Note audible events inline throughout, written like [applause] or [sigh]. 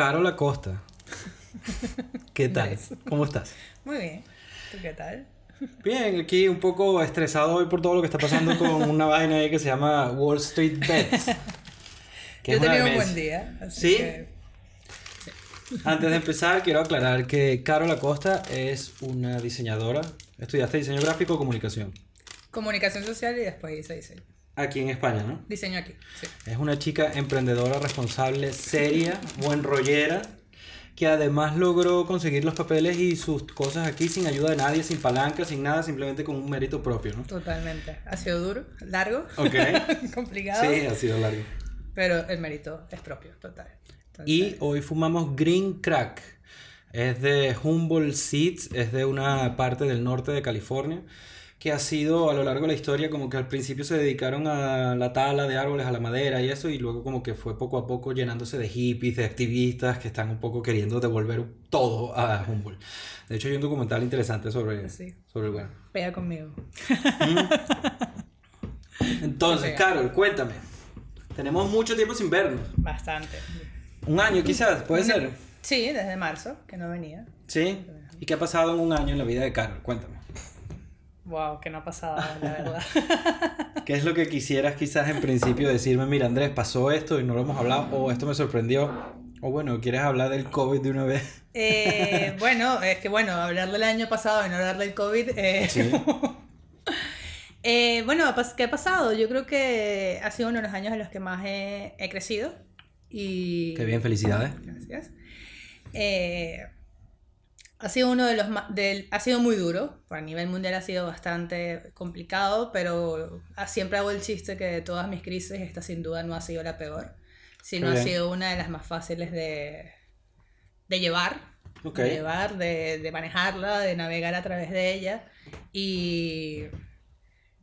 Carol Acosta. ¿Qué tal? ¿Cómo estás? Muy bien. ¿Tú qué tal? Bien, aquí un poco estresado hoy por todo lo que está pasando con [laughs] una vaina ahí que se llama Wall Street Bets. Yo he tenido un buen día. Así ¿Sí? que- Antes de empezar, quiero aclarar que Carol Acosta es una diseñadora. Estudiaste diseño gráfico o comunicación. Comunicación social y después hice diseño. Aquí en España, ¿no? Diseño aquí, sí. Es una chica emprendedora, responsable, seria, buen rollera, que además logró conseguir los papeles y sus cosas aquí sin ayuda de nadie, sin palanca, sin nada, simplemente con un mérito propio, ¿no? Totalmente. Ha sido duro, largo, [laughs] complicado, Sí, ha sido largo. pero el mérito es propio, total. Entonces, Y hoy fumamos Green Crack. Es de Humboldt Seeds, es de una parte del norte de California, que ha sido a lo largo de la historia como que al principio se dedicaron a la tala de árboles, a la madera y eso, y luego como que fue poco a poco llenándose de hippies, de activistas que están un poco queriendo devolver todo a Humboldt. De hecho hay un documental interesante sobre, Sí. sobre el bueno. Pega conmigo. Entonces, Ok. Carol, cuéntame. Tenemos mucho tiempo sin vernos. Bastante. Un año quizás, puede ser. Sí, desde marzo, que no venía. ¿Sí? ¿Y qué ha pasado en un año en la vida de Carol? Cuéntame. Wow, que no ha pasado, la [laughs] verdad. ¿Qué es lo que quisieras quizás en principio decirme, mira Andrés, pasó esto y no lo hemos hablado, o esto me sorprendió, o bueno, ¿quieres hablar del COVID de una vez? Eh, bueno, es que bueno, hablar del año pasado y no hablar del COVID. eh, Sí. [laughs] eh, bueno, ¿qué ha pasado? Yo creo que ha sido uno de los años en los que más he, he crecido. Y... Qué bien, felicidades. Gracias. Eh, ha sido uno de los del, ha sido muy duro, a nivel mundial ha sido bastante complicado, pero siempre hago el chiste que de todas mis crisis esta sin duda no ha sido la peor, sino ha sido una de las más fáciles de, de llevar, de llevar, de, de manejarla, de navegar a través de ella. Y,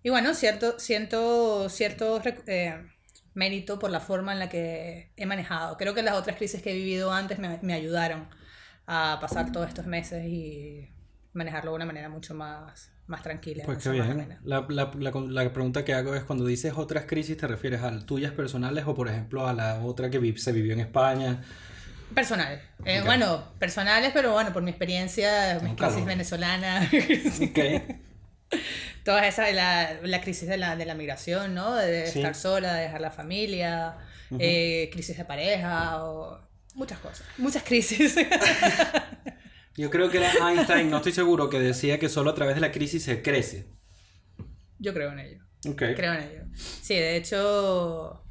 y bueno, cierto, siento cierto eh, mérito por la forma en la que he manejado. Creo que las otras crisis que he vivido antes me, me ayudaron a pasar todos estos meses y manejarlo de una manera mucho más, más tranquila. Pues qué bien. La, la, la, la pregunta que hago es, cuando dices otras crisis, ¿te refieres a tuyas personales o por ejemplo a la otra que vi- se vivió en España? Personal. Eh, Ok. Bueno, personales, pero bueno, por mi experiencia, mi Con crisis calma. venezolana, [laughs] Ok. toda esa, la, la crisis de la, de la migración, ¿no? De Sí. estar sola, de dejar la familia, eh, crisis de pareja, o muchas cosas, muchas crisis. [laughs] Yo creo que era Einstein, no estoy seguro, que decía que solo a través de la crisis se crece. Yo creo en ello. Creo en ello. Sí, de hecho,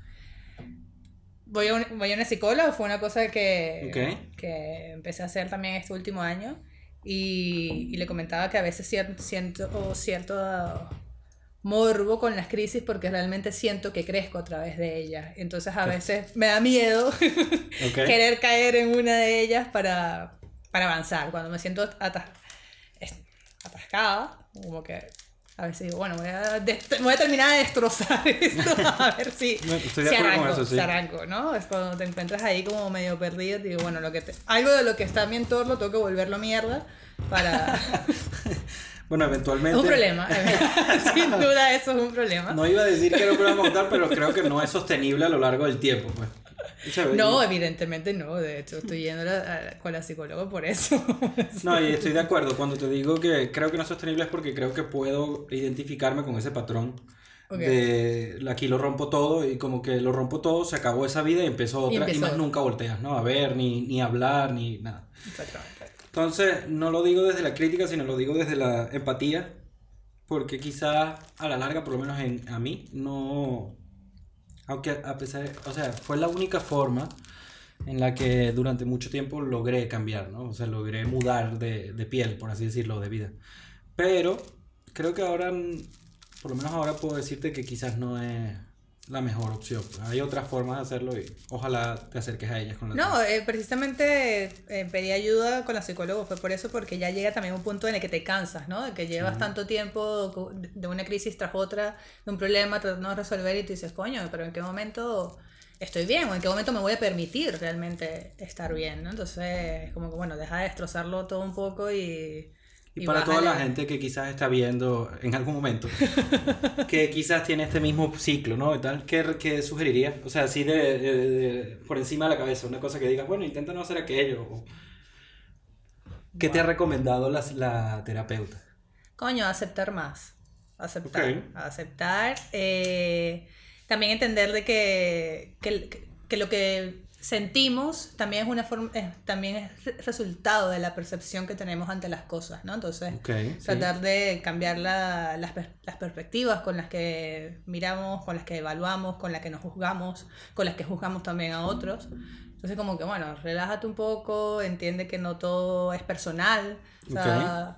voy a, un- voy a una psicóloga, fue una cosa que, que empecé a hacer también este último año y, y le comentaba que a veces cier- siento cierto morbo con las crisis porque realmente siento que crezco a través de ellas. Entonces a veces me da miedo [laughs] querer caer en una de ellas para, para avanzar. Cuando me siento atas- atascada, como que a veces digo, bueno, voy a, voy a terminar de destrozar [laughs] esto, a ver si, [laughs] Bueno, estoy de si acuerdo con arranco, eso, sí. si arranco, ¿no? Es cuando te encuentras ahí como medio perdido, digo, bueno, lo que te- algo de lo que está en mi entorno tengo que volverlo mierda para... Bueno, es eventualmente... un problema, [laughs] sin duda eso es un problema. No iba a decir que era un problema mortal, pero creo que no es sostenible a lo largo del tiempo, pues. ¿Sabes? No, evidentemente no, de hecho estoy yendo a a- con la psicóloga por eso. [laughs] No, y estoy de acuerdo. Cuando te digo que creo que no es sostenible es porque creo que puedo identificarme con ese patrón. Ok. De aquí lo rompo todo y como que lo rompo todo, se acabó esa vida y empezó otra y, empezó más nunca volteas, ¿no? A ver, ni, ni hablar, ni nada. Exactamente. Entonces, no lo digo desde la crítica, sino lo digo desde la empatía, porque quizás a la larga, por lo menos en, a mí, no... Aunque a pesar, o sea, fue la única forma en la que durante mucho tiempo logré cambiar, ¿no? O sea, logré mudar de, de piel, por así decirlo, de vida. Pero creo que ahora, por lo menos ahora puedo decirte que quizás no es la mejor opción. Hay otras formas de hacerlo y ojalá te acerques a ellas con la No, eh, precisamente eh, pedí ayuda con la psicóloga, fue por eso, porque ya llega también un punto en el que te cansas, ¿no? De que llevas tanto tiempo de una crisis tras otra, de un problema tratando de resolver y tú dices, coño, pero ¿en qué momento estoy bien? ¿O en qué momento me voy a permitir realmente estar bien? ¿no? Entonces, como que bueno, deja de destrozarlo todo un poco y Y, para toda la gente que quizás está viendo en algún momento, [laughs] que quizás tiene este mismo ciclo, ¿no? Y tal, ¿qué, qué sugerirías? O sea, así de, de- de- por encima de la cabeza, una cosa que digas, bueno, intenta no hacer aquello. o- ¿Qué te ha recomendado la, la terapeuta? Coño, aceptar más. Aceptar. Aceptar. eh, también entender de que, que, que lo que sentimos también es una forma, es- también es re- resultado de la percepción que tenemos ante las cosas, ¿no? Entonces, Ok, sí. tratar de cambiar la- las, las perspectivas con las que miramos, con las que evaluamos, con las que nos juzgamos, con las que juzgamos también a otros. Entonces como que bueno, relájate un poco, entiende que no todo es personal, o sea,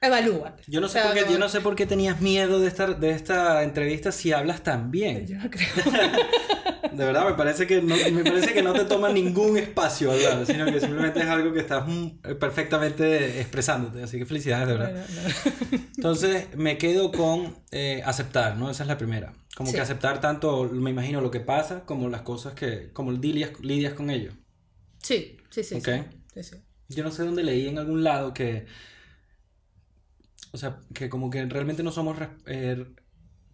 evalúate. Yo no, O sé sea, por qué, como- yo no sé por qué tenías miedo de esta, de esta entrevista si hablas tan bien. Yo no creo. [laughs] De verdad, me parece que no, me parece que no te toma ningún espacio hablar, sino que simplemente es algo que estás mm, perfectamente expresándote. Así que felicidades, de verdad. No. [laughs] Entonces me quedo con eh, aceptar, ¿no? Esa es la primera. Como Sí. que aceptar tanto, me imagino, lo que pasa como las cosas que, como lidias, lidias con ello. Sí, sí, sí. Ok. sí. Yo no sé dónde leí en algún lado que, o sea, que como que realmente no somos, eh,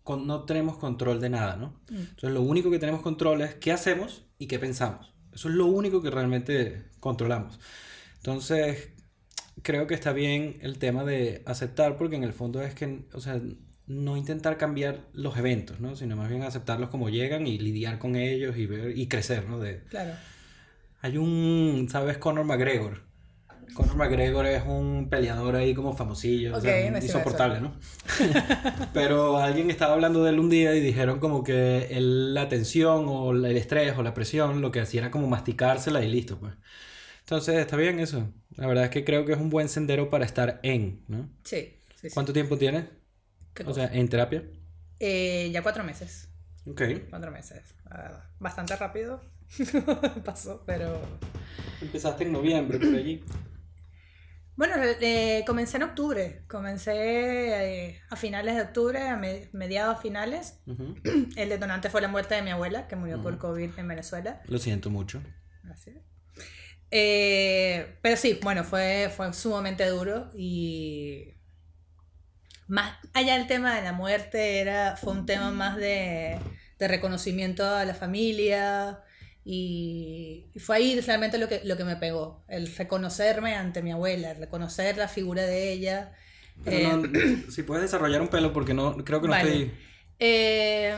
con- no tenemos control de nada, ¿no? Mm. Entonces lo único que tenemos control es qué hacemos y qué pensamos. Eso es lo único que realmente controlamos. Entonces, creo que está bien el tema de aceptar, porque en el fondo es que, o sea, no intentar cambiar los eventos, ¿no? Sino más bien aceptarlos como llegan y lidiar con ellos y ver y crecer, ¿no? De, Claro. hay un, ¿sabes? Conor McGregor. Conor McGregor es un peleador ahí como famosillo, o sea, insoportable, ¿no? [laughs] Pero alguien estaba hablando de él un día y dijeron como que la tensión o el estrés o la presión lo que hacía era como masticársela y listo, pues. Entonces, está bien eso. La verdad es que creo que es un buen sendero para estar en, ¿no? Sí, sí, sí. ¿Cuánto tiempo tienes? ¿Qué O sea, en terapia. Eh, ya cuatro meses. Ok. Cuatro meses. la verdad. Bastante rápido [laughs] pasó, pero... Empezaste en noviembre, por allí. Bueno, eh, comencé en octubre. Comencé eh, a finales de octubre, a me- mediados finales. [clears throat] El detonante fue la muerte de mi abuela, que murió por. COVID en Venezuela. Lo siento mucho. Así es. Eh, pero sí, bueno, fue, fue sumamente duro y más allá del tema de la muerte, era, fue un tema más de, de reconocimiento a la familia y, y fue ahí realmente lo que, lo que me pegó, el reconocerme ante mi abuela, el reconocer la figura de ella. Pero Eh, no, [clears throat] si puedes desarrollar un pelo porque no creo que no Vale. estoy... eh,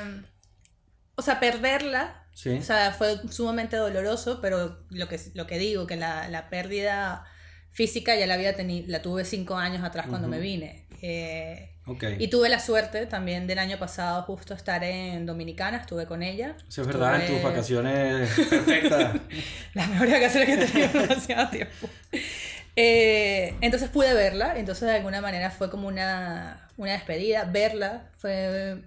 o sea, perderla Sí. O sea, fue sumamente doloroso, pero lo que, lo que digo, que la, la pérdida física ya la había tenido, la tuve cinco años atrás cuando me vine. Eh, Ok. y tuve la suerte también del año pasado justo estar en Dominicana, estuve con ella. Eso es verdad, en tus vacaciones [laughs] perfectas. [laughs] Las mejores vacaciones que he tenido en demasiado tiempo. Eh, entonces pude verla, entonces de alguna manera fue como una, una despedida. Verla fue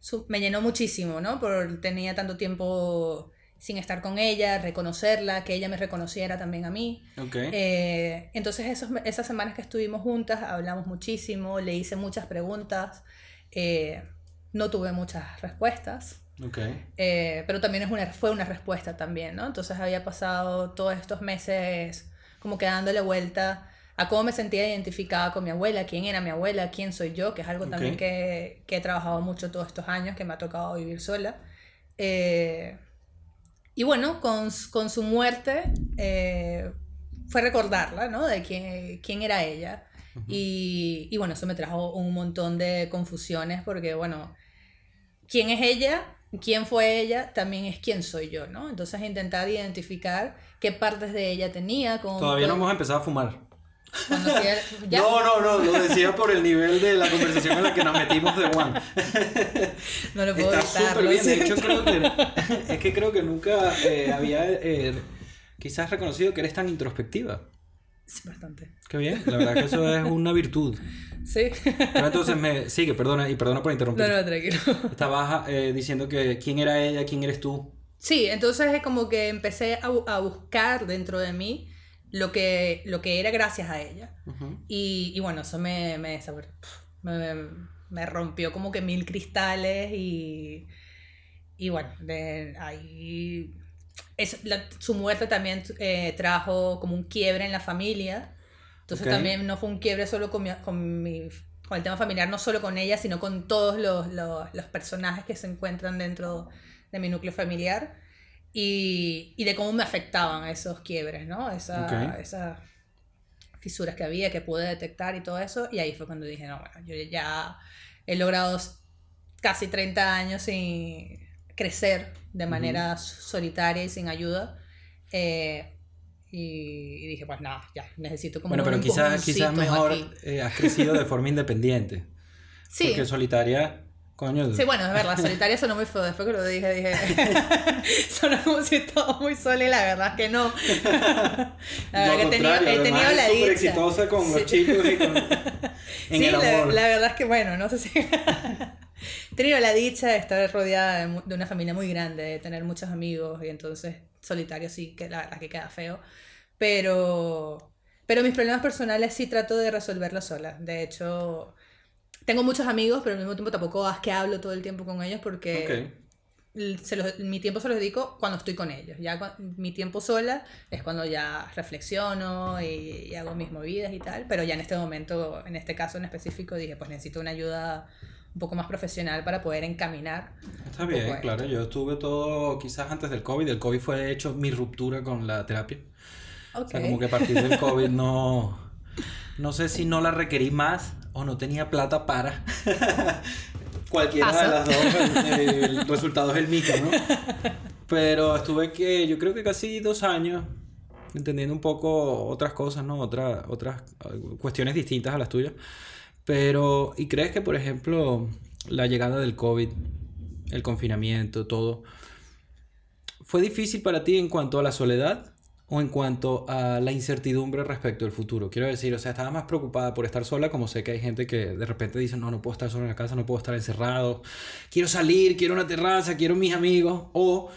su- me llenó muchísimo, ¿no? Por tenía tanto tiempo sin estar con ella, reconocerla, que ella me reconociera también a mí. Ok. Eh, entonces esos, esas semanas que estuvimos juntas hablamos muchísimo, le hice muchas preguntas, eh, no tuve muchas respuestas. ok. Eh, pero también es una, fue una respuesta también, ¿no? Entonces había pasado todos estos meses como que dándole vuelta a cómo me sentía identificada con mi abuela, quién era mi abuela, quién soy yo, que es algo también Ok. que, que he trabajado mucho todos estos años, que me ha tocado vivir sola. Eh, y bueno, con, con su muerte eh, fue recordarla, ¿no? De quién, quién era ella. y, y bueno, eso me trajo un montón de confusiones porque, bueno, quién es ella, quién fue ella, también es quién soy yo, ¿no? Entonces intentar identificar qué partes de ella tenía. Todavía no hemos empezado a fumar. [laughs] quiera- ya. No, no, no, lo decía por el nivel de la conversación en la que nos metimos de Juan. [laughs] No lo puedo Está súper bien, de hecho creo que [laughs] es que creo que nunca eh, había eh, quizás reconocido que eres tan introspectiva. Sí, bastante. Qué bien, la verdad que eso es una virtud. Sí. Pero entonces me sigue, perdona y perdona por interrumpir. No, no, tranquilo. Estabas eh, diciendo que quién era ella, quién eres tú. Sí, entonces es como que empecé a, a buscar dentro de mí lo que, lo que era gracias a ella. Y, y bueno, eso me, me, me, me rompió como que mil cristales y, y bueno, de ahí es, la- su muerte también eh, trajo como un quiebre en la familia. Entonces también no fue un quiebre solo con, mi, con, mi- con el tema familiar, no solo con ella, sino con todos los, los, los personajes que se encuentran dentro de mi núcleo familiar y, y de cómo me afectaban esos quiebres, ¿no? Esa, Ok. Esas fisuras que había, que pude detectar y todo eso. Y ahí fue cuando dije, no, bueno, yo ya he logrado casi 30 años sin crecer de manera solitaria y sin ayuda. Eh, y, dije, pues nada, ya, necesito como Bueno, pero quizás, quizás mejor eh, has crecido de forma independiente. [laughs] Sí, Porque solitaria, coño. sí, bueno, es verdad, solitaria sonó muy feo. Después que lo dije, dije, [laughs] sonó como si estaba muy sola y la verdad es que no. [laughs] La verdad que he tenido, he tenido la súper dicha. exitosa con Sí. los chicos y con... [laughs] en sí, el la, amor. la verdad es que bueno, no sé si... He tenido la dicha de estar rodeada de, de una familia muy grande, de tener muchos amigos y entonces solitario sí, que la verdad que queda feo. Pero, pero mis problemas personales sí trato de resolverlos sola. De hecho, tengo muchos amigos, pero al mismo tiempo tampoco es que hablo todo el tiempo con ellos porque Ok. l- se los- mi tiempo se los dedico cuando estoy con ellos. Ya cua- mi tiempo sola es cuando ya reflexiono y, y hago mis movidas y tal. Pero ya en este momento, en este caso en específico, dije, pues necesito una ayuda un poco más profesional para poder encaminar. Está bien, esto. claro. Yo estuve todo quizás antes del COVID. El COVID fue de hecho mi ruptura con la terapia. O Ok. sea, como que a partir del COVID [laughs] no... No sé si no la requerí más o no tenía plata para. [laughs] Cualquiera de las dos, el, el resultado es el mismo, ¿no? Pero estuve que yo creo que casi dos años entendiendo un poco otras cosas, ¿no? Otras, otras eh, cuestiones distintas a las tuyas. Pero, ¿y crees que, por ejemplo, la llegada del COVID, el confinamiento, todo, fue difícil para ti en cuanto a la soledad o en cuanto a la incertidumbre respecto al futuro? Quiero decir, o sea, estabas más preocupada por estar sola, como sé que hay gente que de repente dice, no, no puedo estar solo en la casa, no puedo estar encerrado, quiero salir, quiero una terraza, quiero mis amigos, o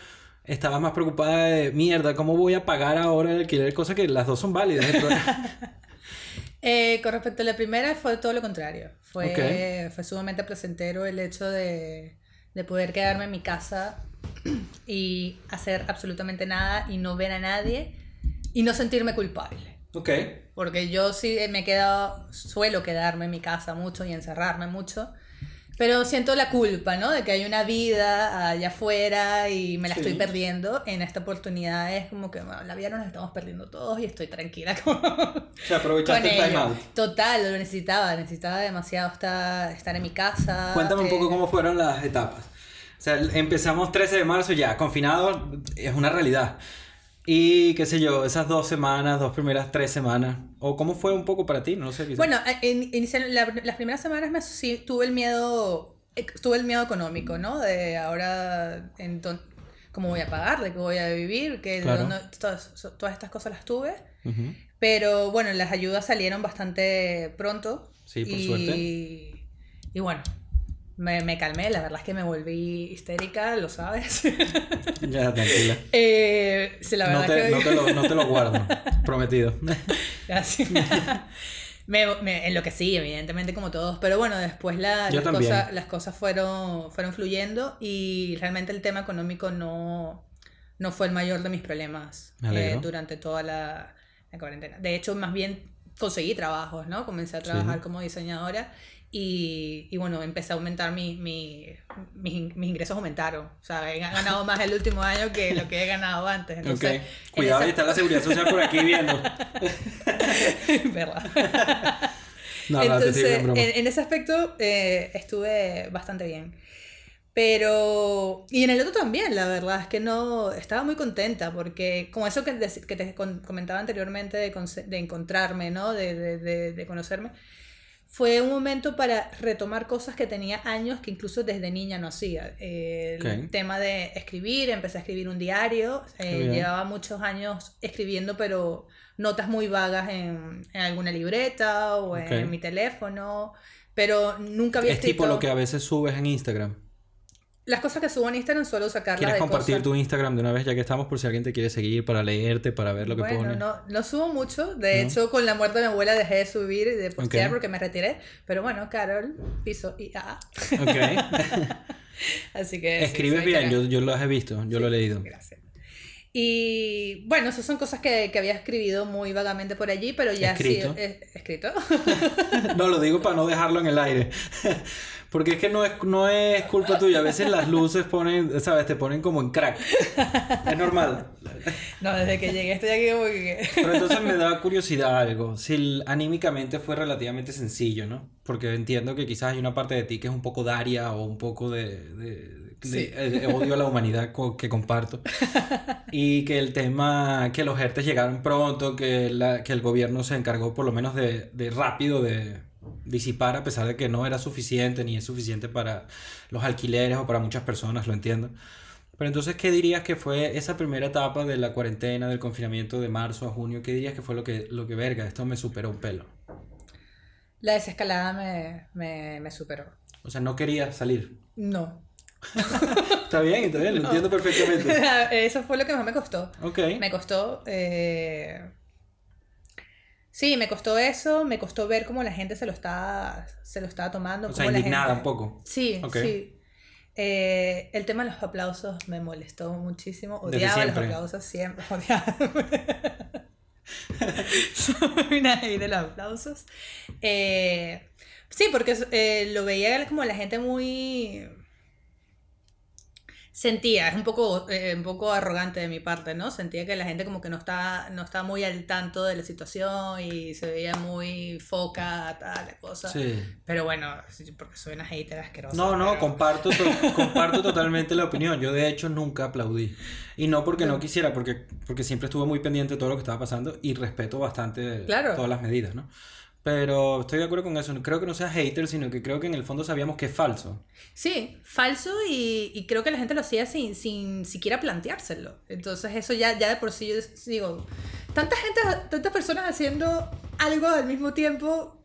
estabas más preocupada de, mierda, ¿cómo voy a pagar ahora el alquiler? Cosa que las dos son válidas. [laughs] Eh, con respecto a la primera, fue todo lo contrario. Fue, fue sumamente placentero el hecho de, de poder quedarme en mi casa y hacer absolutamente nada y no ver a nadie y no sentirme culpable. ok. Porque yo sí me he quedado, suelo quedarme en mi casa mucho y encerrarme mucho. Pero siento la culpa, ¿no? De que hay una vida allá afuera y me la Sí. estoy perdiendo. En esta oportunidad es como que bueno, la vida nos la estamos perdiendo todos y estoy tranquila [laughs] con, con aprovechaste el time out. Total, lo necesitaba. Necesitaba demasiado estar, estar en mi casa. Cuéntame un poco cómo fueron las etapas. O sea, empezamos 13 de marzo ya, confinado es una realidad. Y qué sé yo, esas dos semanas, dos primeras tres semanas, o cómo fue un poco para ti, no sé. quizás. Bueno, en, inicial- la- las primeras semanas me, tuve el miedo, eh, tuve el miedo económico, ¿no? De ahora, en dónde- ¿cómo voy a pagar? ¿De qué voy a vivir? Que Claro. dónde- todas, todas estas cosas las tuve. Ujú. Pero bueno, las ayudas salieron bastante pronto. Sí, por y, suerte. Y bueno, me, me calmé, la verdad es que me volví histérica, lo sabes. [laughs] Ya, tranquila. [laughs] eh, sí, la No verdad te, que... no, te lo, no te lo [laughs] guardo, prometido. Así. me, me enloquecí, evidentemente, como todos. Pero bueno, después la- las, cosas, las cosas fueron, fueron fluyendo y realmente el tema económico no, no fue el mayor de mis problemas eh, durante toda la, la cuarentena. De hecho, más bien conseguí trabajos, ¿no? Comencé a trabajar Sí. como diseñadora y, y bueno, empecé a aumentar mi, mi- mis, mis ingresos aumentaron. O sea, he ganado más el último año que lo que he ganado antes. Entonces, en Cuidado, esa- ahí está la seguridad social por aquí viendo. [laughs] ¿Verdad? [laughs] No, Entonces, en en, en ese aspecto eh, estuve bastante bien. Pero, y en el otro también, la verdad es que no, estaba muy contenta porque como eso que, que te comentaba anteriormente de, de encontrarme, ¿no? De, de, de, de conocerme, fue un momento para retomar cosas que tenía años que incluso desde niña no hacía. El tema de escribir, empecé a escribir un diario, eh, llevaba muchos años escribiendo, pero notas muy vagas en, en alguna libreta o en mi teléfono, pero nunca había Es tipo escrito... lo que a veces subes en Instagram. Las cosas que subo en Instagram suelo sacarlas ¿Quieres de compartir cosas... tu Instagram de una vez ya que estamos por si alguien te quiere seguir para leerte, para ver lo que bueno, pones? no, no subo mucho. De No. hecho, con la muerte de mi abuela dejé de subir y de postear porque me retiré. Pero bueno, Carol, piso y ah. Ok. [laughs] Así que. sí, Escribes soy bien, yo, yo lo he visto, yo lo he leído. Gracias. Y bueno, esas son cosas que, que había escribido muy vagamente por allí, pero ya Escrito. sí. eh, escrito. [laughs] No, lo digo para no dejarlo en el aire. Porque es que no es, no es culpa tuya. A veces las luces ponen, ¿sabes? Te ponen como en crack. Es normal. no, desde que llegué estoy aquí como que. Pero entonces me da curiosidad algo. Si anímicamente fue relativamente sencillo, ¿no? Porque entiendo que quizás hay una parte de ti que es un poco Daria o un poco de, de- de- Sí. de odio a la humanidad que comparto. Y que el tema, que los ERTES llegaron pronto, que, la, que el gobierno se encargó por lo menos de, de rápido de disipar, a pesar de que no era suficiente ni es suficiente para los alquileres o para muchas personas, lo entiendo. Pero entonces, ¿qué dirías que fue esa primera etapa de la cuarentena, del confinamiento de marzo a junio? ¿Qué dirías que fue lo que, lo que verga? Esto me superó un pelo. La desescalada me, me, me superó. O sea, no quería salir. No. [laughs] Está bien, está bien, lo entiendo perfectamente. [laughs] Eso fue lo que más me costó. Ok. Me costó. eh, Sí, me costó eso, me costó ver cómo la gente se lo está, se lo estaba tomando. O sea, indignada gente- un poco. Sí, Ok. sí. Eh, el tema de los aplausos me molestó muchísimo. Odiaba los aplausos siempre. [laughs] Odiaba. Soy una de los aplausos. Eh, sí, porque eh, lo veía como la gente muy... Sentía, es un poco, eh, un poco arrogante de mi parte, ¿no? Sentía que la gente como que no está, no está muy al tanto de la situación y se veía muy foca, tal, la cosa. Sí. Pero bueno, porque soy una hater asquerosa. No, no, pero- comparto, to- [laughs] comparto totalmente la opinión. Yo de hecho nunca aplaudí. Y no porque no quisiera, porque, porque siempre estuve muy pendiente de todo lo que estaba pasando y respeto bastante Claro. todas las medidas, ¿no? Pero estoy de acuerdo con eso. Creo que no sea hater, sino que creo que en el fondo sabíamos que es falso. Sí, falso y, y creo que la gente lo hacía sin, sin siquiera planteárselo. Entonces eso ya, ya de por sí yo digo, tanta gente, tantas personas haciendo algo al mismo tiempo,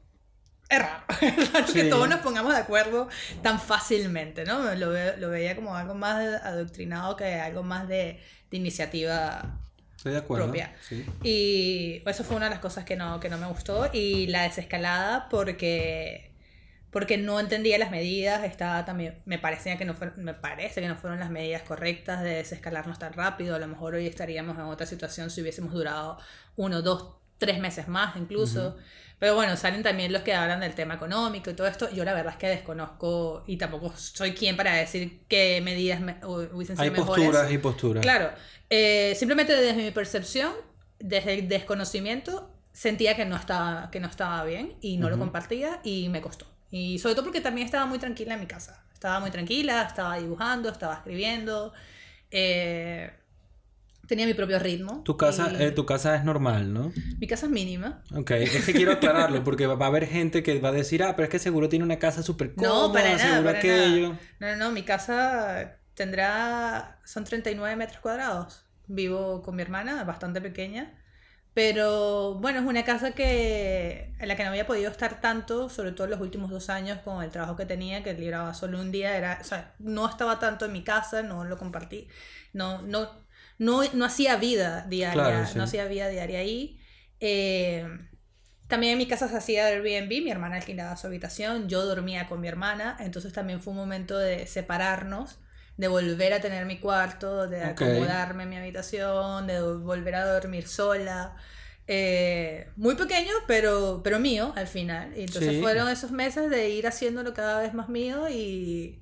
es raro. [laughs] Es raro que Sí. todos nos pongamos de acuerdo tan fácilmente, ¿no? Lo, lo veía como algo más adoctrinado que algo más de, de iniciativa Estoy de acuerdo. propia. Sí. Y eso fue una de las cosas que no, que no me gustó. Y la desescalada porque, porque no entendía las medidas. Estaba también, me, parecía que no fueron, me parece que no fueron las medidas correctas de desescalarnos tan rápido. A lo mejor hoy estaríamos en otra situación si hubiésemos durado uno, dos, tres meses más incluso. Pero bueno, salen también los que hablan del tema económico y todo esto. Yo la verdad es que desconozco y tampoco soy quien para decir qué medidas me, hu- hubiesen sido Hay mejores. posturas y posturas. Claro, eh, simplemente desde mi percepción, desde el desconocimiento, sentía que no estaba, que no estaba bien y no lo Ujú. compartía y me costó. Y sobre todo porque también estaba muy tranquila en mi casa. Estaba muy tranquila, estaba dibujando, estaba escribiendo. eh, tenía mi propio ritmo. Tu casa, y eh, tu casa es normal, ¿no? Mi casa es mínima. Ok, es que quiero aclararlo porque va a haber gente que va a decir, ah, pero es que seguro tiene una casa súper cómoda, No, para nada, seguro para aquello. nada. No, no, no, mi casa tendrá, son 39 metros cuadrados. Vivo con mi hermana, bastante pequeña. Pero bueno, es una casa que, en la que no había podido estar tanto, sobre todo en los últimos dos años con el trabajo que tenía, que libraba solo un día. Era, o sea, no estaba tanto en mi casa, no lo compartí. No, no, no, no hacía vida diaria, Claro, sí. no hacía vida diaria ahí. Eh, también en mi casa se hacía Airbnb, mi hermana alquilaba su habitación, yo dormía con mi hermana, entonces también fue un momento de separarnos, de volver a tener mi cuarto, de acomodarme en mi habitación, de volver a dormir sola. Eh, muy pequeño, pero, pero mío al final. Y entonces Sí. fueron esos meses de ir haciéndolo cada vez más mío y,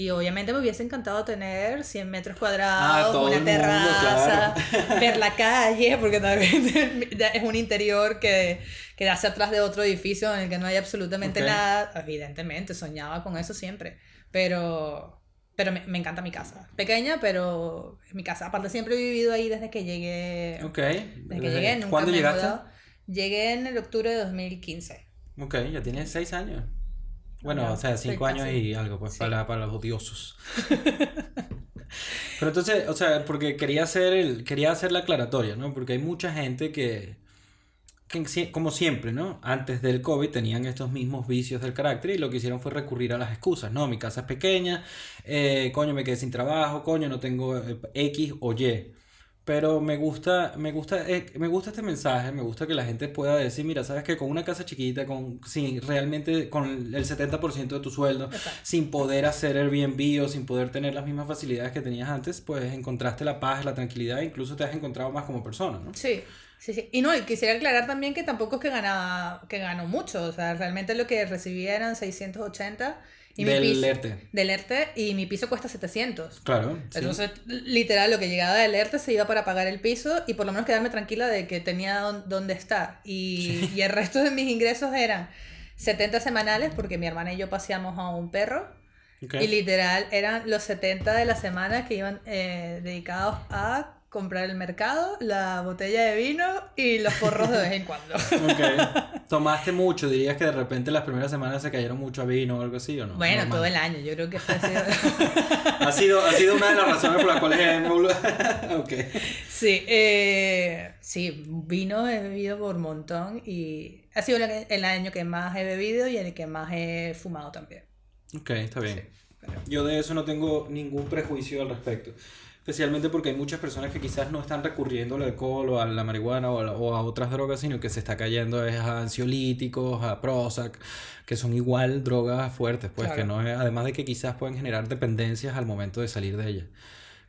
y obviamente me hubiese encantado tener 100 metros cuadrados, Ah, una el mundo, terraza, ver la calle, porque también [laughs] es un interior que, que da hacia atrás de otro edificio en el que no hay absolutamente Ok. nada. Evidentemente, soñaba con eso siempre, pero, pero me, me encanta mi casa. Pequeña, pero mi casa. Aparte, siempre he vivido ahí desde que llegué. Ok. Desde que llegué, nunca ¿Cuándo me llegaste? Llegué en el octubre de 2015. Ok, ya tienes seis años. Bueno, o sea, cinco años casi. y algo, pues, Sí. para, para los odiosos. [laughs] Pero entonces, o sea, porque quería hacer, el, quería hacer la aclaratoria, ¿no? Porque hay mucha gente que, que, como siempre, ¿no? Antes del COVID tenían estos mismos vicios del carácter y lo que hicieron fue recurrir a las excusas, ¿no? Mi casa es pequeña, eh, coño, me quedé sin trabajo, coño, no tengo eh, X o Y. Pero me gusta, me gusta, eh, me gusta este mensaje, me gusta que la gente pueda decir, mira, sabes que con una casa chiquita, con, sin realmente, con el 70% de tu sueldo, Exacto. sin poder hacer Airbnb o sin poder tener las mismas facilidades que tenías antes, pues encontraste la paz, la tranquilidad, incluso te has encontrado más como persona, ¿no? Sí, sí, sí. Y no, y quisiera aclarar también que tampoco es que ganaba, que ganó mucho. O sea, realmente lo que recibía eran 680 y mi Del piso, ERTE. del ERTE y mi piso cuesta 700. Claro. sí. Entonces, literal, lo que llegaba del ERTE se iba para pagar el piso y por lo menos quedarme tranquila de que tenía dónde estar. Y, y el resto de mis ingresos eran 70 semanales porque mi hermana y yo paseamos a un perro. Ok. Y literal eran los 70 de la semana que iban eh, dedicados a comprar el mercado, la botella de vino y los porros de vez en cuando. [laughs] Ok. Tomaste mucho, dirías que de repente las primeras semanas se cayeron mucho a vino o algo así, ¿o no? Bueno, Normal. todo el año, yo creo que fue así. [laughs] Ha sido, ha sido una de las razones por las cuales hemos... [laughs] Sí, eh, sí, vino he bebido por un montón y ha sido el, el año que más he bebido y el que más he fumado también. Ok, está bien. Sí, pero- Yo de eso no tengo ningún prejuicio al respecto. Especialmente porque hay muchas personas que quizás no están recurriendo al alcohol o a la marihuana o a, la- o a otras drogas, sino que se está cayendo es a ansiolíticos, a Prozac, que son igual drogas fuertes, pues que no es, además de que quizás pueden generar dependencias al momento de salir de ellas.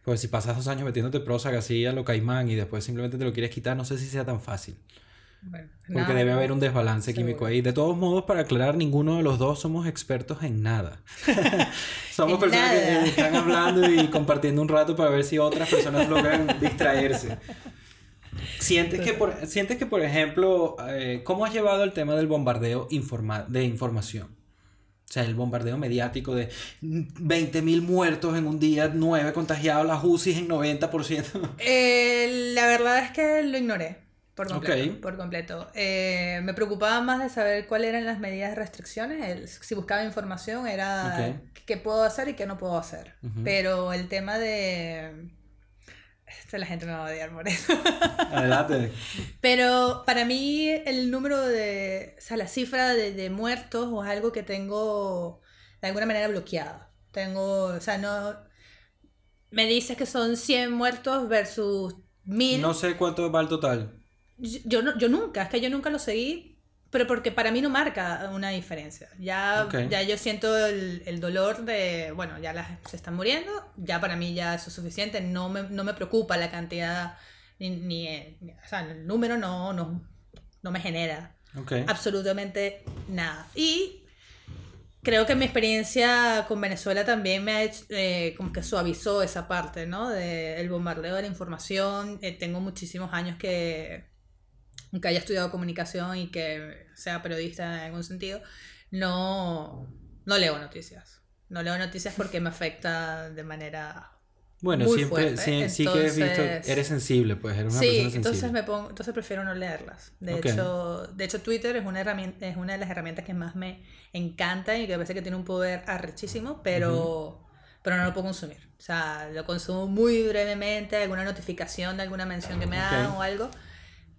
Pues si pasas dos años metiéndote Prozac así a lo caimán y después simplemente te lo quieres quitar, no sé si sea tan fácil. Bueno, Porque nada, debe haber un desbalance químico ahí. De todos modos, para aclarar, ninguno de los dos somos expertos en nada. [laughs] [laughs] somos En personas que nada. eh, están hablando y compartiendo un rato para ver si otras personas logran distraerse. ¿Sientes que, por, sientes que, por ejemplo, eh, cómo has llevado el tema del bombardeo informa de información? O sea, el bombardeo mediático de 20.000 muertos en un día, 9 contagiados, las UCI en 90%. Eh, la verdad es que lo ignoré por completo. Por completo. Eh, me preocupaba más de saber cuáles eran las medidas de restricciones. El- si buscaba información era qué puedo hacer y qué no puedo hacer. Pero el tema de... Esto la gente me va a odiar por eso. [laughs] Adelante. Pero para mí el número de... O sea, la cifra de, de muertos o es algo que tengo de alguna manera bloqueada. Tengo... O sea, no... Me dices que son 100 muertos versus 1000. No sé cuánto va el total. Yo, no, yo nunca, es que yo nunca lo seguí, pero porque para mí no marca una diferencia. Ya, ya yo siento el, el dolor de, bueno, ya las, se están muriendo, ya para mí ya eso es suficiente, no me, no me preocupa la cantidad, ni, ni, ni- o sea, el número no, no, no me genera absolutamente nada. Y creo que mi experiencia con Venezuela también me ha hecho, eh, como que suavizó esa parte, ¿no? Del bombardeo de la información. Eh, tengo muchísimos años que, aunque haya estudiado comunicación y que sea periodista en algún sentido, no, no leo noticias. No leo noticias porque me afecta de manera... Bueno, muy siempre, sí, sí que he visto, entonces- eres sensible, pues, eres una Sí, persona entonces sensible. me pongo, entonces prefiero no leerlas. De Ok. hecho, de hecho Twitter es una herramienta, es una de las herramientas que más me encanta y que me parece que tiene un poder arrechísimo, pero, pero no lo puedo consumir. O sea, lo consumo muy brevemente, alguna notificación de alguna mención que me dan Ok. o algo.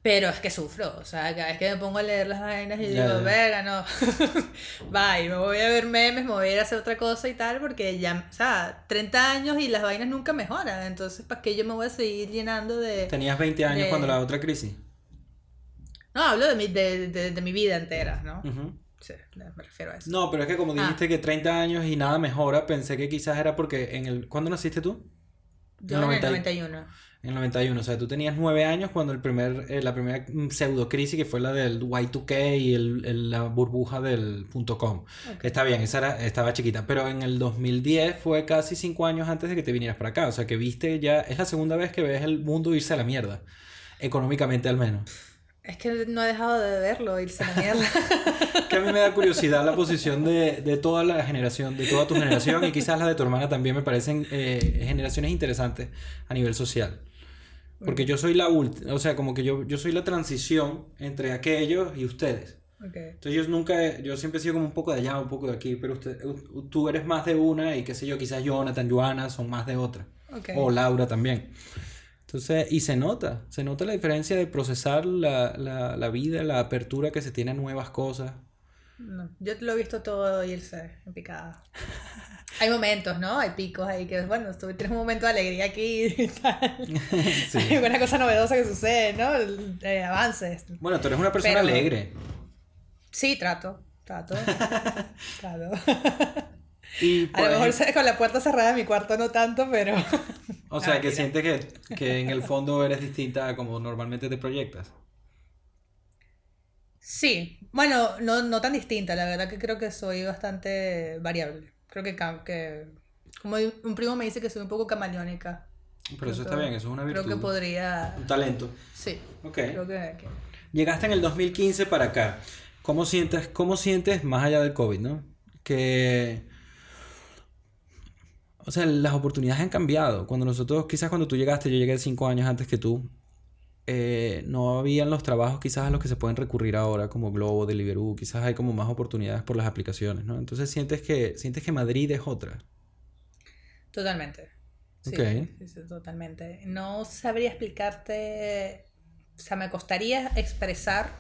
Pero es que sufro, o sea, cada vez que me pongo a leer las vainas y digo, verga, no, [laughs] bye, me voy a ver memes, me voy a ir a hacer otra cosa y tal, porque ya, o sea, 30 años y las vainas nunca mejoran, entonces, ¿para qué yo me voy a seguir llenando de... Tenías 20 años de- cuando la otra crisis. No, hablo de mi, de, de, de mi vida entera, ¿no? Sí, me refiero a eso. No, pero es que como Ah. dijiste que 30 años y nada mejora, pensé que quizás era porque en el... ¿Cuándo naciste tú? Yo en el 90 y- 91. En el 91, o sea, tú tenías 9 años cuando el primer, eh, la primera pseudo crisis que fue la del Y2K y el, el- la burbuja del punto .com. Está bien, esa era, estaba chiquita, pero en el 2010 fue casi 5 años antes de que te vinieras para acá, o sea, que viste ya, es la segunda vez que ves el mundo irse a la mierda, económicamente al menos. Es que no he dejado de verlo, irse a la mierda. [laughs] Que a mí me da curiosidad la posición de, de toda la generación, de toda tu generación y quizás la de tu hermana también me parecen eh, generaciones interesantes a nivel social. Porque yo soy la última, o sea, como que yo, yo soy la transición entre aquellos y ustedes. Ok. Entonces yo nunca, he- yo siempre he sido como un poco de allá, un poco de aquí, pero usted, tú eres más de una y qué sé yo, quizás Jonathan, Joana son más de otra. Ok. O Laura también. Entonces, y se nota, se nota la diferencia de procesar la, la, la vida, la apertura que se tiene a nuevas cosas. No, yo lo he visto todo irse en picada. [laughs] hay momentos, ¿no? Hay picos ahí que, bueno, tú tienes un momento de alegría aquí y [laughs] tal. [laughs] Sí. Hay una cosa novedosa que sucede, ¿no? Eh, avances. Bueno, tú eres una persona Pero- alegre. Sí, trato, trato, [laughs] trato. Y A lo mejor con la puerta cerrada de mi cuarto no tanto, pero... o sea, Ah, que mira. sientes que, que en el fondo eres distinta a como normalmente te proyectas. Sí, bueno, no, no tan distinta, la verdad que creo que soy bastante variable. Creo que, que como un primo me dice que soy un poco camaleónica. Pero eso Creo está que- bien, eso es una Creo virtud. que podría... Un talento. Sí, Ok. creo que... que- Llegaste en el 2015 para acá. ¿Cómo sientes, cómo sientes más allá del COVID, no? Que... O sea, las oportunidades han cambiado. Cuando nosotros, quizás cuando tú llegaste, yo llegué cinco años antes que tú, eh, no habían los trabajos quizás a los que se pueden recurrir ahora, como Globo, Deliveroo, quizás hay como más oportunidades por las aplicaciones, ¿no? Entonces sientes que, sientes que Madrid es otra. Totalmente. Sí, Ok. sí, sí, totalmente. No sabría explicarte, o sea, me costaría expresar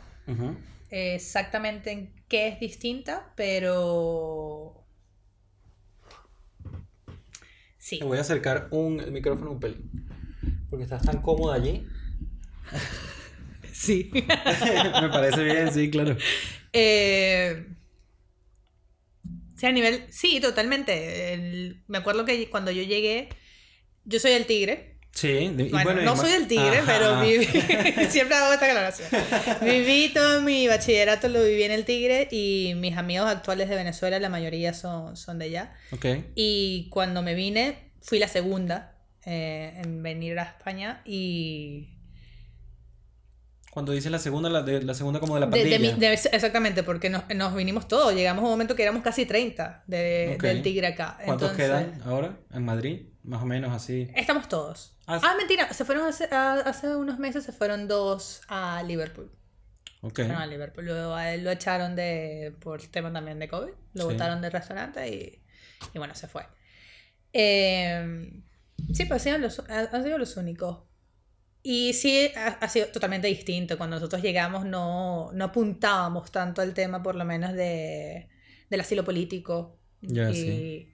eh, exactamente en qué es distinta, pero... Sí. Te voy a acercar un el micrófono un pelín. Porque estás tan cómoda allí. [laughs] Sí. [laughs] Me parece bien, sí, claro. Eh, sí, a nivel. Sí, totalmente. El- me acuerdo que cuando yo llegué, yo soy el tigre. Sí, Bueno, no soy el tigre, Ajá. pero viví. [laughs] Siempre hago esta aclaración. Viví todo mi bachillerato, lo viví en el tigre y mis amigos actuales de Venezuela, la mayoría son, son de allá. Ok. Y cuando me vine, fui la segunda eh, en venir a España y. Cuando dices la segunda, la, de, la segunda como de la pandilla. de de- exactamente, porque nos, nos vinimos todos. Llegamos a un momento que éramos casi 30 de, Ok. del Tigre acá. ¿Cuántos Entonces, quedan ahora en Madrid? Más o menos así. Estamos todos. Ah, Ah, mentira, se fueron hace, unos meses, se fueron dos a Liverpool. Ok. Fueron a Liverpool. Luego a él lo echaron de, por el tema también de COVID. Lo Sí. botaron del restaurante y, y bueno, se fue. Eh, sí, pues han los, han sido los únicos. Y sí, ha, ha sido totalmente distinto. Cuando nosotros llegamos no, no apuntábamos tanto al tema, por lo menos, de, del asilo político. Ya, y, sí.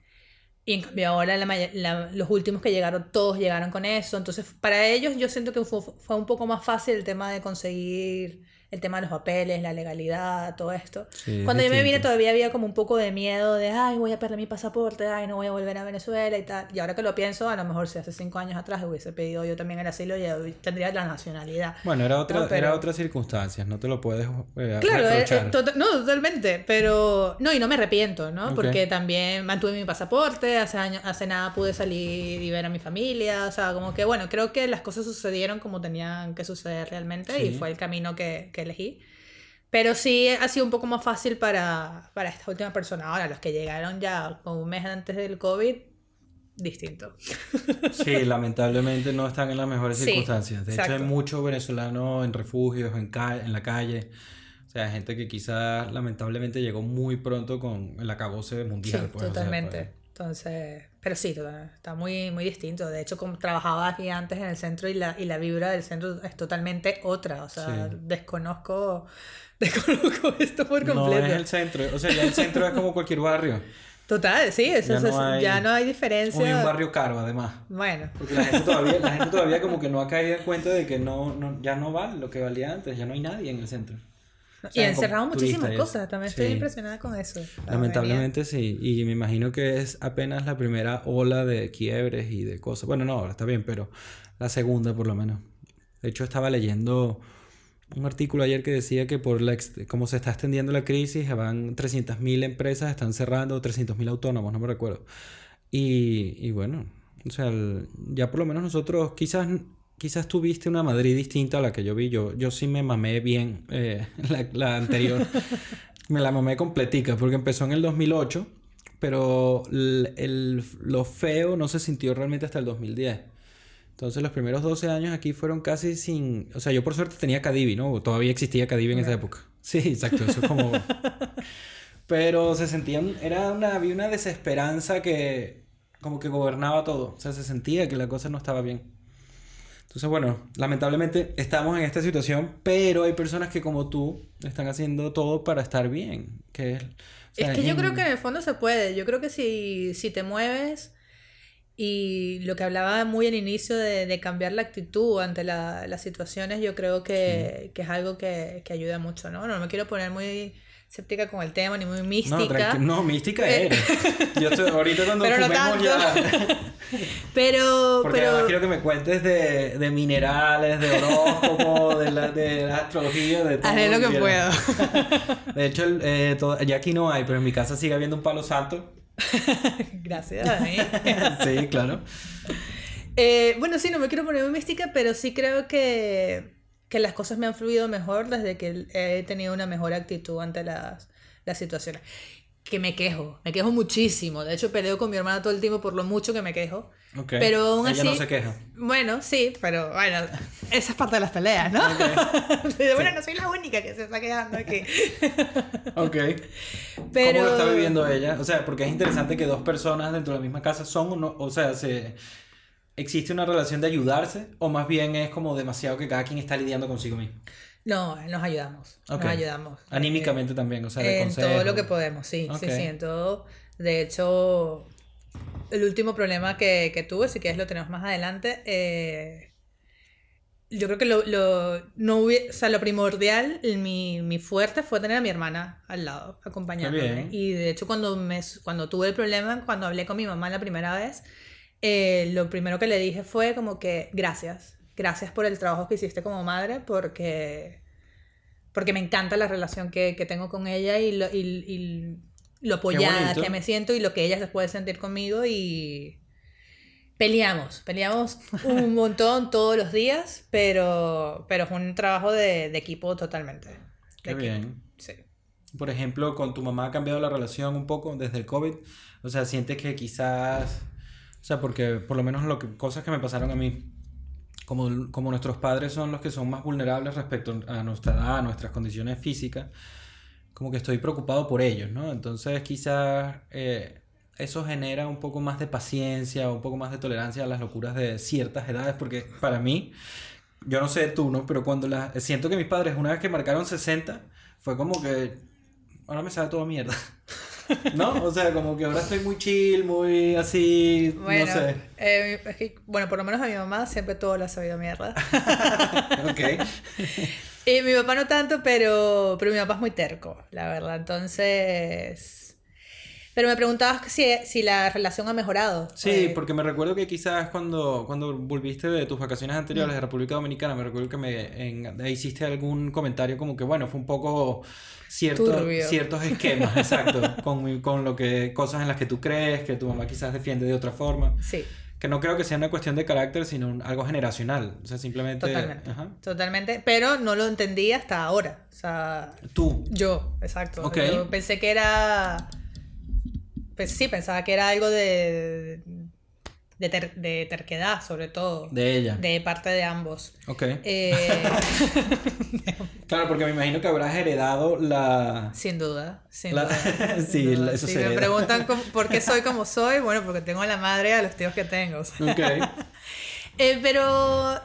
y en cambio ahora la la- los últimos que llegaron, todos llegaron con eso. Entonces, para ellos yo siento que fue, fue un poco más fácil el tema de conseguir el tema de los papeles, la legalidad, todo esto. Sí, es Cuando yo me vine todavía había como un poco de miedo de, ay, voy a perder mi pasaporte, ay, no voy a volver a Venezuela y tal. Y ahora que lo pienso, a lo mejor si hace cinco años atrás hubiese pedido yo también el asilo, ya hoy tendría la nacionalidad. Bueno, era otra, No, pero- era otras circunstancias, no te lo puedes eh, Claro, eh, eh, tota- no, totalmente, pero no, y no me arrepiento, ¿no? Ok. Porque también mantuve mi pasaporte, hace, años, hace nada pude salir y ver a mi familia, o sea, como que bueno, creo que las cosas sucedieron como tenían que suceder realmente y Sí. fue el camino que, que elegí. Pero sí ha sido un poco más fácil para, para esta última persona. Ahora, los que llegaron ya un mes antes del COVID, distinto. [laughs] Sí, lamentablemente no están en las mejores Sí, circunstancias. De hecho, hay exacto. muchos venezolanos en refugios, en, en la calle. O sea, gente que quizás lamentablemente llegó muy pronto con el acabose mundial. Sí, pues, o sea, totalmente. fue- Entonces, pero sí, está muy, muy distinto. De hecho, como trabajaba aquí antes en el centro y la, y la vibra del centro es totalmente otra. O sea, Sí. desconozco, [laughs] desconozco esto por No completo. es el centro, o sea, ya el centro es como cualquier barrio. Total, sí, eso, Ya eso- no hay- ya no hay diferencia. un barrio caro, además. Bueno, Porque la gente todavía, la gente todavía como que no ha caído en cuenta de que no, no, ya no vale lo que valía antes, ya no hay nadie en el centro. O [laughs] y sea, muchísimas y eso. cosas. También estoy impresionada con eso. La Lamentablemente sí, y me imagino que es apenas la primera ola de quiebres y de cosas. Bueno, no, ahora está bien, pero la segunda por lo menos. De hecho, estaba leyendo un artículo ayer que decía que por la como se está extendiendo la crisis, van 300.000 empresas, están cerrando, 300.000 autónomos, no me recuerdo. Y, y bueno, o sea, el- ya por lo menos nosotros, quizás, quizás tuviste una Madrid distinta a la que yo vi. Yo, yo sí me mamé bien eh, [laughs] la, la anterior. [laughs] me la mamé completica porque empezó en el 2008, pero el, el- lo feo no se sintió realmente hasta el 2010. Entonces los primeros 12 años aquí fueron casi sin... O sea, yo por suerte tenía Cadivi, ¿no? Todavía existía Cadivi en esa época. Sí, exacto, eso es como... [laughs] Pero se sentían... Era una... Había una desesperanza que como que gobernaba todo. O sea, se sentía que la cosa no estaba bien. Entonces, bueno, lamentablemente estamos en esta situación, pero hay personas que como tú están haciendo todo para estar bien. Que es, o sea, Es que yo en- creo que en el fondo se puede. Yo creo que si, si te mueves y lo que hablaba muy al inicio de, de cambiar la actitud ante la- las situaciones, yo creo que, que es algo que, que ayuda mucho, ¿no? No me quiero poner muy escéptica con el tema ni muy No, mística. tranqui- no, mística Eh. eres. Yo estoy, ahorita cuando Pero no fumemos tanto. ya... Pero, Porque pero además quiero que me cuentes de, de minerales, de horóscopo, de la, de la astrología, de todo. haré lo que puedo. De hecho, eh, todo- ya aquí no hay, pero en mi casa sigue habiendo un palo santo. [laughs] Gracias, Dani. [laughs] sí, claro. Eh, bueno, sí, no me quiero poner muy mística, pero sí creo que, que las cosas me han fluido mejor desde que he tenido una mejor actitud ante las, las situaciones. Que me quejo, me quejo muchísimo. De hecho, peleo con mi hermana todo el tiempo por lo mucho que me quejo. Ok. Pero aún Ella así- no se queja. Bueno, sí, pero bueno, esa es parte de las peleas, ¿no? [laughs] bueno, no soy la única que se está quejando aquí. [laughs] Ok. Pero... ¿Cómo lo está viviendo ella? O sea, porque es interesante que dos personas dentro de la misma casa son, o no- o sea, se, ¿existe una relación de ayudarse? ¿O más bien es como demasiado que cada quien está lidiando consigo mismo? No, nos ayudamos. Ok. Nos ayudamos. Anímicamente también, o sea, de en todo consejo. lo que podemos, sí, Ok. sí, sí, en todo. De hecho, el último problema que, que tuve, si quieres lo tenemos más adelante, eh, yo creo que lo, lo, no hubie- o sea, lo primordial, mi, mi fuerte fue tener a mi hermana al lado, acompañándome. Y de hecho, cuando, me, cuando tuve el problema, cuando hablé con mi mamá la primera vez, eh, lo primero que le dije fue como que gracias, gracias por el trabajo que hiciste como madre, porque, porque me encanta la relación que, que tengo con ella y lo, y, y lo apoyada que me siento y lo que ella se puede sentir conmigo y peleamos, peleamos un [laughs] montón todos los días, pero, pero es un trabajo de, de equipo totalmente. De Qué equipo, bien. Sí. Por ejemplo, con tu mamá ha cambiado la relación un poco desde el COVID. O sea, sientes que quizás, o sea, porque por lo menos lo que, cosas que me pasaron a mí, como, como nuestros padres son los que son más vulnerables respecto a nuestra edad, a nuestras condiciones físicas, como que estoy preocupado por ellos, ¿no? Entonces quizás eh, eso genera un poco más de paciencia, un poco más de tolerancia a las locuras de ciertas edades, porque para mí, yo no sé tú, ¿no? Pero cuando la, siento que mis padres, una vez que marcaron 60, fue como que ahora me sabe toda mierda. [laughs] ¿No? O sea, como que ahora estoy muy chill, muy así, Bueno, no sé. eh, es que, bueno, por lo menos a mi mamá siempre todo le ha sabido mierda. [laughs] Ok. Y mi papá no tanto, pero, pero mi papá es muy terco, la verdad. Entonces... Pero me preguntabas si, si la relación ha mejorado. Sí, Eh, porque me recuerdo que quizás cuando, cuando volviste de tus vacaciones anteriores de República Dominicana, me recuerdo que me en- hiciste algún comentario como que, bueno, fue un poco cierto, Turbio. ciertos esquemas, [laughs] exacto, con, con lo que, cosas en las que tú crees, que tu mamá quizás defiende de otra forma. Sí, Que no creo que sea una cuestión de carácter, sino un- algo generacional. O sea, simplemente... totalmente. Ajá. Totalmente. Pero no lo entendí hasta ahora. O sea, Tú. yo, exacto. Yo pensé que era... Pues sí, pensaba que era algo de, de, ter- de terquedad, sobre todo. De ella. De parte de ambos. Ok. Eh, [laughs] Claro, porque me imagino que habrás heredado la... sin duda, sin La- duda. [laughs] sin Sí, duda. eso Si se me hereda. preguntan cómo- por qué soy como [laughs] soy, bueno, porque tengo a la madre y a los tíos que tengo. o sea. Ok. Eh, pero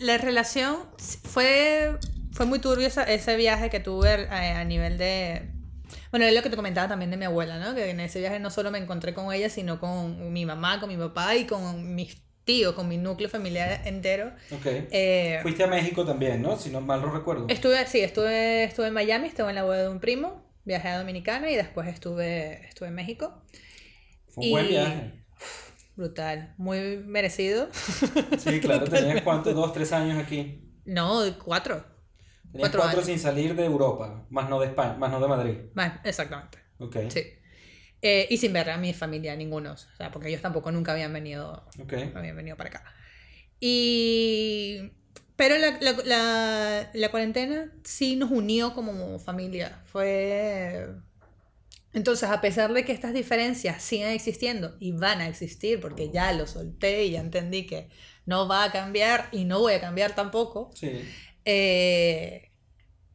la relación fue, fue muy turbio esa- ese viaje que tuve eh, a, nivel de... Bueno, es lo que te comentaba también de mi abuela, ¿no? Que en ese viaje no solo me encontré con ella, sino con mi mamá, con mi papá y con mis tíos, con mi núcleo familiar entero. Ok. Eh, Fuiste a México también, ¿no? Si no mal no recuerdo. Estuve, sí, estuve, estuve en Miami, estuve en la boda de un primo, viajé a Dominicana y después estuve, estuve en México. Fue un buen viaje. Brutal, muy merecido. Sí, claro. [laughs] ¿Tenías cuántos? ¿Dos, tres años aquí? No, cuatro. Tenías Cuatro cuatro años. sin salir de Europa, más no de España, más no de Madrid. Más, exactamente. Ok. Sí. Eh, y sin ver a mi familia, ninguno. O sea, porque ellos tampoco nunca habían venido, Ok. habían venido para acá. Y... Pero la, la, la, la cuarentena sí nos unió como familia. Fue... Entonces, a pesar de que estas diferencias sigan existiendo y van a existir, porque ya lo solté y ya entendí que no va a cambiar y no voy a cambiar tampoco, Sí. eh,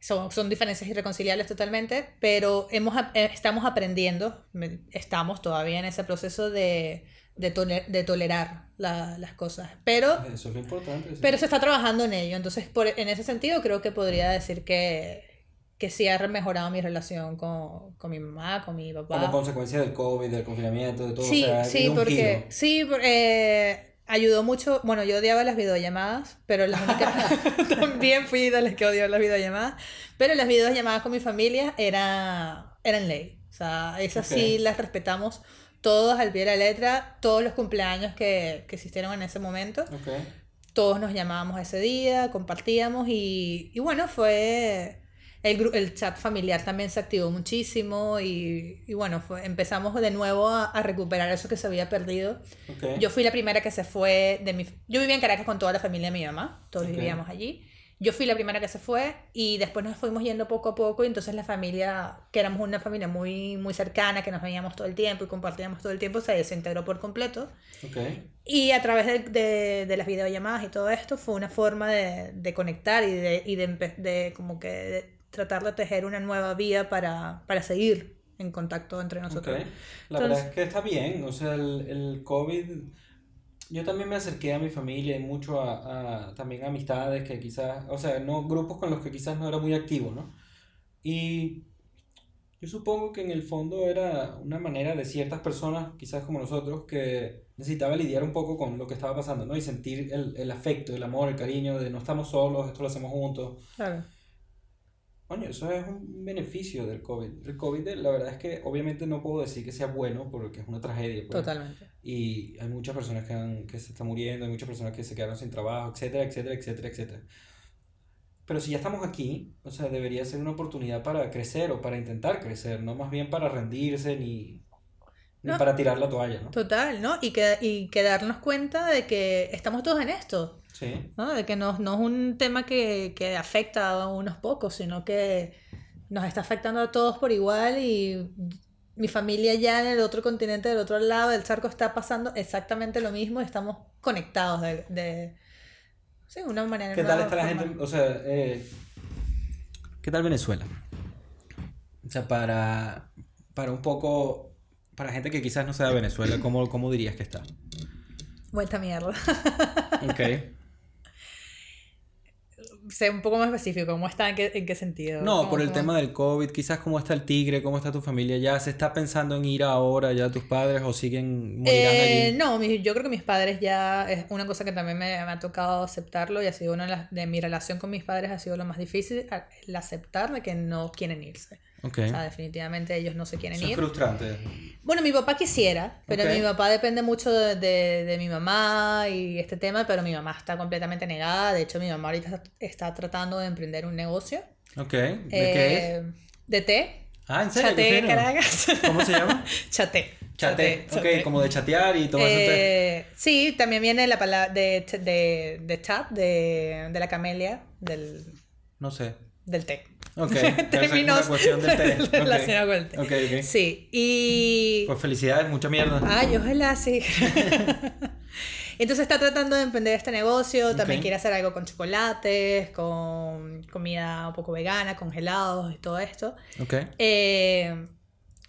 son, son diferencias irreconciliables totalmente, pero hemos, eh, estamos aprendiendo, estamos todavía en ese proceso de, de, toler- de tolerar la- las cosas. Pero, Eso es lo importante. sí. pero se está trabajando en ello. Entonces, por, en ese sentido, creo que podría decir que, que sí ha mejorado mi relación con, con mi mamá, con mi papá. Como consecuencia del COVID, del confinamiento, de todo. Sí, o sea, sí, porque sí, por- eh, ayudó mucho. Bueno, yo odiaba las videollamadas, pero las únicas [laughs] [laughs] también fui de las que odió las videollamadas, pero las videollamadas con mi familia era eran ley. O sea, esas sí Ok. las respetamos todos al pie de la letra, todos los cumpleaños que, que existieron en ese momento, Ok. todos nos llamábamos ese día, compartíamos y, y bueno, fue... El, el chat familiar también se activó muchísimo y, y bueno, fue, empezamos de nuevo a, a recuperar eso que se había perdido. Ok. Yo fui la primera que se fue de mi... Yo vivía en Caracas con toda la familia de mi mamá, todos Ok. vivíamos allí. Yo fui la primera que se fue y después nos fuimos yendo poco a poco y entonces la familia, que éramos una familia muy, muy cercana, que nos veíamos todo el tiempo y compartíamos todo el tiempo, se desintegró por completo. Ok. Y a través de, de, de las videollamadas y todo esto fue una forma de, de conectar y de, y de, como que tratar de tejer una nueva vía para, para seguir en contacto entre nosotros. Ok. La Entonces- verdad es que está bien. O sea, el, el COVID. Yo también me acerqué a mi familia y mucho a, a también amistades que quizás. O sea, no grupos con los que quizás no era muy activo, ¿no? Y yo supongo que en el fondo era una manera de ciertas personas, quizás como nosotros, que necesitaba lidiar un poco con lo que estaba pasando, ¿no? Y sentir el, el afecto, el amor, el cariño de no estamos solos, esto lo hacemos juntos. Claro. Coño, eso es un beneficio del COVID. El COVID, la verdad es que obviamente no puedo decir que sea bueno porque es una tragedia. pues. Totalmente. Y hay muchas personas que, han- que se están muriendo, hay muchas personas que se quedaron sin trabajo, etcétera, etcétera, etcétera, etcétera. Pero si ya estamos aquí, o sea, debería ser una oportunidad para crecer o para intentar crecer, no más bien para rendirse ni, ni No. para tirar la toalla, ¿no? Total, ¿no? Y que, y que darnos cuenta de que estamos todos en esto, Sí, ¿no? De que no, no es un tema que, que afecta a unos pocos, sino que nos está afectando a todos por igual y mi familia ya en el otro continente, del otro lado del charco, está pasando exactamente lo mismo y estamos conectados de... de sí, una manera. ¿Qué tal está la gente? O sea, eh, ¿qué tal Venezuela? O sea, para, para un poco, para gente que quizás no sea de Venezuela, ¿cómo, cómo dirías que está? Vuelta mierda. Ok. [laughs] sé un poco más específico, ¿cómo está? ¿En qué, en qué sentido? No, ¿Cómo- por el cómo- tema del COVID, quizás cómo está el tigre, cómo está tu familia ya, ¿se está pensando en ir ahora ya tus padres o siguen, Eh, allí? no, yo creo que mis padres ya es una cosa que también me, me ha tocado aceptarlo y ha sido una de, las- de mi relación con mis padres ha sido lo más difícil, el aceptar de que no quieren irse. Ok. O sea, definitivamente ellos no se quieren Eso es ir. frustrante. Bueno, mi papá quisiera, pero mi papá depende mucho de, de- de mi mamá y este tema, pero mi mamá está completamente negada. De hecho, mi mamá ahorita está, está tratando de emprender un negocio. Ok. ¿De qué es? eh, De té. Ah, ¿en serio? Chaté. Caracas. ¿Cómo se llama? [laughs] Chaté. Chaté. Ok, chaté. como de chatear y té. Eh, sí, también viene la palabra de, ch- de, de chat, de, de la camelia, del, No sé. Del té. Ok. [laughs] Términos del té. [laughs] Ok. relacionados con el té. Ok, ok. Sí, y... Pues felicidades, mucha mierda. Ay, ojalá sí. [laughs] Entonces está tratando de emprender este negocio, también quiere hacer algo con chocolates, con comida un poco vegana, congelados y todo esto. Ok. Eh,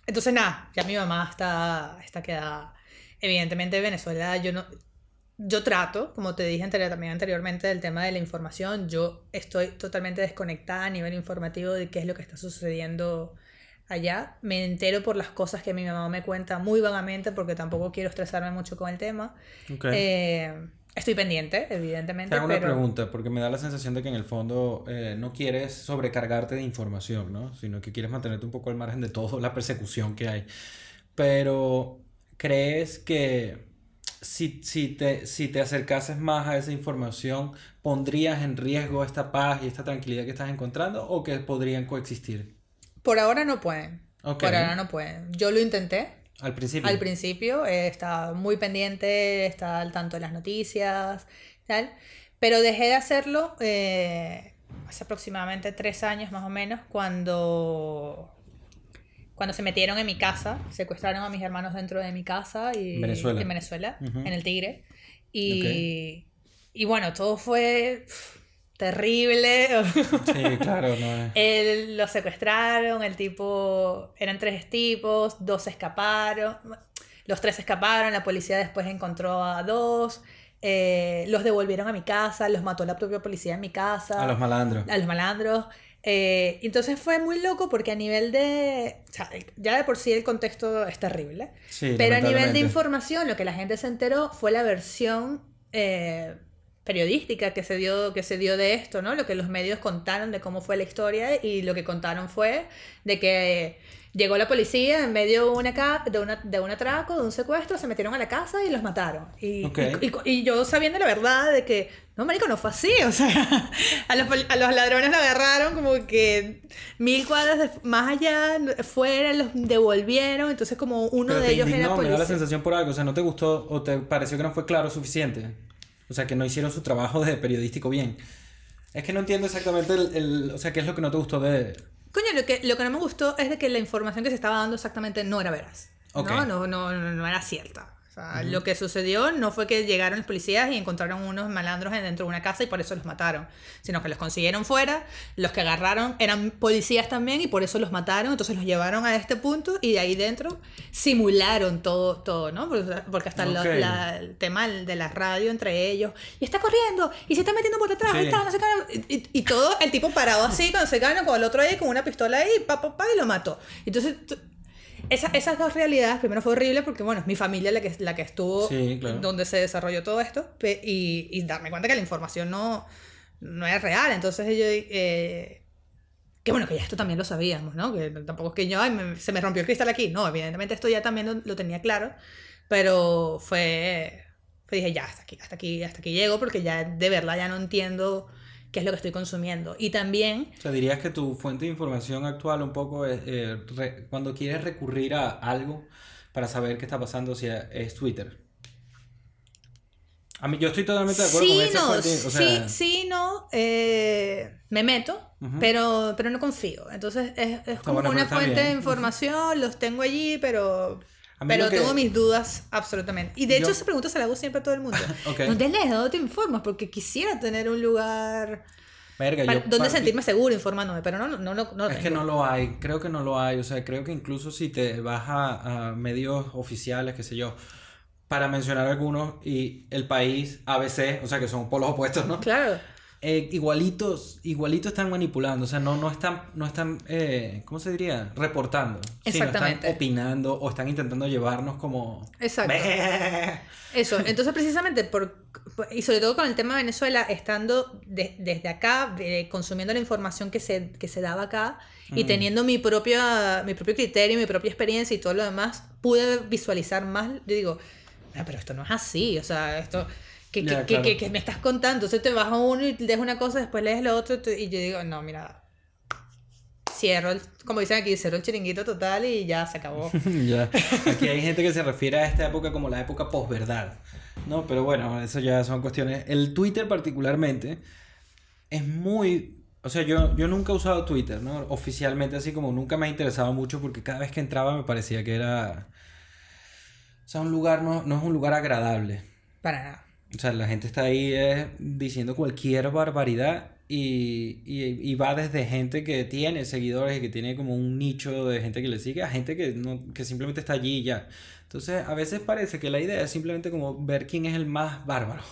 entonces, nada, ya mi mamá está, está quedada. Evidentemente, Venezuela, yo no. Yo trato, como te dije anteri- también anteriormente, del tema de la información. Yo estoy totalmente desconectada a nivel informativo de qué es lo que está sucediendo allá. Me entero por las cosas que mi mamá me cuenta muy vagamente porque tampoco quiero estresarme mucho con el tema. Ok. Eh, estoy pendiente, evidentemente. Te hago una pero... pregunta, porque me da la sensación de que en el fondo eh, no quieres sobrecargarte de información, ¿no? Sino que quieres mantenerte un poco al margen de toda la persecución que hay. Pero, ¿crees que si, si, te, si te acercases más a esa información, pondrías en riesgo esta paz y esta tranquilidad que estás encontrando o que podrían coexistir? Por ahora no pueden. Por ahora no pueden. Yo lo intenté. Al principio. Al principio eh, estaba muy pendiente, estaba al tanto de las noticias, tal, pero dejé de hacerlo eh, hace aproximadamente tres años más o menos, cuando, cuando se metieron en mi casa, secuestraron a mis hermanos dentro de mi casa y, Venezuela. en Venezuela, en el Tigre. Y, y bueno, todo fue terrible. Sí, claro, no es. [laughs] Él lo secuestraron, el tipo, eran tres tipos, dos se escaparon. los tres escaparon, la policía después encontró a dos, eh, los devolvieron a mi casa, los mató la propia policía en mi casa. A los malandros. A los malandros. Eh, entonces fue muy loco porque a nivel de... O sea, ya de por sí el contexto es terrible. Sí, pero a nivel de información, lo que la gente se enteró fue la versión eh, periodística que se, dio, que se dio de esto, ¿no? Lo que los medios contaron de cómo fue la historia y lo que contaron fue de que llegó la policía en medio de, una de, una, de un atraco, de un secuestro, se metieron a la casa y los mataron. Y, y, y- y yo sabiendo la verdad de que, no, marico, no fue así, [laughs] o sea, a los, a los ladrones lo agarraron como que mil cuadras de- más allá, fuera, los devolvieron, entonces como uno Pero de ellos era indignó, me da la policía. sensación por algo. O sea, ¿no te gustó o te pareció que no fue claro suficiente? O sea, que no hicieron su trabajo de periodístico bien. Es que no entiendo exactamente el, el- o sea, qué es lo que no te gustó de... Coño, lo que, lo que no me gustó es de que la información que se estaba dando exactamente no era veraz. Ok. ¿no? No, no, no, no era cierta. O sea, lo que sucedió no fue que llegaron los policías y encontraron unos malandros dentro de una casa y por eso los mataron, sino que los consiguieron fuera, los que agarraron eran policías también y por eso los mataron, entonces los llevaron a este punto y de ahí dentro simularon todo, todo ¿no? Porque, hasta la- el tema de la radio entre ellos, y está corriendo, y se está metiendo por detrás, Sí. está, no sé qué, y, y todo el tipo parado así, cuando se caen con el otro ahí, con una pistola ahí, pa, pa, pa, y lo mató. Entonces, esa- esas dos realidades, primero fue horrible porque, bueno, es mi familia la que, la que estuvo Sí, claro. donde se desarrolló todo esto, y, y darme cuenta que la información no, no es real. Entonces, yo, eh, que bueno, que ya esto también lo sabíamos, ¿no? Que tampoco es que yo, ay, me- se me rompió el cristal aquí. No, evidentemente esto ya también lo, lo tenía claro, pero fue, fue, dije, ya, hasta aquí, hasta aquí, hasta aquí llego porque ya de verdad ya no entiendo qué es lo que estoy consumiendo. Y también, O sea, dirías que tu fuente de información actual un poco es eh, re- cuando quieres recurrir a algo para saber qué está pasando, si es Twitter. A mí, yo estoy totalmente de acuerdo sí, con esa no, fuente. O sea, sí, sí, no, eh, me meto, pero, pero no confío. Entonces es, es como bueno, una fuente bien. de información, los tengo allí, pero... Pero que- tengo mis dudas, absolutamente. Y de hecho, Yo- esa pregunta se la hago siempre a todo el mundo. [laughs] Ok. ¿Dónde lees? ¿Dónde te informas? Porque quisiera tener un lugar verga, para- yo donde sentirme seguro informándome, pero no, no, no, no, no Es que no lo hay, creo que no lo hay, o sea, creo que incluso si te vas a, a medios oficiales, qué sé yo, para mencionar algunos, y el país, ABC, o sea, que son polos opuestos, ¿no? Claro. Eh, igualitos, igualitos están manipulando, o sea, no, no están, no están eh, ¿cómo se diría? Reportando. sino Exactamente. están opinando o están intentando llevarnos como... Exacto. Eso, entonces precisamente, por, y sobre todo con el tema de Venezuela, estando de- desde acá, de- consumiendo la información que se, que se daba acá y teniendo mi, propia, mi propio criterio, mi propia experiencia y todo lo demás, pude visualizar más, yo digo, "Ah, pero esto no es así, o sea, esto... Que, Ya, que, claro. que- que me estás contando, entonces te vas a uno y lees una cosa, después lees lo otro, y yo digo, no, mira, cierro, el- como dicen aquí, cierro el chiringuito total y ya se acabó. [laughs] ya. Aquí hay gente que se refiere a esta época como la época posverdad. No, pero bueno, eso ya son cuestiones. El Twitter particularmente es muy... O sea, yo, yo nunca he usado Twitter, ¿no? Oficialmente, así como nunca me ha interesado mucho porque cada vez que entraba me parecía que era... O sea, un lugar no, no es un lugar agradable. Para nada. O sea, la gente está ahí eh, diciendo cualquier barbaridad y, y, y va desde gente que tiene seguidores y que tiene como un nicho de gente que le sigue a gente que, no, que simplemente está allí y ya. Entonces, a veces parece que la idea es simplemente como ver quién es el más bárbaro.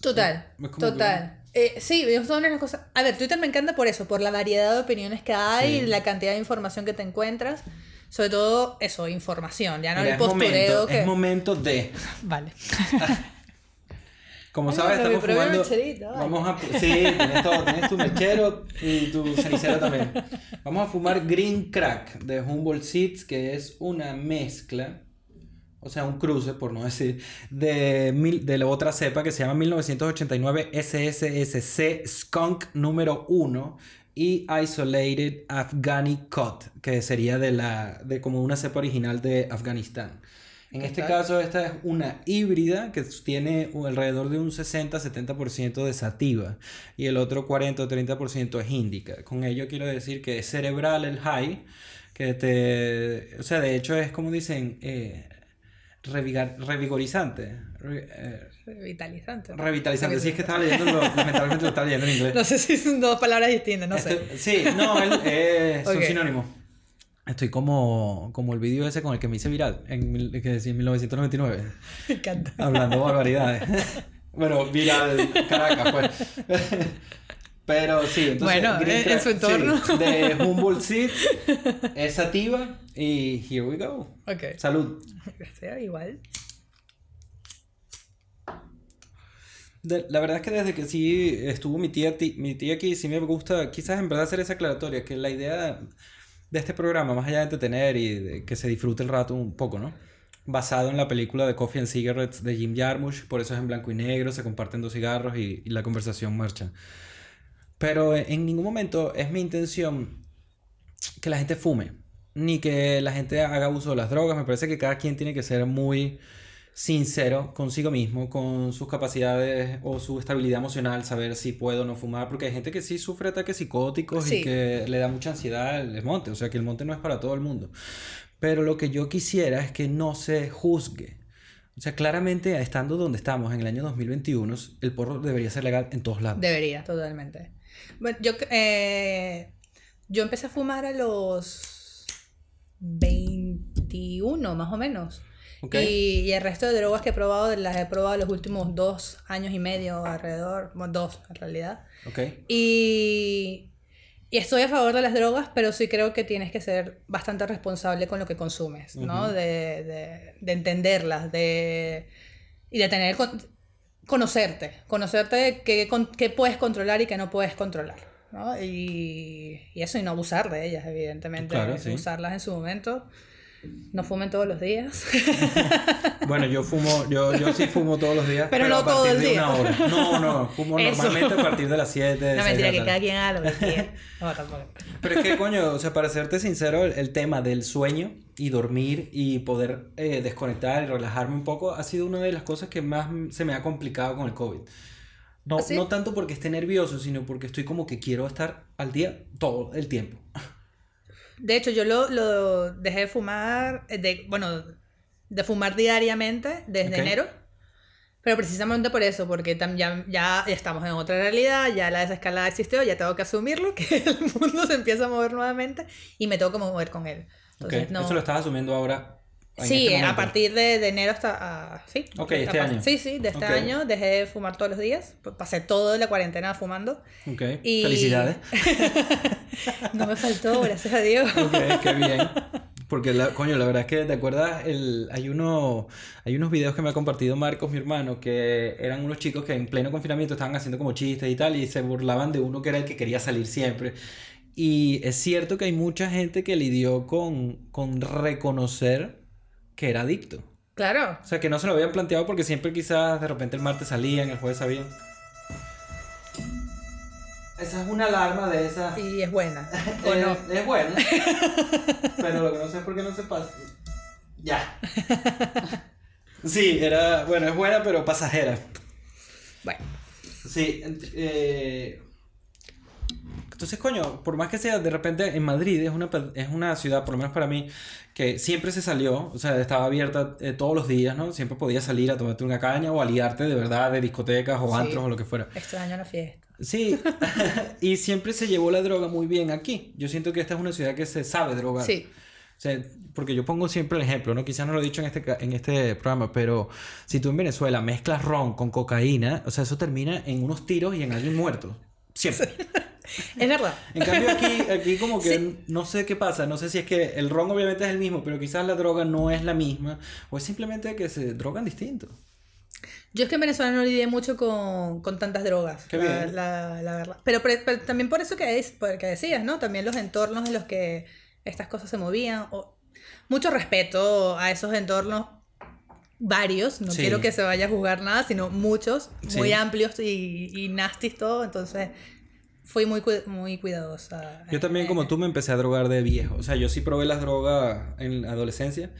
Total, Es total. Eh, sí, son unas cosas. A ver, Twitter me encanta por eso, por la variedad de opiniones que hay, Sí. la cantidad de información que te encuentras. Sobre todo eso, información, ya no Mira, el es, postureo momento, que. es momento de... [laughs] Vale. [laughs] Como Ay, sabes, estamos mecherita, vale. Vamos a. Sí, tienes todo. Tu mechero y tu cenicero también. Vamos a fumar Green Crack de Humboldt Seeds, que es una mezcla. O sea, un cruce, por no decir, de, mil, de la otra cepa que se llama 1989 SSSC Skunk número 1 y Isolated Afghani Cut, que sería de, la, de como una cepa original de Afganistán. En ¿Qué este tal? caso, esta es una híbrida que tiene alrededor de un 60-70% de sativa y el otro 40 o 30% es índica. Con ello quiero decir que es cerebral el high, que te... O sea, de hecho es como dicen, eh, revigar- revigorizante. re- eh, Revitalizante. ¿no? revitalizante. Sí, es que estaba leyendo, lo- [laughs] lamentablemente lo estaba leyendo en inglés. No sé si son dos palabras distintas, no sé. Este- sí, no, él, eh, son Ok. sinónimos. Estoy como, como el vídeo ese con el que me hice viral, en, mil- que decía en 1999, [laughs] Me encanta. hablando barbaridades. [laughs] bueno, viral Caracas, pues. Pero sí, entonces... Bueno, Green en- en su entorno. sí, de [laughs] Humboldt Seed, es sativa y here we go. Ok. Salud. Gracias, igual. De- la verdad es que desde que sí estuvo mi tía, ti- mi tía aquí, sí me gusta quizás en verdad hacer esa aclaratoria, que la idea de este programa, más allá de entretener y de que se disfrute el rato un poco, ¿no? Basado en la película de Coffee and Cigarettes de Jim Jarmusch, por eso es en blanco y negro, se comparten dos cigarros y, y la conversación marcha. Pero en ningún momento es mi intención que la gente fume, ni que la gente haga uso de las drogas. Me parece que cada quien tiene que ser muy sincero consigo mismo, con sus capacidades o su estabilidad emocional, saber si puedo o no fumar, porque hay gente que sí sufre ataques psicóticos Sí. y que le da mucha ansiedad el monte, o sea que el monte no es para todo el mundo. Pero lo que yo quisiera es que no se juzgue. O sea, claramente estando donde estamos en el año 2021, el porro debería ser legal en todos lados. Debería, totalmente. Bueno, yo, eh, yo empecé a fumar a los 21, más o menos. ¿Ok? Y, y el resto de drogas que he probado, las he probado los últimos dos años y medio alrededor, bueno, dos en realidad. ¿Ok? Y, y estoy a favor de las drogas, pero sí creo que tienes que ser bastante responsable con lo que consumes, ¿no? Ujú. de, de, de entenderlas, de, y de tener, con- conocerte, conocerte qué, qué puedes controlar y qué no puedes controlar, ¿no? Y, y eso, y no abusar de ellas, evidentemente, Claro, sí. usarlas en su momento. No fumen todos los días. [laughs] Bueno, yo fumo, yo, yo sí fumo todos los días. Pero no a partir todo el de día. una hora. No, no, fumo Eso. normalmente a partir de las 7. no mentira, que cada quien haga lo que [laughs] quiera. No, tampoco. Pero es que, coño, o sea, para serte sincero, el, el tema del sueño y dormir y poder eh, desconectar y relajarme un poco ha sido una de las cosas que más se me ha complicado con el COVID. No, ¿Ah, sí? no tanto porque esté nervioso, sino porque estoy como que quiero estar al día todo el tiempo. De hecho, yo lo, lo dejé de fumar, eh, de, bueno, de fumar diariamente desde enero. Pero precisamente por eso, porque tam- ya, ya estamos en otra realidad, ya la desescalada existió, ya tengo que asumirlo, [laughs] que el mundo se empieza a mover nuevamente y me tengo que mover con él. Entonces, no- Eso lo estás asumiendo ahora. En Sí, este a partir de, de enero hasta... ah, sí. Ok, este año. Sí, sí, de este Ok. año dejé de fumar todos los días. Pasé toda la cuarentena fumando. Ok, Y- felicidades. [laughs] No me faltó, gracias a Dios. Ok, qué [laughs] bien. Porque, la, coño, la verdad es que, ¿te acuerdas? El, hay, uno, hay unos videos que me ha compartido Marcos, mi hermano, que eran unos chicos que en pleno confinamiento estaban haciendo como chistes y tal, y se burlaban de uno que era el que quería salir siempre. Y es cierto que hay mucha gente que lidió con, con reconocer que era adicto. Claro. O sea, que no se lo habían planteado porque siempre quizás de repente el martes salían, el jueves sabían. Esa es una alarma de esas... Y es buena. [laughs] ¿O Eh, no? Es bueno. [laughs] Pero lo que no sé es por qué no se pasa. Ya. [laughs] Sí, era. Bueno, es buena, pero pasajera. Bueno. Sí. eh, Entonces, coño, por más que sea, de repente en Madrid es una, es una ciudad, por lo menos para mí, que siempre se salió, o sea, estaba abierta eh, todos los días, ¿no? Siempre podías salir a tomarte una caña o aliarte de verdad de discotecas o Sí. antros o lo que fuera. Extraño la fiesta. Sí, [laughs] y siempre se llevó la droga muy bien aquí. Yo siento que esta es una ciudad que se sabe drogar. Sí. O sea, porque yo pongo siempre el ejemplo, ¿no? Quizás no lo he dicho en este, en este programa, pero si tú en Venezuela mezclas ron con cocaína, o sea, eso termina en unos tiros y en alguien muerto. Siempre. [laughs] [laughs] Es verdad. En cambio aquí, aquí como que no sé qué pasa, no sé si es que el ron obviamente es el mismo, pero quizás la droga no es la misma, o es simplemente que se drogan distinto. Yo es que en Venezuela no lidié mucho con, con tantas drogas, Qué la, bien. la- la verdad. Pero, pero también por eso que, es, por- que decías, ¿no? También los entornos en los que estas cosas se movían. O, mucho respeto a esos entornos, varios, no Sí. quiero que se vaya a juzgar nada, sino muchos, muy Sí. amplios y, y nasties todo, entonces fui muy, muy cuidadosa. Yo también, como tú, me empecé a drogar de viejo. O sea, yo sí probé las drogas en la adolescencia,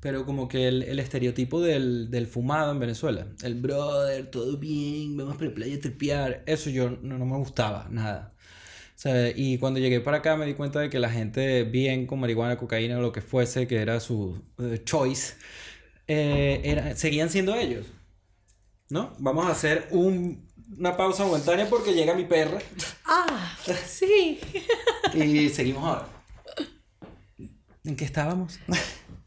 pero como que el, el estereotipo del, del fumado en Venezuela, el brother, todo bien, vamos para la playa a tripear, eso yo no, no me gustaba, nada. O sea, y cuando llegué para acá me di cuenta de que la gente bien con marihuana, cocaína o lo que fuese, que era su eh, choice, eh, era, seguían siendo ellos. ¿No? Vamos a hacer un- una pausa momentánea porque llega mi perra. Ah, sí. Y seguimos ahora. ¿En qué estábamos?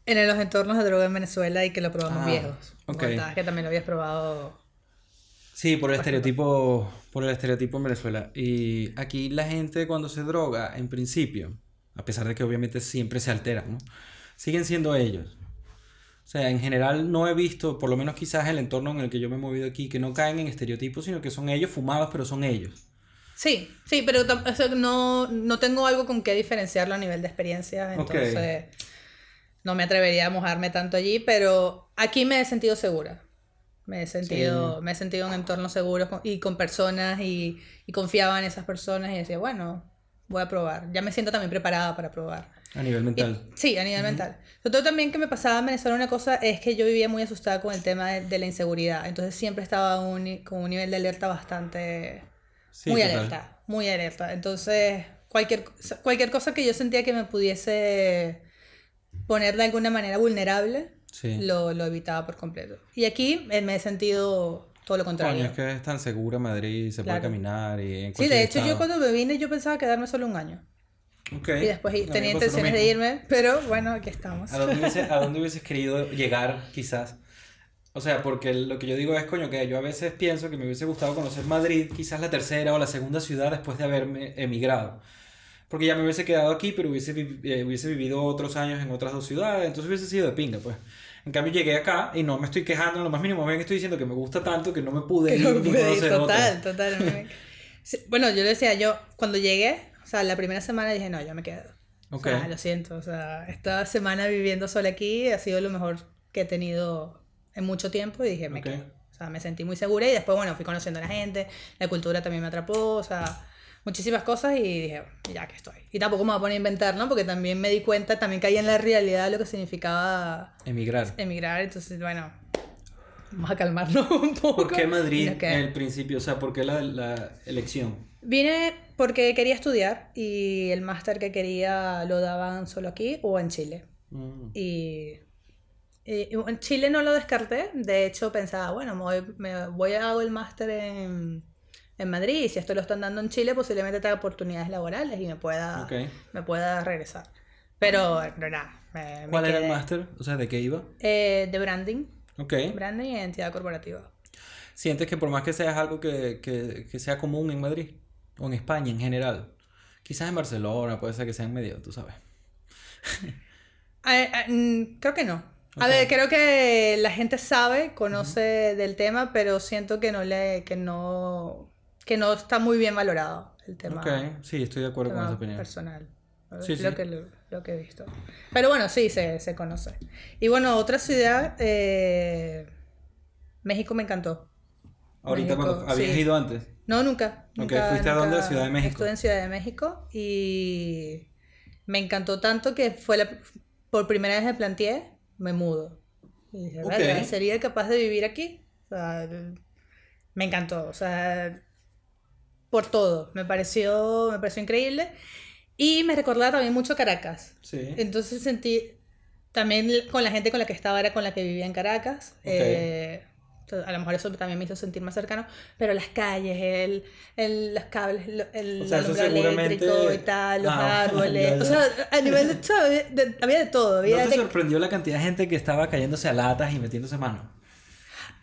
En los entornos de droga en Venezuela y que lo probamos Ah, viejos. ok. Contabas que también lo habías probado. Sí, por el estereotipo, por el estereotipo en Venezuela. Y aquí la gente cuando se droga, en principio, a pesar de que obviamente siempre se alteran, ¿no? Siguen siendo ellos. O sea, en general no he visto, por lo menos quizás el entorno en el que yo me he movido aquí, que no caen en estereotipos, sino que son ellos fumados, pero son ellos. Sí, sí, pero tam- o sea, no, no tengo algo con qué diferenciarlo a nivel de experiencia, entonces no me atrevería a mojarme tanto allí, pero aquí me he sentido segura. Me he sentido, me he sentido en entornos seguros y con personas y, y confiaba en esas personas y decía, bueno, voy a probar. Ya me siento también preparada para probar. A nivel Y- mental. sí, a nivel mental. Sobre todo también que me pasaba en Venezuela una cosa es que yo vivía muy asustada con el tema de, de la inseguridad. Entonces siempre estaba un con un nivel de alerta bastante... Sí, muy total. alerta, muy alerta. Entonces cualquier, cosa- cualquier cosa que yo sentía que me pudiese poner de alguna manera vulnerable, Sí. lo, lo evitaba por completo. Y aquí eh, me he sentido todo lo contrario. Coño, es que es tan segura Madrid, se puede Claro. caminar y en Sí, de hecho yo estado. cuando me vine yo pensaba quedarme solo un año. Ok. Y después me tenía intenciones de irme, pero bueno, aquí estamos. ¿A dónde, hubiese- a dónde hubieses [laughs] querido llegar, quizás? O sea, porque lo que yo digo es, coño, que yo a veces pienso que me hubiese gustado conocer Madrid, quizás la tercera o la segunda ciudad después de haberme emigrado. Porque ya me hubiese quedado aquí, pero hubiese, eh, hubiese vivido otros años en otras dos ciudades, entonces hubiese sido de pinga, pues. En cambio llegué acá y no me estoy quejando en lo más mínimo, bien estoy diciendo que me gusta tanto que no me pude Que ir no ni pude ir, conocer total, otras. total. Bueno, yo le decía, yo cuando llegué, o sea, la primera semana dije, no, yo me quedo. Ok. O sea, lo siento, o sea, esta semana viviendo sola aquí ha sido lo mejor que he tenido en mucho tiempo y dije, me Ok. quedo. O sea, me sentí muy segura y después, bueno, fui conociendo a la gente, la cultura también me atrapó, o sea, muchísimas cosas y dije, ya que estoy. Y tampoco me voy a poner a inventar, ¿no? Porque también me di cuenta, también caí en la realidad de lo que significaba Emigrar. emigrar, entonces, bueno, vamos a calmarnos [laughs] un poco. ¿Por qué Madrid en el principio? O sea, ¿por qué la, la elección? Vine porque quería estudiar y el máster que quería lo daban solo aquí o en Chile. Mm. Y, y en Chile no lo descarté, de hecho pensaba, bueno, me voy, me voy a hago el máster en, en Madrid y si esto lo están dando en Chile posiblemente tenga oportunidades laborales y me pueda, Ok. me pueda regresar. Pero no, nada, me, me ¿Cuál era el máster? O sea, ¿de qué iba? Eh, de branding, Ok. branding y identidad corporativa. ¿Sientes que por más que seas algo que, que, que sea común en Madrid o en España en general, quizás en Barcelona, puede ser que sea en medio, tú sabes? Ah, [laughs] ah, mm, creo que no. A Ok. ver, creo que la gente sabe, conoce del tema, pero siento que no le, que no, que no está muy bien valorado el tema, Ok, sí, estoy de acuerdo con esa opinión. personal. Sí, lo, sí. Que, lo, lo que he visto. Pero bueno, sí, se, se conoce. Y bueno, otra ciudad, eh, México me encantó. Ahorita, México, cuando habías sí. ido antes. No, nunca. Nunca ¿fuiste a dónde? A Ciudad de México. Estuve en Ciudad de México y me encantó tanto que fue la, por primera vez me planteé, me mudo. Y dije, Ok. "Verga, ¿sería capaz de vivir aquí? O sea, me encantó, o sea, por todo. Me pareció, me pareció increíble. Y me recordaba también mucho Caracas. Sí. Entonces sentí, también con la gente con la que estaba era con la que vivía en Caracas. Ok. eh, a lo mejor eso también me hizo sentir más cercano, pero las calles, el, el, los cables, el O sea, alumbrado seguramente- eléctrico y tal, los Ah, [laughs] árboles. ya, ya. O sea, a nivel de, había de todo. ¿No Había te de- sorprendió la cantidad de gente que estaba cayéndose a latas y metiéndose mano?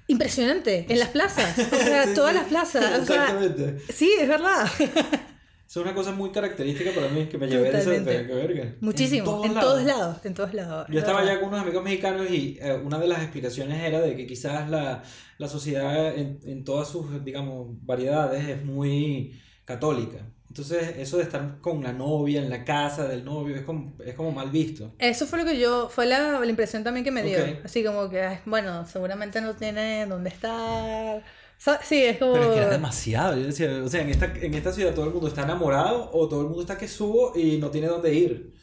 impresionante, en las plazas. O sea, [laughs] Sí, todas sí. las plazas. o sea, Exactamente. sí, es verdad. [laughs] Es una cosa muy característica para mí, que me llevé que verga. Muchísimo, en todos lados, en todos lados. Yo es estaba allá con unos amigos mexicanos y eh, una de las explicaciones era de que quizás la, la sociedad en, en todas sus, digamos, variedades es muy católica. Entonces, eso de estar con la novia en la casa del novio es como, es como mal visto. Eso fue lo que yo, fue la, la impresión también que me dio. Ok. Así como que, bueno, seguramente no tiene dónde estar. Sí, es como... Pero es que era demasiado. Yo decía, o sea, en esta, en esta ciudad todo el mundo está enamorado o todo el mundo está que subo y no tiene dónde ir.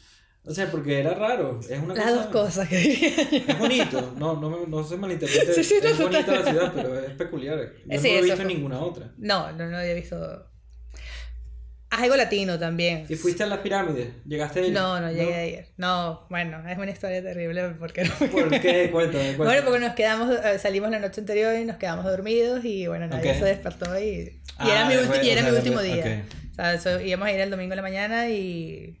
O sea, porque era raro. Es una Las cosa... dos cosas que diría. Es bonito, no, no, no se malinterprete. Sí, sí, no, es bonita la ciudad, pero es peculiar. Yo Sí, no lo he visto en fue. ninguna otra. No, no, no había visto... Haz algo latino también. ¿Y fuiste a las pirámides? ¿Llegaste a ir? No, no llegué a ir. No, bueno, es una historia terrible porque no ¿Por qué? Cuéntame, cuéntame. Bueno, porque nos quedamos, eh, salimos la noche anterior y nos quedamos dormidos y bueno, nadie Ok. se despertó y, y Ah, era mi, bueno, y era mi último día. O sea, eso- íbamos a ir el domingo en la mañana y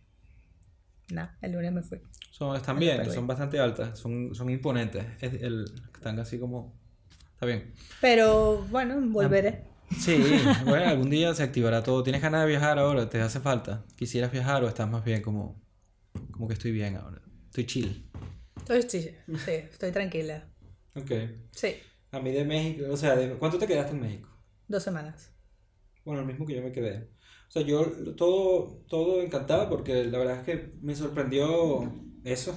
nada, el lunes me fui. Son, están bien, son bastante altas, son, son imponentes. Es el, están así como... Está bien. Pero bueno, volveré. Sí, bueno, algún día se activará todo. ¿Tienes ganas de viajar ahora? ¿Te hace falta? ¿Quisieras viajar o estás más bien como... Como que estoy bien ahora? Estoy chill. Estoy, sí, sí, estoy tranquila. Ok. Sí, A mí de México, o sea, de- ¿cuánto te quedaste en México? dos semanas. Bueno, el mismo que yo me quedé. O sea, yo todo, todo encantado porque la verdad es que me sorprendió eso.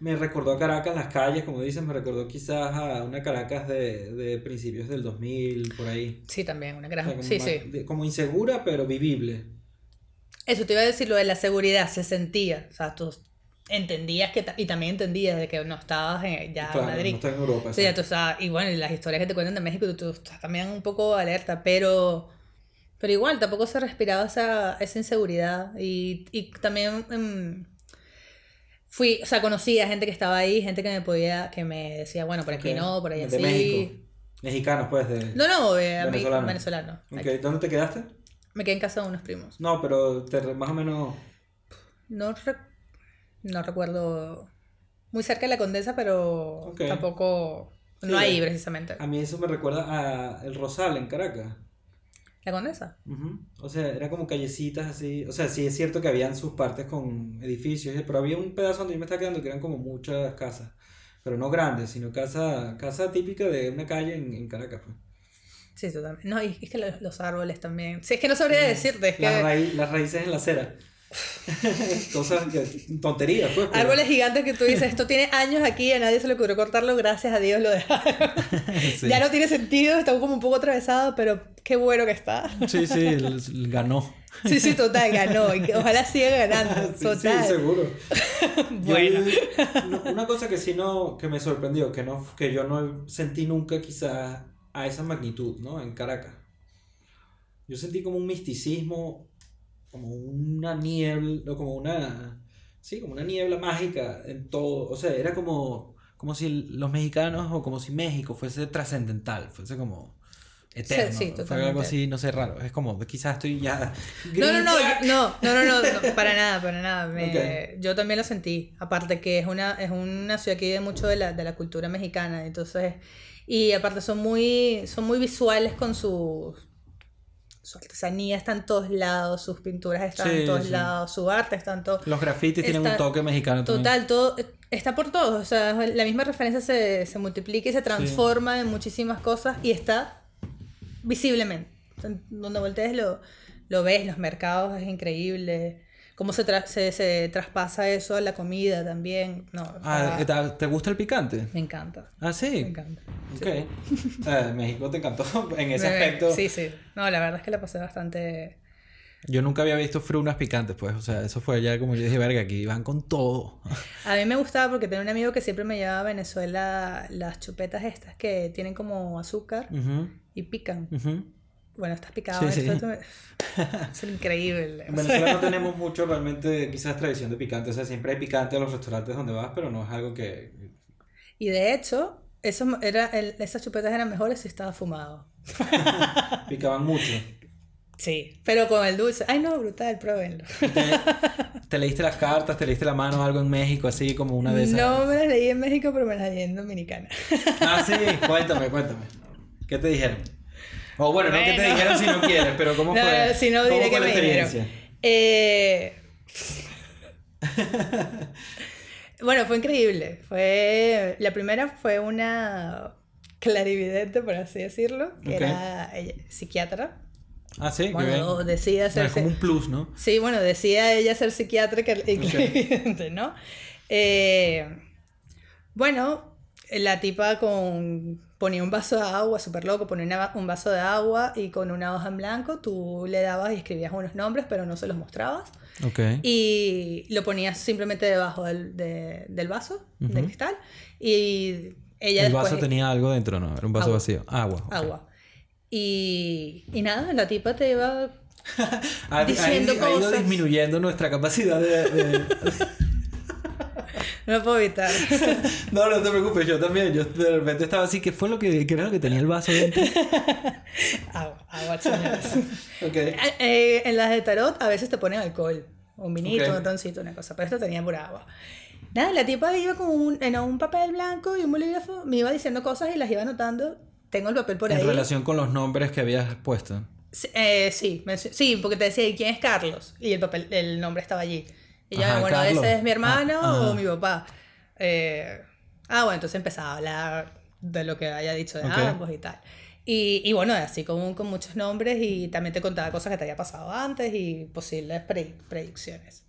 Me recordó a Caracas, las calles, como dices, me recordó quizás a una Caracas de, de principios del 2000, por ahí. Sí, también, una O gran... sea, como, Sí, más- sí. de- como insegura, pero vivible. Eso te iba a decir, lo de la seguridad, se sentía. O sea, tú entendías que... Y también entendías de que no estabas en, ya Claro, en Madrid. no está en Europa. Sí, tú sabes, y bueno, y las historias que te cuentan de México, tú, tú estás también un poco alerta, pero, pero igual, tampoco se respiraba esa, esa inseguridad. Y, y también em, fui, o sea, conocí a gente que estaba ahí, gente que me podía, que me decía, bueno, por aquí no, por ahí De así. México. Mexicanos, pues, de... No, no, a mí- Venezolano. venezolano. Ok, ¿dónde te quedaste? Me quedé en casa de unos primos. No, pero te, más o menos... No, re- no recuerdo muy cerca de la Condesa, pero tampoco, Sí, no ahí eh. precisamente. A mí eso me recuerda a El Rosal en Caracas. La Condesa. Ujú. O sea, era como callecitas así. O sea, sí es cierto que habían sus partes con edificios, pero había un pedazo donde yo me estaba quedando que eran como muchas casas. Pero no grandes, sino casa, casa típica de una calle en, en Caracas. Pues. Sí, totalmente. No, y es que los, los árboles también. Sí, es que no sabría decirte, es que Las, raí- las raíces en la acera. [laughs] Cosas que. tonterías, pues. pero- árboles gigantes que tú dices, esto tiene años aquí, a nadie se le ocurrió cortarlo, gracias a Dios lo dejaron. [laughs] Sí. Ya no tiene sentido, está como un poco atravesado, pero qué bueno que está. Sí, sí, [laughs] ganó. Sí, sí, total, ganó. Ojalá siga ganando. Sí, Total. sí, seguro. Yo- [laughs] Bueno. no, una cosa que sí no, que me sorprendió, que no, que yo no sentí nunca quizás a esa magnitud, ¿no? En Caracas. Yo sentí como un misticismo, como una niebla, o como una, sí, como una niebla mágica en todo. O sea, era como, como si los mexicanos o como si México fuese trascendental, fuese como eterno. Sí, sí, Fue algo así, no sé, raro. Es como, quizás estoy ya... No, no, no, no, no, no, para nada, para nada. Me-. Yo también lo sentí. Aparte que es una, es una ciudad que vive mucho de la, de la cultura mexicana. Entonces, y aparte son muy, son muy visuales con sus su artesanía está en todos lados, sus pinturas están Sí, en todos sí. lados, su arte está en todos Los grafitis tienen un toque mexicano también. Total, todo está por todos. O sea, la misma referencia se, se multiplica y se transforma en muchísimas cosas y está visiblemente. En Donde voltees lo, lo ves, los mercados es increíble. Cómo se, tra- se, se traspasa eso a la comida también. No, Ah, ¿te- ¿te gusta el picante? me encanta. Ah, sí. Me encanta. Ok. Eh, México te encantó [laughs] en ese aspecto. Sí, sí. No, la verdad es que la pasé bastante. Yo nunca había visto frunas picantes, pues. O sea, eso fue ya como yo dije, verga, aquí van con todo. [laughs] A mí me gustaba porque tenía un amigo que siempre me llevaba a Venezuela las chupetas estas que tienen como azúcar Ujú, y pican. Bueno, estás picado. Sí, Es [laughs] increíble. En Venezuela [laughs] no tenemos mucho realmente, quizás tradición de picante. O sea, siempre hay picante a los restaurantes donde vas, pero no es algo que. Y de hecho, eso era, el- esas chupetas eran mejores si estaba fumado. [laughs] picaban mucho. Sí, pero con el dulce. Ay, no, brutal, pruébenlo. Te, te leíste las cartas, te leíste la mano, algo en México, así como una de esas. No me las leí en México, pero me las leí en Dominicana. Ah, sí, cuéntame, cuéntame. ¿Qué te dijeron? O bueno, no que te Bueno. dijeron si no quieres, pero ¿cómo [laughs] No, fue? si no, ¿Cómo diré que me dijeron. Eh, bueno, fue increíble. Fue... La primera fue una clarividente, por así decirlo, que era ella- psiquiatra. Ah, sí, Bueno, bien. decía O sea, es como un plus, ¿no? Sí, bueno, decía ella ser psiquiatra que- y clarividente, ¿no? Eh, bueno, la tipa con, ponía un vaso de agua, súper loco, ponía una- un vaso de agua y con una hoja en blanco tú le dabas y escribías unos nombres, pero no se los mostrabas. Ok. Y lo ponías simplemente debajo del, de- del vaso, del Ujú. cristal. Y ella El después... vaso tenía algo dentro, ¿no? Era un vaso Agua. vacío. Agua. ok. Agua. Y, y nada, la tipa te iba [laughs] Ha, ha Diciendo ido- ha ido cosas. disminuyendo nuestra capacidad de... de- [laughs] [laughs] No lo puedo evitar. [laughs] No, no te preocupes, yo también. Yo de repente estaba así, ¿qué fue lo que, qué era lo que tenía el vaso dentro? [laughs] agua, agua, señores. Ok. Eh, eh, en las de tarot a veces te ponen alcohol. un vinito, Ok. un roncito, una cosa, pero esto tenía pura agua. Nada, la tipa iba con un, en un papel blanco y un bolígrafo, me iba diciendo cosas y las iba anotando. Tengo el papel por ahí. En relación con los nombres que habías puesto. Sí, eh, sí, sí, porque te decía, ¿y quién es Carlos? Y el papel, el nombre estaba allí. Y yo, Ajá, bueno, Carlos. ese es mi hermano Ah, o mi papá. Eh, ah, bueno, entonces empezaba a hablar de lo que haya dicho de ambos y tal. Y, y bueno, así con, con muchos nombres y también te contaba cosas que te había pasado antes y posibles pre- predicciones.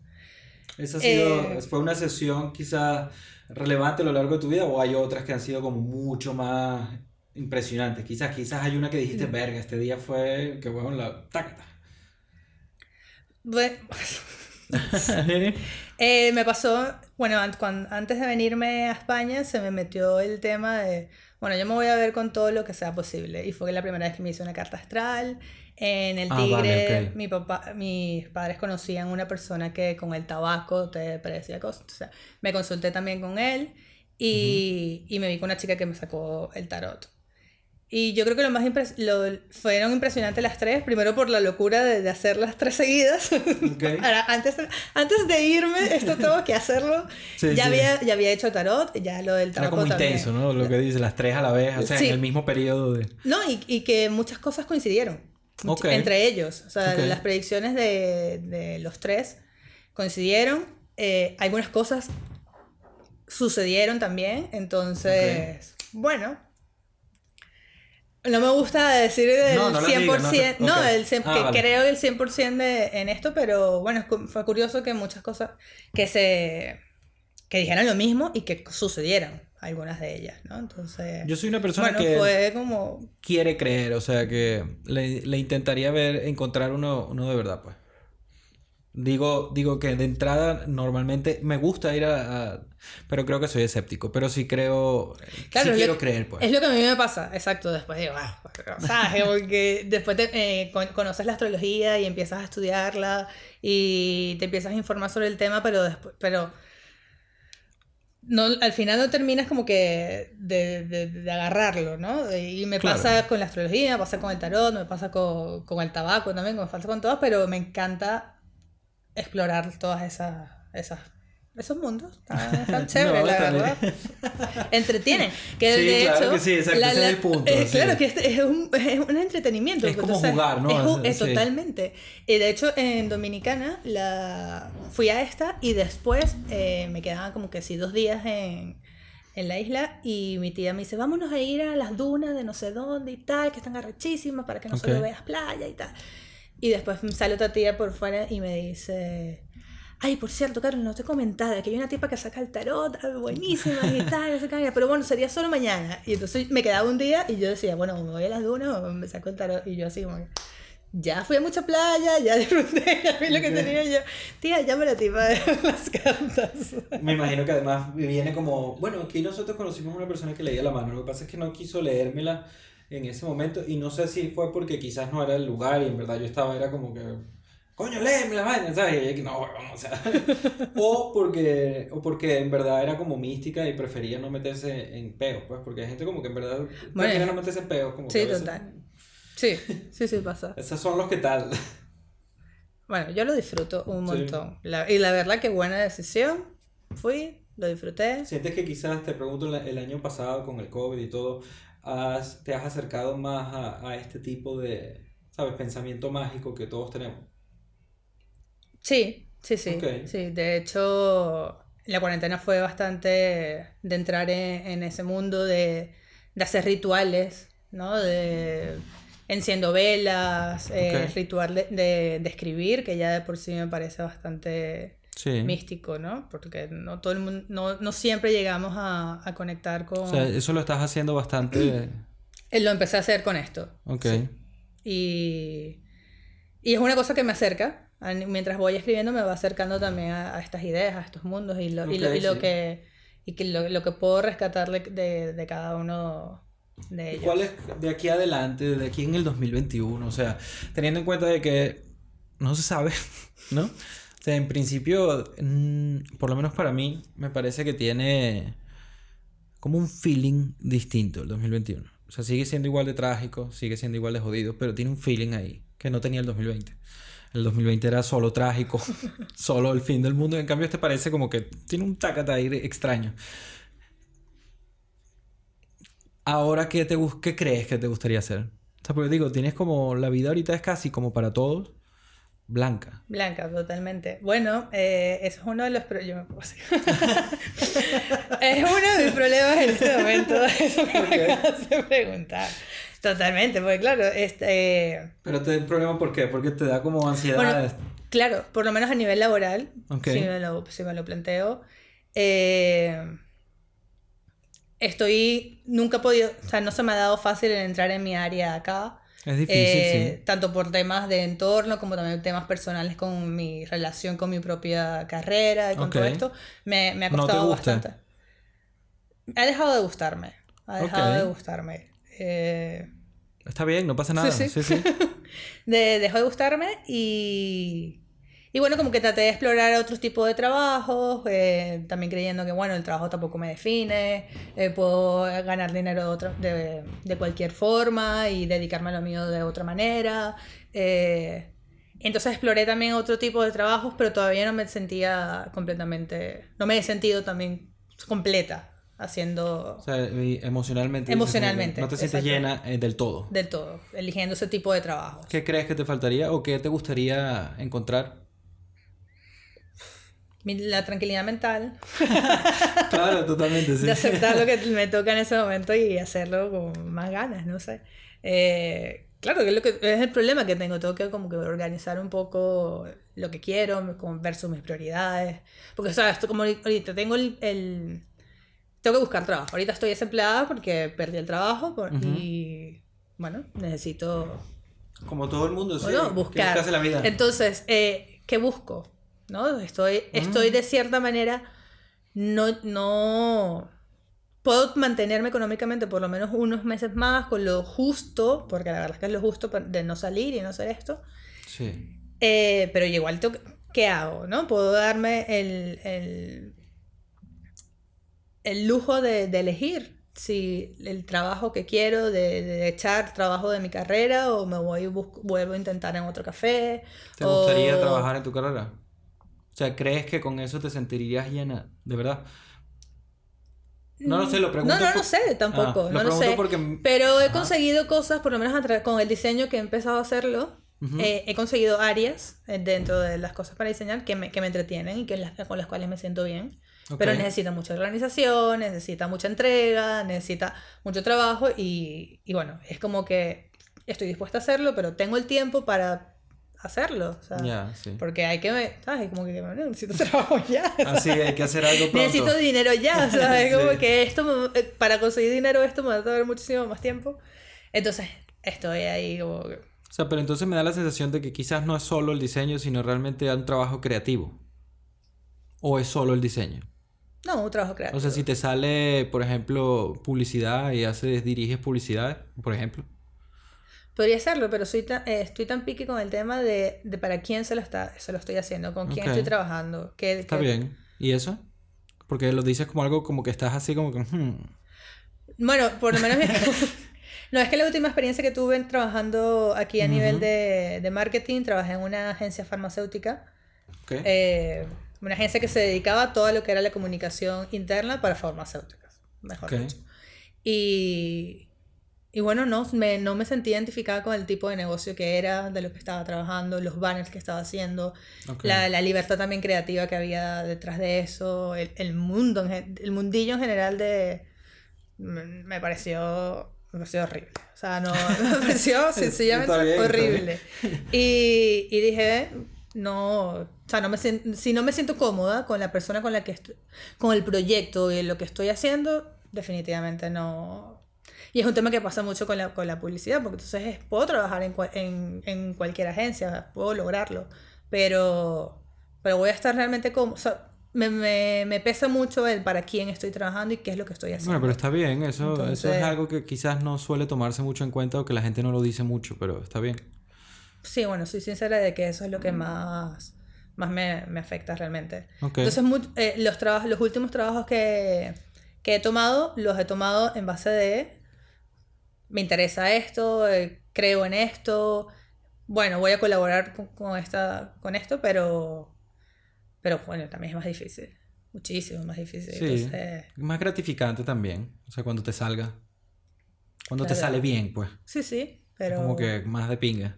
¿Esa ha sido, Eh, fue una sesión quizá relevante a lo largo de tu vida o hay otras que han sido como mucho más impresionantes? Quizás, quizás hay una que dijiste, Mm. verga, este día fue, que bueno, la tácata. Bue- [laughs] Eh, me pasó, bueno, an- cuan- antes de venirme a España se me metió el tema de, bueno, yo me voy a ver con todo lo que sea posible. Y fue la primera vez que me hice una carta astral. En el Ah, Tigre, vale, mi papá, mis padres conocían una persona que con el tabaco te predecía cosas. O sea, me consulté también con él y, y me vi con una chica que me sacó el tarot. Y yo creo que lo más impres- lo, fueron impresionantes las tres, primero por la locura de, de hacer las tres seguidas. Ok. [laughs] Ahora, antes, antes de irme, esto tengo que hacerlo. Sí, ya, sí. Había, ya había hecho tarot, ya lo del Era tabaco como también. intenso, ¿no? Lo que dice, las tres a la vez, o sea, Sí. en el mismo periodo de... No, y, y que muchas cosas coincidieron much- Ok. entre ellos. O sea, Ok. las predicciones de, de los tres coincidieron. Eh, algunas cosas sucedieron también. Entonces, bueno. No me gusta decir el No, no las 100%, digas, no el 100 Ah, que vale. creo el 100% de, en esto, pero bueno, fue curioso que muchas cosas que se que dijeran lo mismo y que sucedieran algunas de ellas, ¿no? Entonces, Yo soy una persona bueno, que fue como quiere creer, o sea, que le, le intentaría ver, encontrar uno, uno de verdad, pues. Digo, digo que de entrada normalmente me gusta ir a, a- Pero creo que soy escéptico. Pero sí creo... Claro, sí quiero lo- creer, pues. Es lo que a mí me pasa, exacto. Después digo, ah, ¿sabes? [laughs] Porque después te, eh, con- conoces la astrología y empiezas a estudiarla y te empiezas a informar sobre el tema, pero después, pero no, al final no terminas como que de, de- de agarrarlo, ¿no? Y me Claro. pasa con la astrología, me pasa con el tarot, me pasa con, con el tabaco también, me pasa con todo, pero me encanta explorar todas esas, esas esos mundos. Están, [laughs] chéveres, No, la verdad [laughs] entretienen. Que Sí, de claro hecho, que sí, exacto, ese es el punto, eh, sí. Claro que este es un, es un entretenimiento. Es como jugar, ¿no? Es, Sí. totalmente. Y de hecho, en Dominicana la, fui a esta y después eh, me quedaban como que sí dos días en, en la isla y mi tía me dice, vámonos a ir a las dunas de no sé dónde y tal, que están arrechísimas para que no solo Ok. veas playa y tal. Y después sale otra tía por fuera y me dice... Ay, por cierto, Carlos, no te he comentado que hay una tipa que saca el tarot, buenísima y tal, pero bueno, sería solo mañana. Y entonces me quedaba un día y yo decía, bueno, me voy a las dunas o me saco el tarot. Y yo así como, ya fui a mucha playa, ya disfruté, [laughs] ya vi lo que tenía yo. Tía, llama la tipa de [laughs] las cartas. Me imagino que además viene como, bueno, aquí nosotros conocimos a una persona que leía la mano, lo que pasa es que no quiso leérmela en ese momento y no sé si fue porque quizás no era el lugar y en verdad yo estaba, era como que, coño, léeme la vaina, ¿sabes? Y ella que no, huevón, o sea, [laughs] o porque, o porque en verdad era como mística y prefería no meterse en peos, pues, porque hay gente como que en verdad prefiere no meterse en peos, como que Sí, a veces- total. Sí, sí, sí pasa. [laughs] Esos son los que tal. Bueno, yo lo disfruto un Sí. montón. La- y la verdad que buena decisión. Fui, lo disfruté. ¿Sientes que quizás, te pregunto, el año pasado con el COVID y todo, has- te has acercado más a, a este tipo de, ¿sabes? Pensamiento mágico que todos tenemos. Sí, sí, sí. Sí, de hecho, la cuarentena fue bastante de entrar en, en ese mundo de, de hacer rituales, ¿no? De enciendo velas, eh, Ok. ritual de, de, de escribir, que ya de por sí me parece bastante Sí. místico, ¿no? Porque no todo el mundo, no, no siempre llegamos a, a conectar con... O sea, eso lo estás haciendo bastante... Eh, Lo empecé a hacer con esto. Ok. Y, y es una cosa que me acerca. Mientras voy escribiendo me va acercando también a, a estas ideas, a estos mundos y lo, y lo, y lo sí. que, y que lo, lo que puedo rescatar de, de, de cada uno de ¿Y ellos. cuál es de aquí adelante, de aquí en el 2021? O sea, teniendo en cuenta de que no se sabe, [laughs] ¿no? O sea, en principio, mm, por lo menos para mí, me parece que tiene como un feeling distinto el 2021. O sea, sigue siendo igual de trágico, sigue siendo igual de jodido, pero tiene un feeling ahí que no tenía el 2020. el 2020 era solo trágico, [laughs] solo el fin del mundo. En cambio, este parece como que tiene un tacata aire extraño. Ahora, ¿qué, te, ¿qué crees que te gustaría hacer? O sea, porque digo, tienes como, la vida ahorita es casi como para todos, blanca. Blanca, totalmente. Bueno, eh, eso es uno de los problemas. [laughs] es uno de mis problemas en este momento, [laughs] eso que me acabas de preguntar. Totalmente, porque claro, este... Pero te da un problema ¿por qué? Porque te da como ansiedad. claro, por lo menos a nivel laboral, si, me lo, si me lo planteo. Eh, estoy, nunca he podido, o sea, no se me ha dado fácil entrar en mi área acá. Es difícil, eh, sí. Tanto por temas de entorno como también temas personales con mi relación con mi propia carrera y con todo esto. Me, me ha costado bastante. Ha dejado de gustarme. Ha dejado de gustarme. Eh... Está bien, no pasa nada. Sí, sí. sí, [laughs] de, dejó de gustarme y y bueno, como que traté de explorar otros tipos de trabajos, eh, también creyendo que, bueno, el trabajo tampoco me define, eh, puedo ganar dinero de, de, cualquier forma y dedicarme a lo mío de otra manera. Eh, entonces exploré también otro tipo de trabajos, pero todavía no me sentía completamente, no me he sentido también completa haciendo... O sea, emocionalmente. Emocionalmente. No te sientes llena del todo. Del todo, eligiendo ese tipo de trabajo. ¿Qué crees que te faltaría o qué te gustaría encontrar la tranquilidad mental. [laughs] claro, totalmente, sí. De aceptar lo que me toca en ese momento y hacerlo con más ganas, no sé. Eh, claro, que es, lo que es el problema que tengo. Tengo que como que organizar un poco lo que quiero versus mis prioridades. Porque, ¿sabes? Como ahorita tengo el, Tengo que buscar trabajo. Ahorita estoy desempleada porque perdí el trabajo y, bueno, necesito... Como todo el mundo, sí. buscar. La vida? Entonces, eh, ¿qué busco? ¿No? Estoy, estoy mm. de cierta manera, no, no, puedo mantenerme económicamente por lo menos unos meses más con lo justo, porque la verdad es que es lo justo de no salir y no hacer esto. Sí. Eh, pero igual, ¿qué hago? ¿no? Puedo darme el, el, el lujo de, de, elegir si el trabajo que quiero, de, de, echar trabajo de mi carrera o me voy vuelvo a intentar en otro café. ¿Te gustaría trabajar en tu carrera? O sea, ¿crees que con eso te sentirías llena? ¿De verdad? No lo sé, lo pregunto. No, no lo sé tampoco. Ah, no lo sé. Porque... Pero he conseguido cosas, por lo menos con el diseño que he empezado a hacerlo. Eh, he conseguido áreas eh, dentro de las cosas para diseñar que me, que me entretienen y que las, con las cuales me siento bien. Pero necesita mucha organización, necesita mucha entrega, necesita mucho trabajo y, y bueno, es como que estoy dispuesta a hacerlo, pero tengo el tiempo para hacerlo. O sea, Porque hay que, ¿sabes? Como que necesito [laughs] trabajo ya. Así, hay que hacer algo pronto. Necesito dinero ya, ¿sabes? [laughs] Como que esto, eh, para conseguir dinero esto me va a tomar muchísimo más tiempo. Entonces, estoy ahí como que... O sea, pero entonces me da la sensación de que quizás no es solo el diseño, sino realmente un trabajo creativo. ¿O es solo el diseño? No, un trabajo creativo. O sea, si te sale, por ejemplo, publicidad y haces, diriges publicidad, por ejemplo. Podría hacerlo, pero soy eh, estoy tan pique con el tema de, de, para quién se lo, está, se lo estoy haciendo, con quién estoy trabajando. Que, está bien. ¿Y eso? Porque lo dices como algo como que estás así como que... Hmm. Bueno, por lo menos... [laughs] [laughs] no, es que la última experiencia que tuve trabajando aquí a nivel de, de, marketing, trabajé en una agencia farmacéutica. Eh, una agencia que se dedicaba a todo lo que era la comunicación interna para farmacéuticas, mejor dicho. Y y bueno, no me, no me sentí identificada con el tipo de negocio que era, de lo que estaba trabajando, los banners que estaba haciendo, la, la, libertad también creativa que había detrás de eso, el, el mundo, el mundillo en general de... Me pareció, me pareció horrible. O sea, no, [laughs] me pareció sencillamente horrible. Y, y dije, no, o sea, no me, si no me siento cómoda con la persona con la que estoy, con el proyecto y lo que estoy haciendo, definitivamente no, y es un tema que pasa mucho con la, con la publicidad, porque entonces puedo trabajar en, en, en, cualquier agencia, puedo lograrlo, pero, pero voy a estar realmente como... O sea, me, me, me, pesa mucho el para quién estoy trabajando y qué es lo que estoy haciendo. Bueno, pero está bien, eso, eso es algo que quizás no suele tomarse mucho en cuenta o que la gente no lo dice mucho, pero está bien. Sí, bueno, soy sincera de que eso es lo que más, más me, me afecta realmente. Entonces, eh, los, trabajos, los últimos trabajos que, que he tomado, los he tomado en base de me interesa esto, eh, creo en esto, bueno, voy a colaborar con, con esta, con esto, pero, pero bueno, también es más difícil. Muchísimo más difícil. Sí. Entonces, Más gratificante también. O sea, cuando te salga. Cuando te Claro. sale bien, pues. sí, sí, Es pero... Como que más de pinga.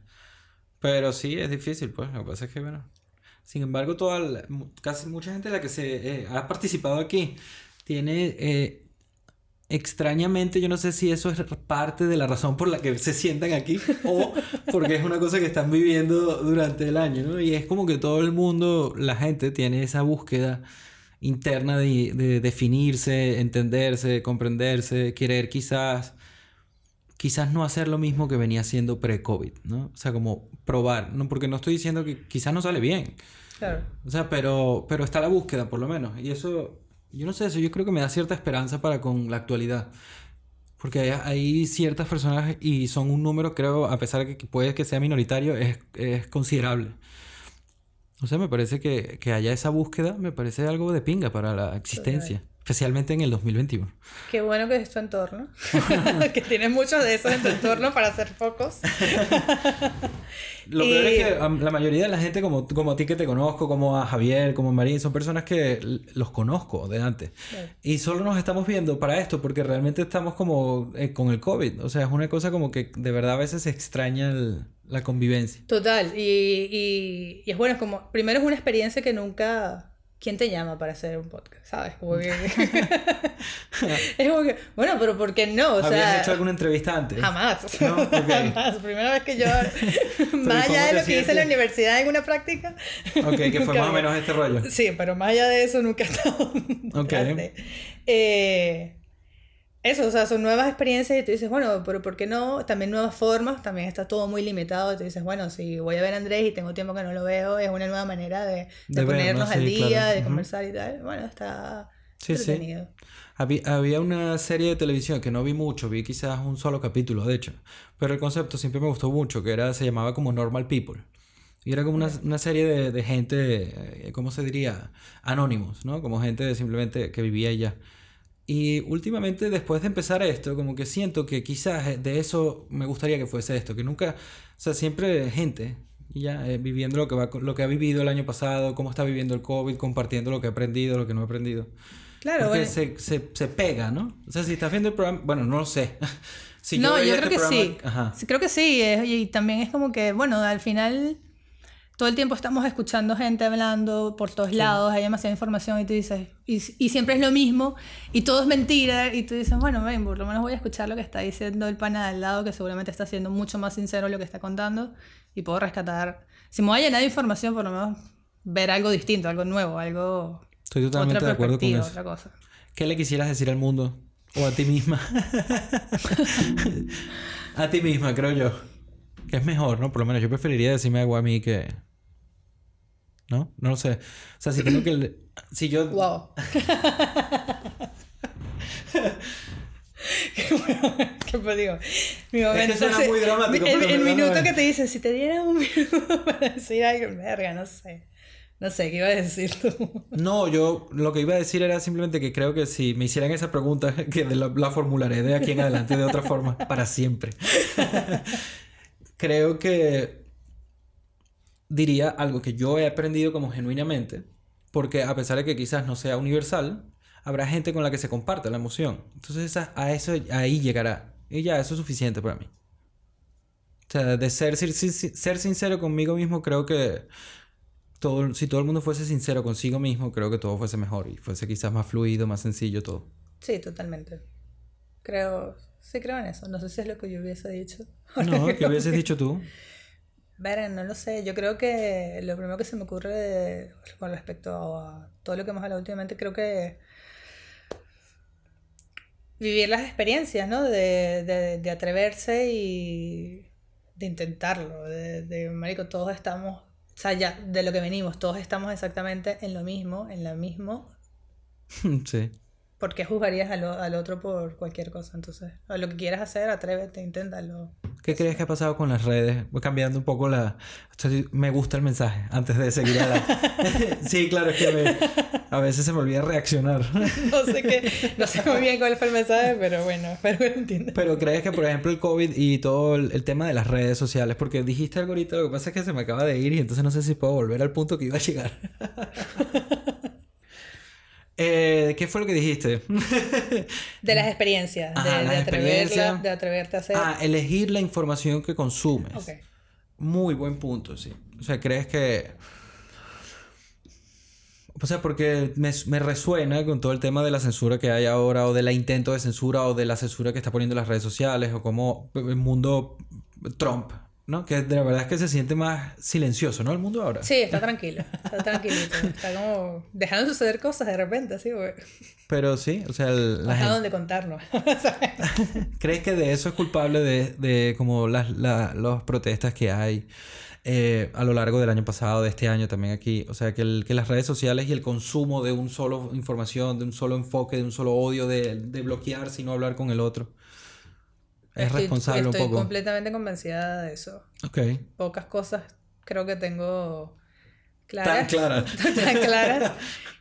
Pero sí, es difícil, pues. Lo que pasa es que, bueno. Sin embargo, toda la- casi mucha gente de la que se eh, ha participado aquí tiene. eh, extrañamente, yo no sé si eso es parte de la razón por la que se sientan aquí [laughs] o porque es una cosa que están viviendo durante el año, ¿no? Y es como que todo el mundo, la gente, tiene esa búsqueda interna de, de definirse, entenderse, comprenderse, querer quizás quizás no hacer lo mismo que venía haciendo pre-COVID, ¿no? O sea, como probar, ¿no? Porque no estoy diciendo que quizás no sale bien, Claro. o sea, pero, pero está la búsqueda, por lo menos. Y eso, yo no sé, eso yo creo que me da cierta esperanza para con la actualidad. Porque hay, ciertas personas y son un número, creo, a pesar de que puede que sea minoritario, es, es considerable. O sea, me parece que, que haya esa búsqueda, me parece algo de pinga para la existencia. Especialmente en el 2021. Qué bueno que es tu entorno. [laughs] que tienes muchos de esos en tu entorno para hacer pocos. [laughs] Lo Y- peor es que la mayoría de la gente, como, como a ti que te conozco, como a Javier, como a Marín, son personas que los conozco de antes. Y solo nos estamos viendo para esto porque realmente estamos como eh, con el COVID. O sea, es una cosa como que de verdad a veces se extraña el- la convivencia. Total. Y, y, y es bueno, como, primero es una experiencia que nunca... ¿Quién te llama para hacer un podcast? ¿Sabes? Como que- [laughs] es como que, bueno, pero ¿por qué no? O ¿Habías sea, hecho alguna entrevista antes? Jamás. [laughs] No, ok. [laughs] Jamás. Primera vez que yo, ¿cómo más allá de lo que hice en la universidad en una práctica. Ok, que fue más o menos este rollo. Sí, pero más allá de eso nunca he estado. Ok. Eh, eso, o sea, son nuevas experiencias y tú dices, bueno, pero ¿por qué no? También nuevas formas, también está todo muy limitado. Y tú dices, bueno, si voy a ver a Andrés y tengo tiempo que no lo veo, es una nueva manera de, de, De vernos, ponernos al sí, día, claro. de Ujú. conversar y tal. Bueno, está Sí. Había, había una serie de televisión que no vi mucho, vi quizás un solo capítulo, de hecho, pero el concepto siempre me gustó mucho, que era, se llamaba como Normal People. Y era como una, una serie de, de gente, eh, ¿cómo se diría? Anónimos, ¿no? Como gente simplemente que vivía allá. Y últimamente, después de empezar esto, como que siento que quizás de eso me gustaría que fuese esto, que nunca, o sea, siempre gente, ya eh, viviendo lo que, va, lo que ha vivido el año pasado, cómo está viviendo el COVID, compartiendo lo que ha aprendido, lo que no ha aprendido. Claro, Porque bueno. se, se, se pega, ¿no? O sea, si estás viendo el programa, bueno, no lo sé. [laughs] Si no, yo creo este que programa- sí. Ajá. Creo que sí. es- Y también es como que, bueno, al final todo el tiempo estamos escuchando gente hablando por todos lados, hay demasiada información y tú dices, y, y siempre es lo mismo y todo es mentira y tú dices, bueno, ven, por lo menos voy a escuchar lo que está diciendo el pana de al lado que seguramente está siendo mucho más sincero lo que está contando y puedo rescatar, si me voy a llenar de información, por lo menos ver algo distinto, algo nuevo, algo... Estoy totalmente otra de acuerdo con eso. otra cosa. ¿Qué le quisieras decir al mundo? O a ti misma. [laughs] a ti misma, creo yo. Que es mejor, ¿no? Por lo menos yo preferiría decirme algo a mí que... ¿No? No lo sé. O sea, si tengo que... Si yo... Wow. [laughs] ¿Qué pues digo? Mi momento. suena sí, muy dramático, El, minuto que te dicen, si te dieran un minuto [laughs] para decir algo, verga, no sé. No sé, ¿qué iba a decir tú? No, yo lo que iba a decir era simplemente que creo que si me hicieran esa pregunta, [laughs] que la, la formularé de aquí en adelante de otra forma, para siempre. creo que diría algo que yo he aprendido como genuinamente, porque a pesar de que quizás no sea universal, habrá gente con la que se comparte la emoción. Entonces a eso ahí llegará. Y ya, eso es suficiente para mí. O sea, de ser, ser, ser sincero conmigo mismo, creo que todo, si todo el mundo fuese sincero consigo mismo, creo que todo fuese mejor y fuese quizás más fluido, más sencillo todo. Sí, totalmente. Creo, sí creo en eso. No sé si es lo que yo hubiese dicho. No, ¿qué hubieses dicho tú? Verga, no lo sé. Yo creo que lo primero que se me ocurre con respecto a todo lo que hemos hablado últimamente, creo que vivir las experiencias, ¿no? De, de, de atreverse y de intentarlo. De, de, marico, todos estamos, o sea, ya de lo que venimos, todos estamos exactamente en lo mismo, en lo mismo, [laughs] sí. ¿Por qué juzgarías al, al otro por cualquier cosa? Entonces, a lo que quieras hacer, atrévete, inténtalo. ¿Qué crees que ha pasado con las redes? Voy cambiando un poco la... Me gusta el mensaje antes de seguir adelante. [laughs] sí, claro, es que me- a veces se me olvida reaccionar. No sé qué, no sé muy bien cuál fue el mensaje, pero bueno, espero que lo entiendas. Pero crees que, por ejemplo, el COVID y todo el, el tema de las redes sociales, porque dijiste algo ahorita, lo que pasa es que se me acaba de ir y entonces no sé si puedo volver al punto que iba a llegar. [laughs] Eh, ¿Qué fue lo que dijiste? [laughs] De las experiencias, de, Ajá, de las atreverla- experiencias. de atreverte a hacer. ah, elegir la información que consumes. Ok. Muy buen punto, sí. O sea, ¿crees que... O sea, porque me, me resuena con todo el tema de la censura que hay ahora, o del intento de censura, o de la censura que está poniendo las redes sociales, o como el mundo Trump, ¿no? Que de la verdad es que se siente más silencioso, ¿no? El mundo ahora. Sí, está tranquilo, está tranquilito. Está como dejando suceder cosas de repente, así, güey. Pero sí, o sea, el- la gente- dónde contarnos. [laughs] [laughs] ¿Crees que de eso es culpable de, de como las, la- las protestas que hay eh, a lo largo del año pasado, de este año también aquí? O sea, que, el- que las redes sociales y el consumo de un solo información, de un solo enfoque, de un solo odio, de, de bloquear sino hablar con el otro. Es Estoy- responsable estoy un poco. completamente convencida de eso. Ok. Pocas cosas creo que tengo Tan claras. clara. [laughs] tan claras.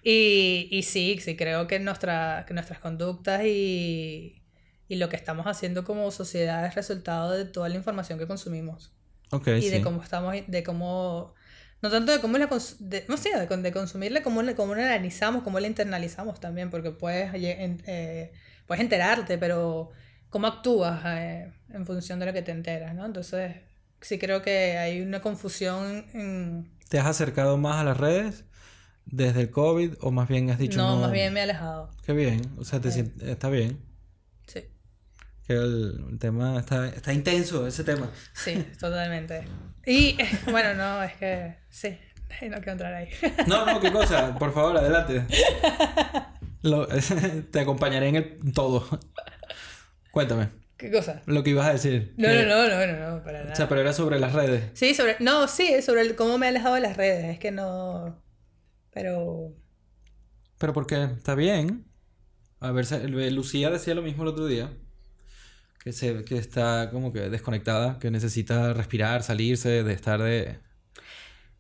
Y, y sí, sí, creo que, nuestra, que nuestras conductas y, y lo que estamos haciendo como sociedad es resultado de toda la información que consumimos. Ok, y sí. de cómo estamos, de cómo, no tanto de cómo la, de, no sé, de, de consumirla, cómo, la- cómo la analizamos, cómo la internalizamos también, porque puedes, en- eh, puedes enterarte, pero cómo actúas eh, en función de lo que te enteras, ¿no? Entonces, sí creo que hay una confusión en... ¿Te has acercado más a las redes desde el COVID o más bien has dicho no, no? más bien me he alejado. Qué bien, o sea, te Sí. está bien. Sí, Que el, el tema está, está intenso, ese tema. sí, [laughs] totalmente. Y eh, bueno, no, es que sí, no quiero entrar ahí. [laughs] No, no, qué cosa. Por favor, adelante. [laughs] Lo- te acompañaré en el todo. Cuéntame ¿Qué cosa? lo que ibas a decir. No, Que- no, no, no, no, no, para nada. O sea, pero era sobre las redes. Sí, sobre. No, sí, sobre el- cómo me he alejado de las redes. Es que no. Pero. Pero porque está bien. A ver, Lucía decía lo mismo el otro día. Que, se, que está como que desconectada, que necesita respirar, salirse, de estar de...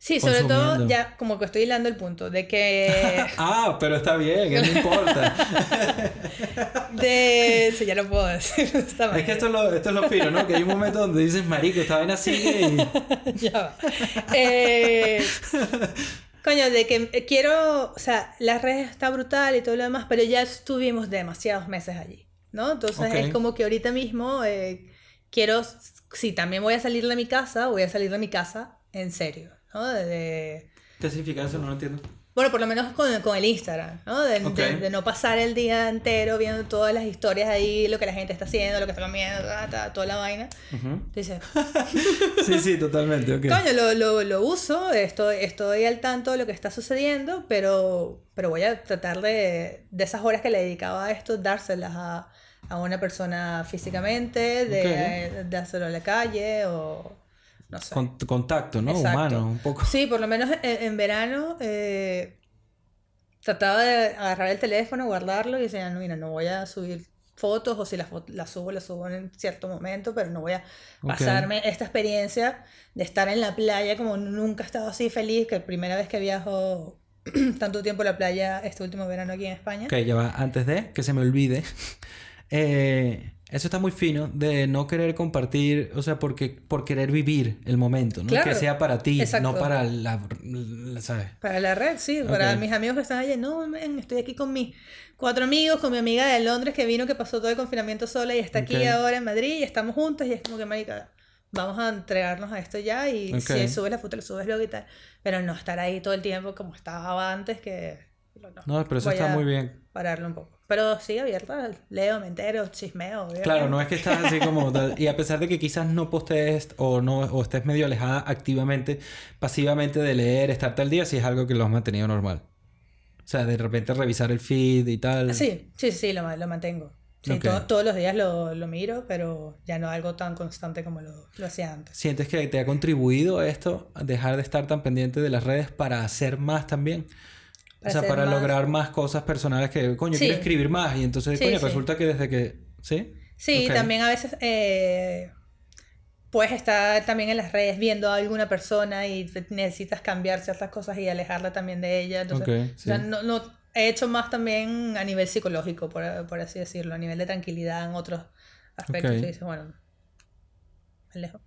Sí, sobre todo, ya como que estoy hilando el punto de que. [laughs] Ah, pero está bien, no importa. [laughs] De. Sí, ya lo puedo decir. [laughs] de esta Es que esto es, lo, esto es lo fino, ¿no? Que hay un momento donde dices, marico, esta vaina sigue y... ya va. Eh, coño, de que quiero, o sea, las redes está brutal y todo lo demás, pero ya estuvimos demasiados meses allí, ¿no? Entonces Ok. es como que ahorita mismo eh, quiero, si también voy a salir de mi casa, voy a salir de mi casa en serio, ¿no? De- de- ¿Qué significa eso? No lo entiendo. bueno, por lo menos con, con el Instagram, ¿no? De, de- Ok. de no pasar el día entero viendo todas las historias ahí, lo que la gente está haciendo, lo que está comiendo, toda la vaina. Ujú. Dices, [laughs] Sí, sí, totalmente, ok. Coño, lo, lo, lo uso, estoy, estoy al tanto de lo que está sucediendo, pero, pero voy a tratar de, de esas horas que le dedicaba a esto, dárselas a, a una persona físicamente, de, de hacerlo en la calle o no sé. Con- contacto, ¿no? Exacto. Humano, un poco. Sí, por lo menos en, en verano eh, trataba de agarrar el teléfono, guardarlo y decía, no, mira, no voy a subir fotos o si las las subo, las subo en cierto momento, pero no voy a pasarme esta experiencia de estar en la playa como nunca he estado así feliz, que primera vez que viajo [clears throat] tanto tiempo a la playa este último verano aquí en España. Ok, ya va. Antes de que se me olvide. [laughs] eh, eso está muy fino de no querer compartir, o sea, porque, por querer vivir el momento, ¿no? Claro. Que sea para ti, Exacto. no para la, la- ¿sabes? Para la red, sí, para mis amigos que están allá, no, men, estoy aquí con mis cuatro amigos, con mi amiga de Londres que vino, que pasó todo el confinamiento sola y está aquí ahora en Madrid y estamos juntos y es como que, marica, vamos a entregarnos a esto ya y Ok. si subes la foto, lo subes luego y tal, pero no estar ahí todo el tiempo como estaba antes que... no, No, pero eso voy está a muy bien. Pararlo un poco. Pero sí, abierta, leo, me entero, chismeo. obviamente. Claro, no es que estás así como. Y a pesar de que quizás no postees o no o estés medio alejada activamente, pasivamente de leer, estar tal día, sí es algo que lo has mantenido normal. O sea, de repente revisar el feed y tal. Sí, sí, sí, lo, lo mantengo. Sí, Ok. to- todos los días lo, lo miro, pero ya no algo tan constante como lo, lo hacía antes. ¿Sientes que te ha contribuido esto, dejar de estar tan pendiente de las redes para hacer más también? O sea, para más- lograr más cosas personales que, coño, Sí. quiero escribir más. Y entonces, Sí, coño, sí. resulta que desde que. ¿Sí? Sí, Ok. también a veces eh, puedes estar también en las redes viendo a alguna persona y necesitas cambiar ciertas cosas y alejarla también de ella. Entonces, o sea, no, no- he hecho más también a nivel psicológico, por, por así decirlo, a nivel de tranquilidad en otros aspectos. Y dices, bueno, me alejo.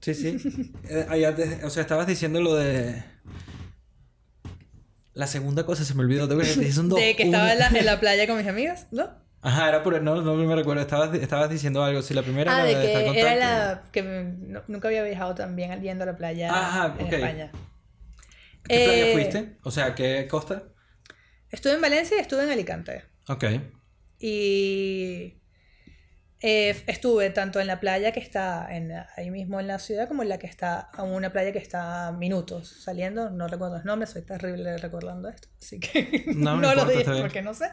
Sí, sí. [laughs] Eh, o sea, estabas diciendo lo de. La segunda cosa se me olvidó. Tengo [laughs] que. De que estaba en la, en la [laughs] playa con mis amigas, ¿no? Ajá, era por. No, no me recuerdo. Estabas, estabas diciendo algo. Sí, la primera Ah, era de estar en que era la que no- nunca había viajado tan bien yendo a la playa Ajá, en ok. España. ¿Qué playa Eh, fuiste? O sea, ¿qué costa? Estuve en Valencia y estuve en Alicante. Ok. Y eh, estuve tanto en la playa que está en, ahí mismo en la ciudad como en la que está, a una playa que está a minutos saliendo. No recuerdo los nombres, soy terrible recordando esto. Así que [laughs] No, no, lo importa, está bien. porque no sé.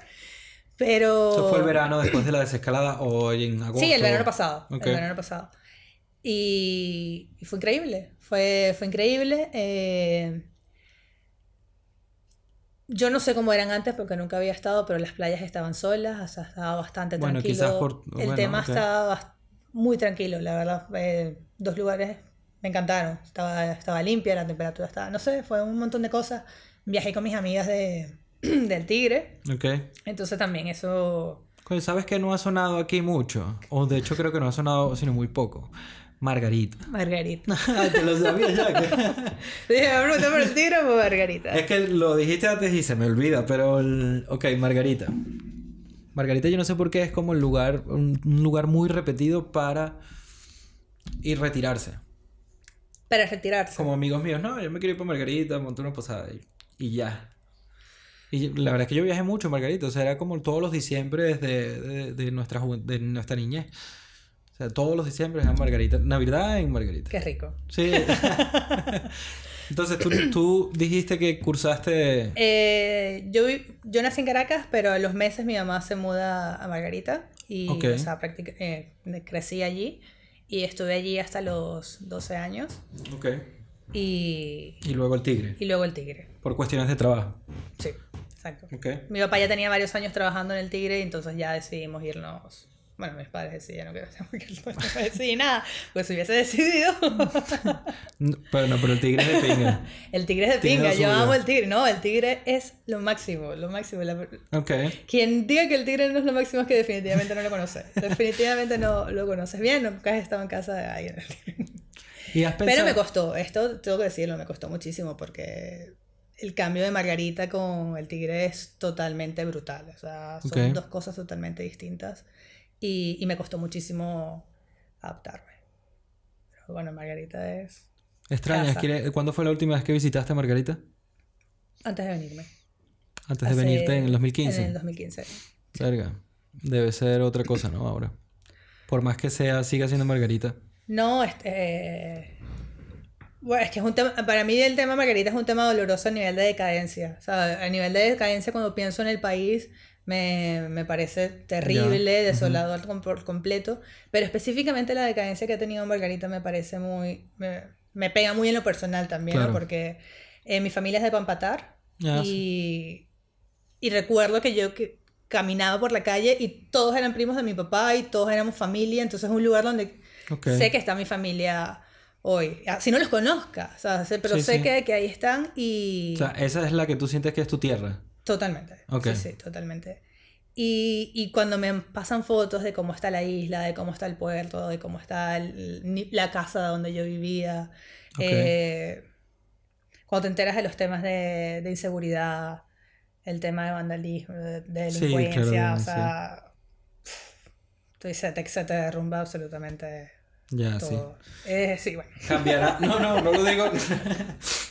Pero... ¿Eso fue el verano después de la desescalada o en agosto? Sí, el verano pasado. Ok. El verano pasado. Y, y fue increíble. Fue, fue increíble. eh, yo no sé cómo eran antes porque nunca había estado, pero las playas estaban solas, o sea, estaba bastante Bueno, tranquilo. quizás por- el bueno, tema ok. estaba muy tranquilo, la verdad. eh, dos lugares me encantaron. Estaba, estaba limpia, la temperatura estaba, no sé, fue un montón de cosas. Viajé con mis amigas de, [clears throat] del Tigre, Ok. entonces también eso... Coño, ¿sabes que no ha sonado aquí mucho? O de hecho creo que no ha sonado sino muy poco. Margarita. Margarita. [laughs] Te lo sabía ya. que- [laughs] Dije, me pregunté por el tigre o por Margarita. es que lo dijiste antes y se me olvida, pero... el- Ok, Margarita. Margarita yo no sé por qué es como el lugar, un un lugar muy repetido para ir retirarse. Para retirarse. Como amigos míos, no, yo me quiero ir para Margarita, montar una posada y, y ya. Y la verdad es que yo viajé mucho a Margarita, o sea, era como todos los diciembre desde de, de nuestra, juven- de nuestra niñez. Sea, todos los diciembre en Margarita. Navidad en Margarita. Qué rico. Sí. [laughs] Entonces, tú, tú dijiste que cursaste... Eh, yo, yo nací en Caracas, pero a los meses mi mamá se muda a Margarita. Y, Ok. o sea, practic- eh, crecí allí. Y estuve allí hasta los 12 años. Ok. Y, Y luego el tigre. y luego el Tigre. Por cuestiones de trabajo. Sí, exacto. Ok. Mi papá ya tenía varios años trabajando en el Tigre y entonces ya decidimos irnos. Bueno, mis padres decidieron que no [laughs] decidí nada, pues si hubiese decidido. [laughs] Pero no, pero el tigre es de pinga. [laughs] el tigre es de pinga, yo suyo. amo el tigre, no, el tigre es lo máximo, lo máximo. la- Ok. Quien diga que el tigre no es lo máximo es que definitivamente no lo conoce. Definitivamente no lo conoces bien, nunca has estado en casa de alguien. ¿Y has Pero pensado... me costó, esto tengo que decirlo, me costó muchísimo porque el cambio de Margarita con el tigre es totalmente brutal. O sea, son Ok. dos cosas totalmente distintas y, y me costó muchísimo adaptarme. Pero bueno, Margarita es casa. ¿quiere- ¿cuándo fue la última vez que visitaste Margarita? antes de venirme. Antes de venirte en el 2015. En el 2015. Verga. Debe ser otra cosa, ¿no? Ahora. Por más que sea, siga siendo Margarita. No, este, eh, bueno, es que es un tema, para mí el tema Margarita es un tema doloroso a nivel de decadencia. O sea, a nivel de decadencia cuando pienso en el país me, me parece terrible, Ya, desolador por completo. Pero específicamente la decadencia que ha tenido Margarita me parece muy, me, me pega muy en lo personal también. Porque eh, mi familia es de Pampatar Ah, y, y recuerdo que yo que caminaba por la calle y todos eran primos de mi papá y todos éramos familia, entonces es un lugar donde sé que está mi familia hoy. Ah, Si no los conozca, o sea, sé- pero Sí, sé sí. Que, que ahí están y... O sea, esa es la que tú sientes que es tu tierra. Totalmente. Sí, sí, totalmente. Y, y cuando me pasan fotos de cómo está la isla, de cómo está el puerto, de cómo está el- la casa donde yo vivía, eh, cuando te enteras de los temas de, de inseguridad, el tema de vandalismo, de, de Sí, delincuencia, claro, o sí. sea, tú se te, se te derrumba absolutamente Ya, sí. todo. Eh, sí, bueno. Cambiará. [laughs] No, no, no lo digo.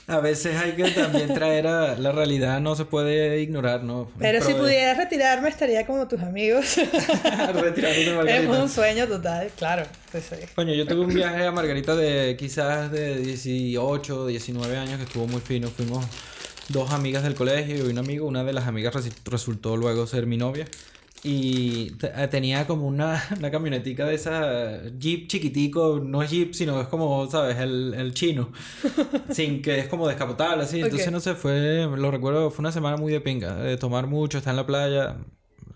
a veces hay que también traer a la realidad, no se puede ignorar, ¿no? Pero si Pro de- pudiera retirarme estaría como tus amigos. [laughs] Retirarte de es Margarita. un sueño total, claro. Sí, sí. Coño, yo tuve un viaje a Margarita de quizás de 18, 19 años que estuvo muy fino. Fuimos dos amigas del colegio y un amigo. Una de las amigas resultó luego ser mi novia. Y eh, tenía como una, [laughs] una camionetica de esa Jeep chiquitico, no es Jeep, sino es como, ¿sabes? El, el chino. [laughs] Sin que es como descapotable, así. Entonces, Ok. no sé, fue, lo recuerdo, fue una semana muy de pinga, de tomar mucho, estar en la playa.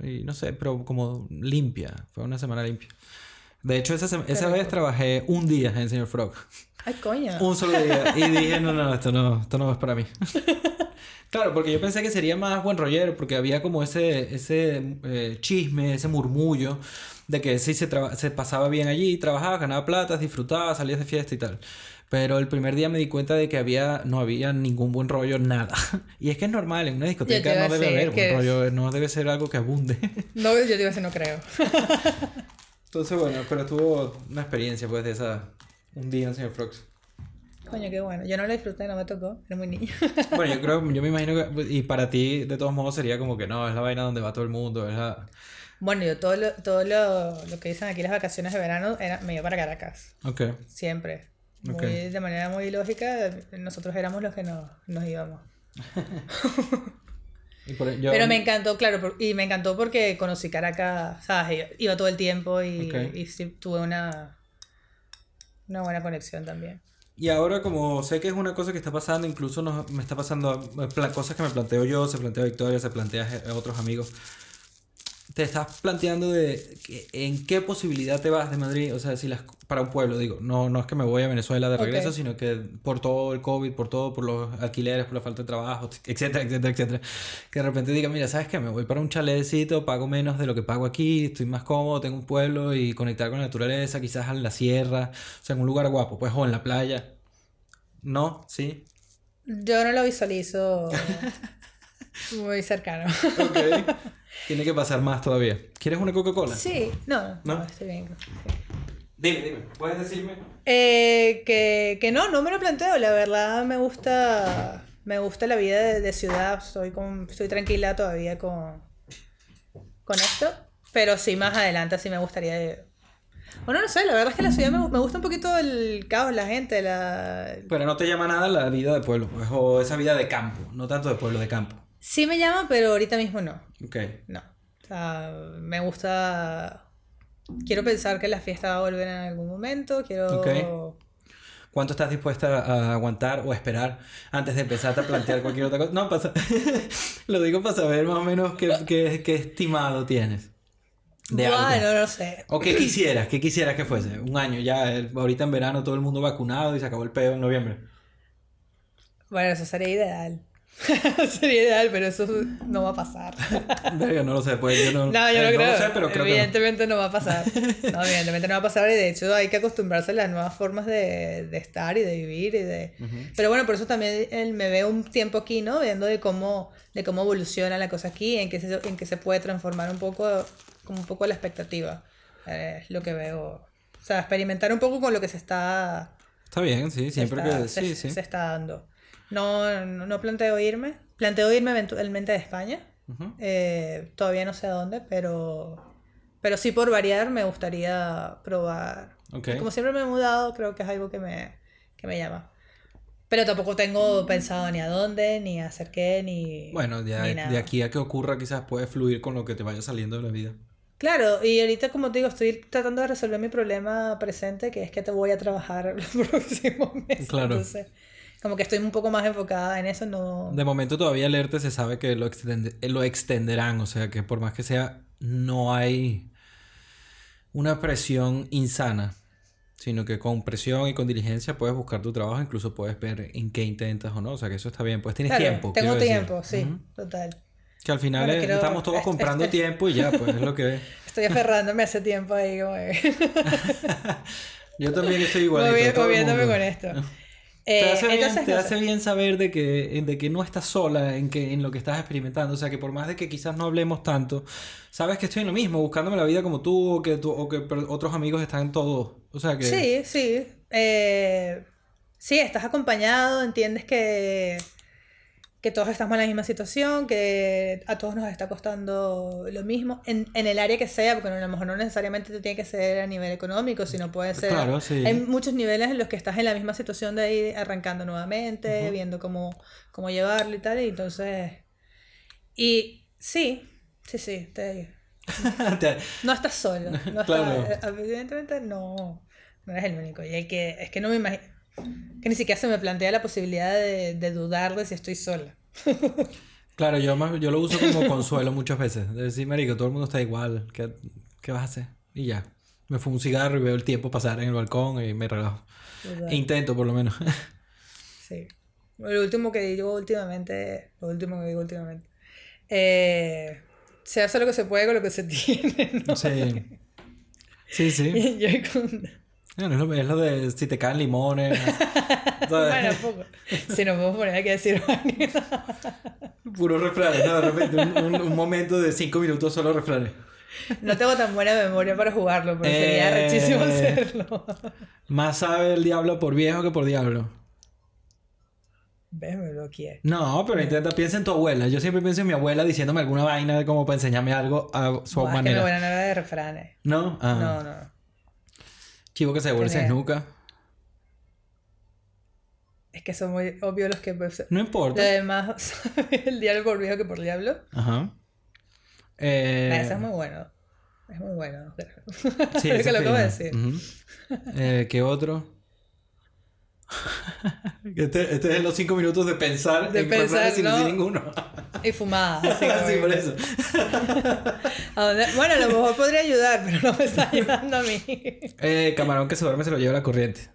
Y no sé, pero como limpia. Fue una semana limpia. De hecho, esa, esa vez trabajé un día en Señor Frog. Ay, coño. Un solo día. Y dije, no, no, esto no, esto no es para mí. [laughs] Claro, porque yo pensé que sería más buen rollero, porque había como ese, ese eh, chisme, ese murmullo de que sí se, se pasaba bien allí, trabajaba, ganaba plata, disfrutaba, salías de fiesta y tal. Pero el primer día me di cuenta de que había, no había ningún buen rollo, nada. [laughs] Y es que es normal, en una discoteca no debe haber buen rollo, no debe ser algo que abunde. [laughs] No, yo te iba a decir, no creo. [laughs] Entonces, bueno, pero estuvo una experiencia pues de esa, un día en Señor Frogs. Coño, qué bueno. Yo no lo disfruté, no me tocó. Era muy niño. [laughs] Bueno, yo creo, yo me imagino que, y para ti, de todos modos, sería como que no, es la vaina donde va todo el mundo, es la... Bueno, yo todo lo, todo lo, lo que dicen aquí las vacaciones de verano era, me iba para Caracas. Ok. Siempre. Muy- Ok. De manera muy lógica, nosotros éramos los que nos, nos íbamos. [laughs] Por- yo- Pero me encantó, claro, por- y me encantó porque conocí Caracas, ¿sabes? Iba, todo el tiempo y, Ok. y sí tuve una, una buena conexión también. Y ahora como sé que es una cosa que está pasando, incluso nos- me está pasando eh, cosas que me planteo yo, se plantea Victoria, se plantea je- otros amigos. Te estás planteando de en qué posibilidad te vas de Madrid, o sea, si las para un pueblo, digo, no, no es que me voy a Venezuela de regreso, Ok. sino que por todo el COVID, por todo, por los alquileres, por la falta de trabajo, [laughs] etcétera, etcétera, etcétera, que de repente diga, mira, ¿sabes qué? Me voy para un chalecito, pago menos de lo que pago aquí, estoy más cómodo, tengo un pueblo y conectar con la naturaleza, quizás en la sierra, o sea, en un lugar guapo, pues, o en la playa. ¿No? ¿Sí? Yo no lo visualizo [laughs] muy cercano. Ok. Tiene que pasar más todavía. ¿Quieres una Coca-Cola? Sí, no, no, ¿No? estoy bien. Dime, dime. ¿Puedes decirme? Eh, que, que no, no me lo planteo, la verdad me gusta, me gusta la vida de, de ciudad, estoy, con, estoy tranquila todavía con, con esto, pero sí más adelante sí me gustaría... Bueno, no sé, la verdad es que la ciudad me, me gusta un poquito el caos, la gente, la... Pero no te llama nada la vida de pueblo, pues, o esa vida de campo, no tanto de pueblo, de campo. Sí me llama, pero ahorita mismo no, Ok. no. O sea, me gusta... Quiero pensar que la fiesta va a volver en algún momento, quiero... ¿Cuánto estás dispuesta a aguantar o esperar antes de empezar a plantear cualquier otra cosa? No, pasa. [laughs] Lo digo para saber más o menos qué, qué, qué estimado tienes. De algo. Bueno, no sé. O qué quisieras, qué quisieras que fuese. Un año ya, ahorita en verano todo el mundo vacunado y se acabó el peo en noviembre. Bueno, eso sería ideal. [laughs] sería ideal, pero eso no va a pasar. [laughs] No lo sé, pues yo no, No, yo eh, no creo. lo sé, pero creo que no. evidentemente no. va a pasar. [laughs] No, evidentemente no va a pasar y de hecho hay que acostumbrarse a las nuevas formas de, de estar y de vivir y de... Pero bueno, por eso también él me veo un tiempo aquí, ¿no? Viendo de cómo, de cómo evoluciona la cosa aquí, en qué se, en qué se puede transformar un poco, como un poco la expectativa. Eh, Es lo que veo. O sea, experimentar un poco con lo que se está Está bien, sí, siempre está- que... se, sí. se está dando. No, no, planteo irme. Planteo irme eventualmente de España. Eh, todavía no sé a dónde, pero, pero sí por variar me gustaría probar. Ok. Como siempre me he mudado, creo que es algo que me, que me llama. Pero tampoco tengo pensado ni a dónde, ni a hacer qué, ni, Bueno, de, ni de nada. aquí a que ocurra quizás puedes fluir con lo que te vaya saliendo de la vida. Claro, y ahorita como te digo, estoy tratando de resolver mi problema presente, que es que te voy a trabajar [laughs] los próximos meses. Claro. Entonces, como que estoy un poco más enfocada en eso, no... De momento todavía el ERTE se sabe que lo, extende- lo extenderán, o sea que por más que sea, no hay una presión insana, sino que con presión y con diligencia puedes buscar tu trabajo, incluso puedes ver en qué intentas o no, o sea que eso está bien, pues tienes Claro, tiempo. tengo decir. tiempo, sí, total. Que al final Bueno, es- quiero- estamos todos es- comprando es- tiempo y ya, pues es lo que es. [laughs] Estoy aferrándome hace tiempo ahí, como [laughs] Yo también estoy [laughs] igual. movi- moviéndome con esto. Te, Eh, hace, bien, entonces, te no hace sé. bien saber de que, de que no estás sola en, que, en lo que estás experimentando. O sea, que por más de que quizás no hablemos tanto, sabes que estoy en lo mismo, buscándome la vida como tú, o que, tú, o que otros amigos están en todo. O sea, que... Sí, sí. Eh, sí, estás acompañado, entiendes que, que todos estamos en la misma situación, que a todos nos está costando lo mismo, en, en el área que sea, porque a lo mejor no necesariamente te tiene que ser a nivel económico, sino puede ser... Claro, sí. Hay muchos niveles en los que estás en la misma situación de ahí arrancando nuevamente, viendo cómo, cómo llevarlo y tal, y entonces... Y sí, sí, sí, te- [laughs] No estás solo. No [laughs] estás- Claro. evidentemente no, no eres el único. Y hay que, es que no me imagino. Que ni siquiera se me plantea la posibilidad de, de dudar de si estoy sola. [laughs] Claro, yo, más- yo lo uso como consuelo muchas veces. De decir, marico, todo el mundo está igual. ¿Qué, qué vas a hacer? Y ya. Me fumo un cigarro y veo el tiempo pasar en el balcón y me relajo. E intento, por lo menos. [laughs] Sí. Lo último que digo últimamente, lo último que digo últimamente, eh, se hace lo que se puede con lo que se [laughs] tiene, ¿no? sí. Sí, sí. Y yo con- Bueno, es, lo, es lo de si te caen limones. [laughs] Bueno, poco. Si nos podemos poner aquí a decir Puro refranes, ¿no? De repente, un, un- un momento de cinco minutos solo refranes. No tengo tan buena memoria para jugarlo, pero sería Eh. rechísimo hacerlo. Más sabe el diablo por viejo que por diablo. Ves, me bloqueé. No, pero intenta, piensa en tu abuela. Yo siempre pienso en mi abuela diciéndome alguna vaina como para enseñarme algo a su Buah, es que mi manera. buena no era de refranes. ¿No? Ah. No, no. Chivo que se devuelve Tenía- desnuca. Es que son muy obvios los que... pues, No Lo importa. demás, [laughs] ¿sabes? el diablo por viejo que por diablo. Ajá. Eh, Nah, Ese es muy bueno. Es muy bueno. sí, [laughs] es que lo acabo de decir. Eh, ¿Qué otro? [laughs] Este, este es los cinco minutos de pensar De en pensar, sin ¿no? decir ninguno. Y fumada. [laughs] Sí, básicamente. por eso. [laughs] ¿A dónde? Bueno, a lo mejor podría ayudar, pero no me está ayudando a mí. Eh, camarón que se duerme se lo lleva la corriente.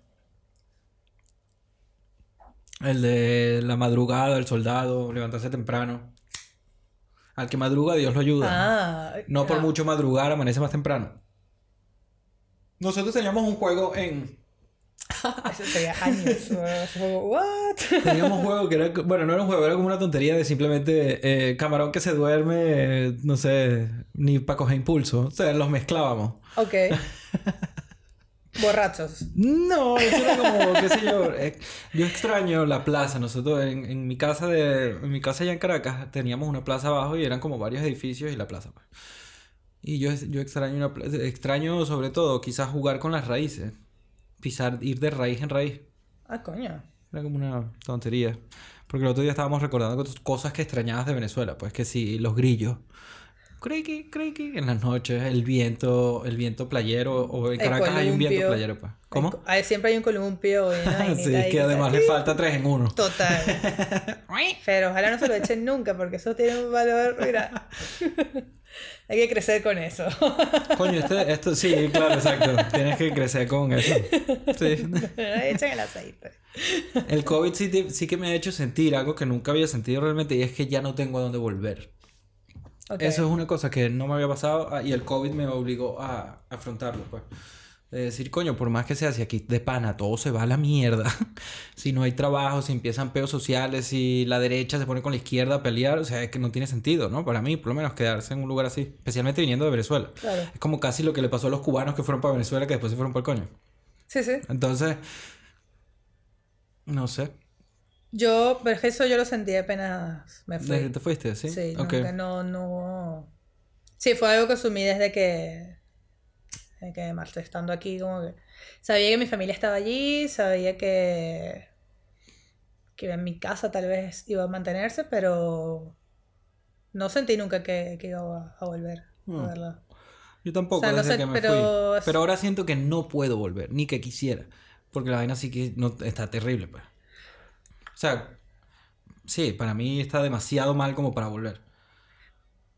El de la madrugada, el soldado, levantarse temprano. Al que madruga, Dios lo ayuda. Ah, no por ah. mucho madrugar, amanece más temprano. Nosotros teníamos un juego en. [laughs] Eso sería años. ¿What? [laughs] Teníamos un juego que era. Bueno, no era un juego, era como una tontería de simplemente eh, camarón que se duerme, eh, no sé, ni para coger impulso. O sea, los mezclábamos. Ok. [laughs] Borrachos. No, eso era como, qué sé yo. eh, yo extraño la plaza. Nosotros en, en mi casa de, en mi casa allá en Caracas teníamos una plaza abajo y eran como varios edificios y la plaza. pues. Y yo, yo extraño una extraño sobre todo quizás jugar con las raíces. Pisar, ir de raíz en raíz. Ah, coño. Era como una tontería. Porque el otro día estábamos recordando cos- cosas que extrañabas de Venezuela. Pues que sí, los grillos. Creaky, creaky. En las noches, el viento, el viento playero. O en Caracas hay un viento playero, pues. ¿Cómo? Hay- siempre hay un columpio [laughs] vainita sí, que además le falta tres en uno. Total. [laughs] Pero ojalá no se lo echen nunca porque eso tiene un valor. Mira. [laughs] Hay que crecer con eso. [laughs] Coño, este, esto, sí, claro, exacto. Tienes que crecer con eso. Sí. [laughs] Echen el aceite. El COVID sí, te- sí que me ha hecho sentir algo que nunca había sentido realmente y es que ya no tengo a dónde volver. Ok. Eso es una cosa que no me había pasado ah, y el COVID me obligó a afrontarlo, pues. De decir, coño, por más que sea, si aquí de pana todo se va a la mierda, [laughs] si no hay trabajo, si empiezan peos sociales, si la derecha se pone con la izquierda a pelear, o sea, es que no tiene sentido, ¿no? Para mí, por lo menos, quedarse en un lugar así, especialmente viniendo de Venezuela. Claro. Es como casi lo que le pasó a los cubanos que fueron para Venezuela que después se fueron para el coño. Sí, sí. Entonces, no sé. Yo, pero eso yo lo sentí apenas me fui. ¿Desde te fuiste? Sí. Sí, Ok. nunca, no, no. Sí, fue algo que asumí desde que. Que marché estando aquí, como que. Sabía que mi familia estaba allí, sabía que. que en mi casa tal vez iba a mantenerse, pero. No sentí nunca que, que iba a, a volver, Mm. la verdad. Yo tampoco, O sea, no desde sé, que me pero- fui. Pero ahora siento que no puedo volver, ni que quisiera. Porque la vaina sí que no, está terrible, pues. O sea, sí, para mí está demasiado mal como para volver.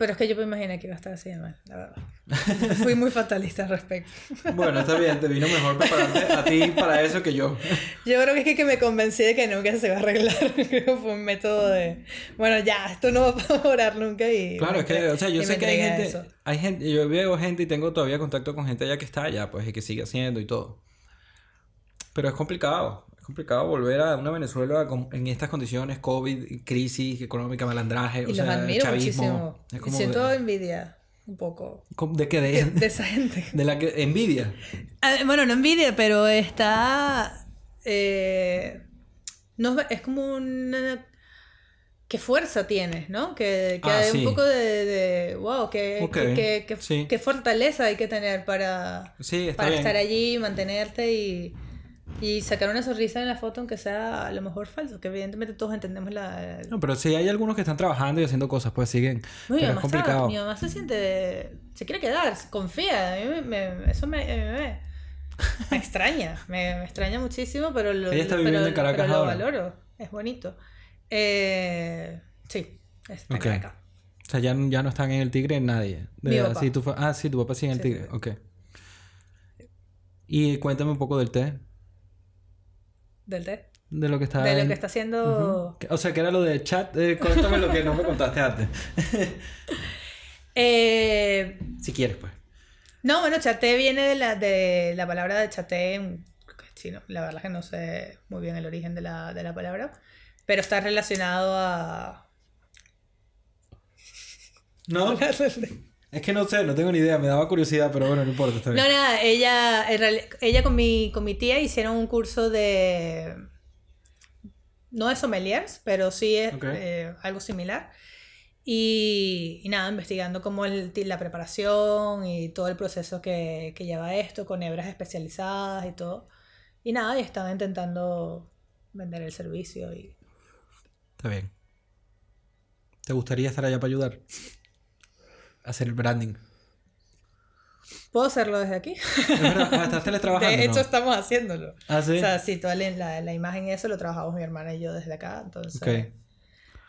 Pero es que yo me imaginé que iba a estar así de mal, la verdad. Fui muy fatalista al respecto. Bueno, está bien, te vino mejor prepararte a ti para eso que yo. Yo creo que es que, que me convencí de que nunca se va a arreglar. [laughs] Creo que fue un método de, bueno, ya, esto no va a mejorar nunca y... Claro, es que, o sea, yo sé que hay gente, eso. hay gente, yo veo gente y tengo todavía contacto con gente allá que está allá, pues, y que sigue haciendo y todo. Pero es complicado, complicado volver a una Venezuela con- en estas condiciones, COVID, crisis económica, malandraje, Y o sea, admiro chavismo. muchísimo. Es como siento de, envidia, un poco, ¿cómo- ¿de qué? de, De, [laughs] de esa gente. de la que envidia. Ah, Bueno, no envidia, pero está... eh, no, es como una... ¿Qué fuerza tienes, no? Que, que Ah, hay sí. un poco de, de wow, qué, Ok, qué- qué- qué- sí. fortaleza hay que tener para, Sí, para bien. estar allí, mantenerte y Y sacar una sonrisa en la foto, aunque sea a lo mejor falso, que evidentemente todos entendemos la... No, pero sí hay algunos que están trabajando y haciendo cosas, pues siguen. Mi pero es mamá, está- complicado. mi mamá se siente... Se quiere quedar, confía. A mí me- eso me, me- me [laughs] extraña. Me, extraña muchísimo, pero lo, Ella está pero- viviendo en Caracas pero lo valoro. Es bonito. Eh, sí, está en Ok. Caracas. O sea, ya, ya no están en el Tigre nadie. Mi papá. sí, tu ah, sí, tu papá sí en el Sí, Tigre. sí. Ok. Y cuéntame un poco del té. Del té. De lo que está de lo que está haciendo... O sea, que era lo de chat. Eh, cuéntame lo que no me contaste antes. [laughs] Eh, si quieres, pues. no, bueno, chaté viene de la, de la palabra de chaté en chino. La verdad es que no sé muy bien el origen de la, de la palabra. Pero está relacionado a... No, [laughs] es que no sé, no tengo ni idea. Me daba curiosidad, pero bueno, no importa. Está bien. No, nada, ella, ella con, mi, con mi tía hicieron un curso de... No de sommeliers, pero sí es Ok. eh, algo similar. Y, y nada, investigando como el, la preparación y todo el proceso que, que lleva esto, con hebras especializadas y todo. Y nada, y estaba intentando vender el servicio. Y... Está bien. ¿Te gustaría estar allá para ayudar? Hacer el branding. ¿Puedo hacerlo desde aquí? Es verdad, ah, estás [laughs] teletrabajando. De hecho, ¿no? estamos haciéndolo. Ah, sí. O sea, sí, toda la, la, imagen y eso lo trabajamos mi hermana y yo desde acá. Entonces, Ok.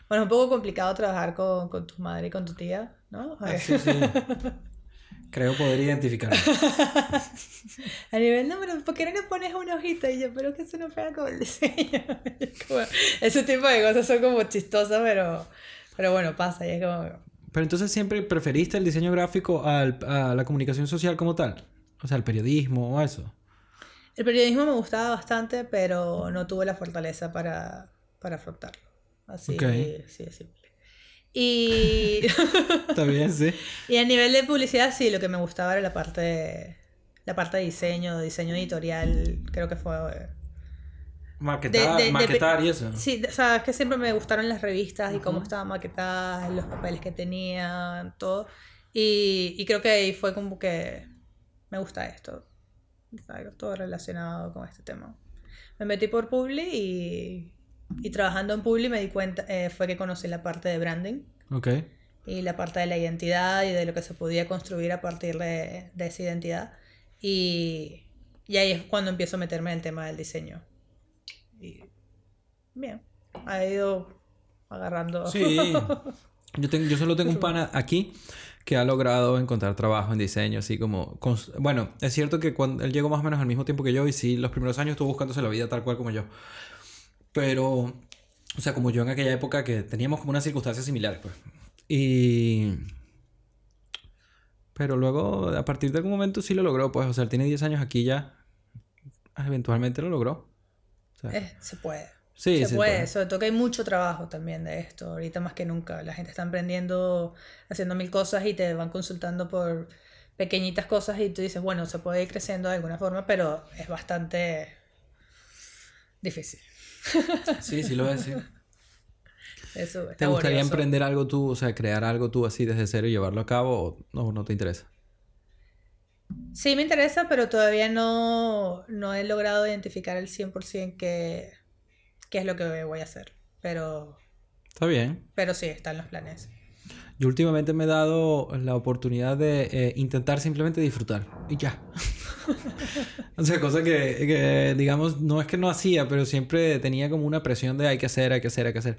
bueno, es un poco complicado trabajar con, con tu madre y con tu tía, ¿no? Ah, sí, sí. [laughs] Creo poder identificarlo. A nivel, no, pero ¿por qué no le pones una hojita? Y yo, pero que eso no pega con el diseño. [laughs] Como, ese tipo de cosas son como chistosas, pero, pero bueno, pasa. Y es como, Pero entonces siempre preferiste el diseño gráfico al- a la comunicación social como tal. O sea, el periodismo o eso. el periodismo me gustaba bastante, pero no tuve la fortaleza para, para afrontarlo. Así, Ok. sí, es simple. Y, [laughs] Está bien, sí. y a nivel de publicidad, sí, lo que me gustaba era la parte, la parte de diseño, diseño editorial, creo que fue... Maquetar, de- de- maquetar y eso. Sí, o sea, es que siempre me gustaron las revistas y cómo estaban maquetadas, los papeles que tenían, todo. Y, y creo que ahí fue como que me gusta esto. Todo relacionado con este tema. Me metí por Publi y, y trabajando en Publi me di cuenta, eh, fue que conocí la parte de branding Ok. y la parte de la identidad y de lo que se podía construir a partir de, de esa identidad. Y, y ahí es cuando empiezo a meterme en el tema del diseño. Y bien, ha ido agarrando. Sí. [laughs] Yo, tengo, yo solo tengo un pana aquí que ha logrado encontrar trabajo en diseño, así como... Bueno, es cierto que cuando él llegó más o menos al mismo tiempo que yo y sí, los primeros años estuvo buscándose la vida tal cual como yo. Pero, o sea, como yo en aquella época que teníamos como unas circunstancias similares, pues. Y... Pero luego, a partir de algún momento sí lo logró, pues. O sea, él tiene 10 años aquí ya. Eventualmente lo logró. Eh, se puede. sí, se puede, sobre todo que hay mucho trabajo también de esto, ahorita más que nunca. La gente está emprendiendo, haciendo mil cosas y te van consultando por pequeñitas cosas y tú dices, bueno, se puede ir creciendo de alguna forma, pero es bastante difícil. [laughs] Sí, sí lo es, sí. Eso ¿Te gustaría laborioso. emprender algo tú, o sea, crear algo tú así desde cero y llevarlo a cabo o no, no te interesa? Sí, me interesa, pero todavía no, no he logrado identificar el 100% qué, qué es lo que voy a hacer. Pero, Está bien. pero sí, están los planes. Yo últimamente me he dado la oportunidad de eh, intentar simplemente disfrutar y ya. [laughs] o sea, cosa que, que, digamos, no es que no hacía, pero siempre tenía como una presión de hay que hacer, hay que hacer, hay que hacer.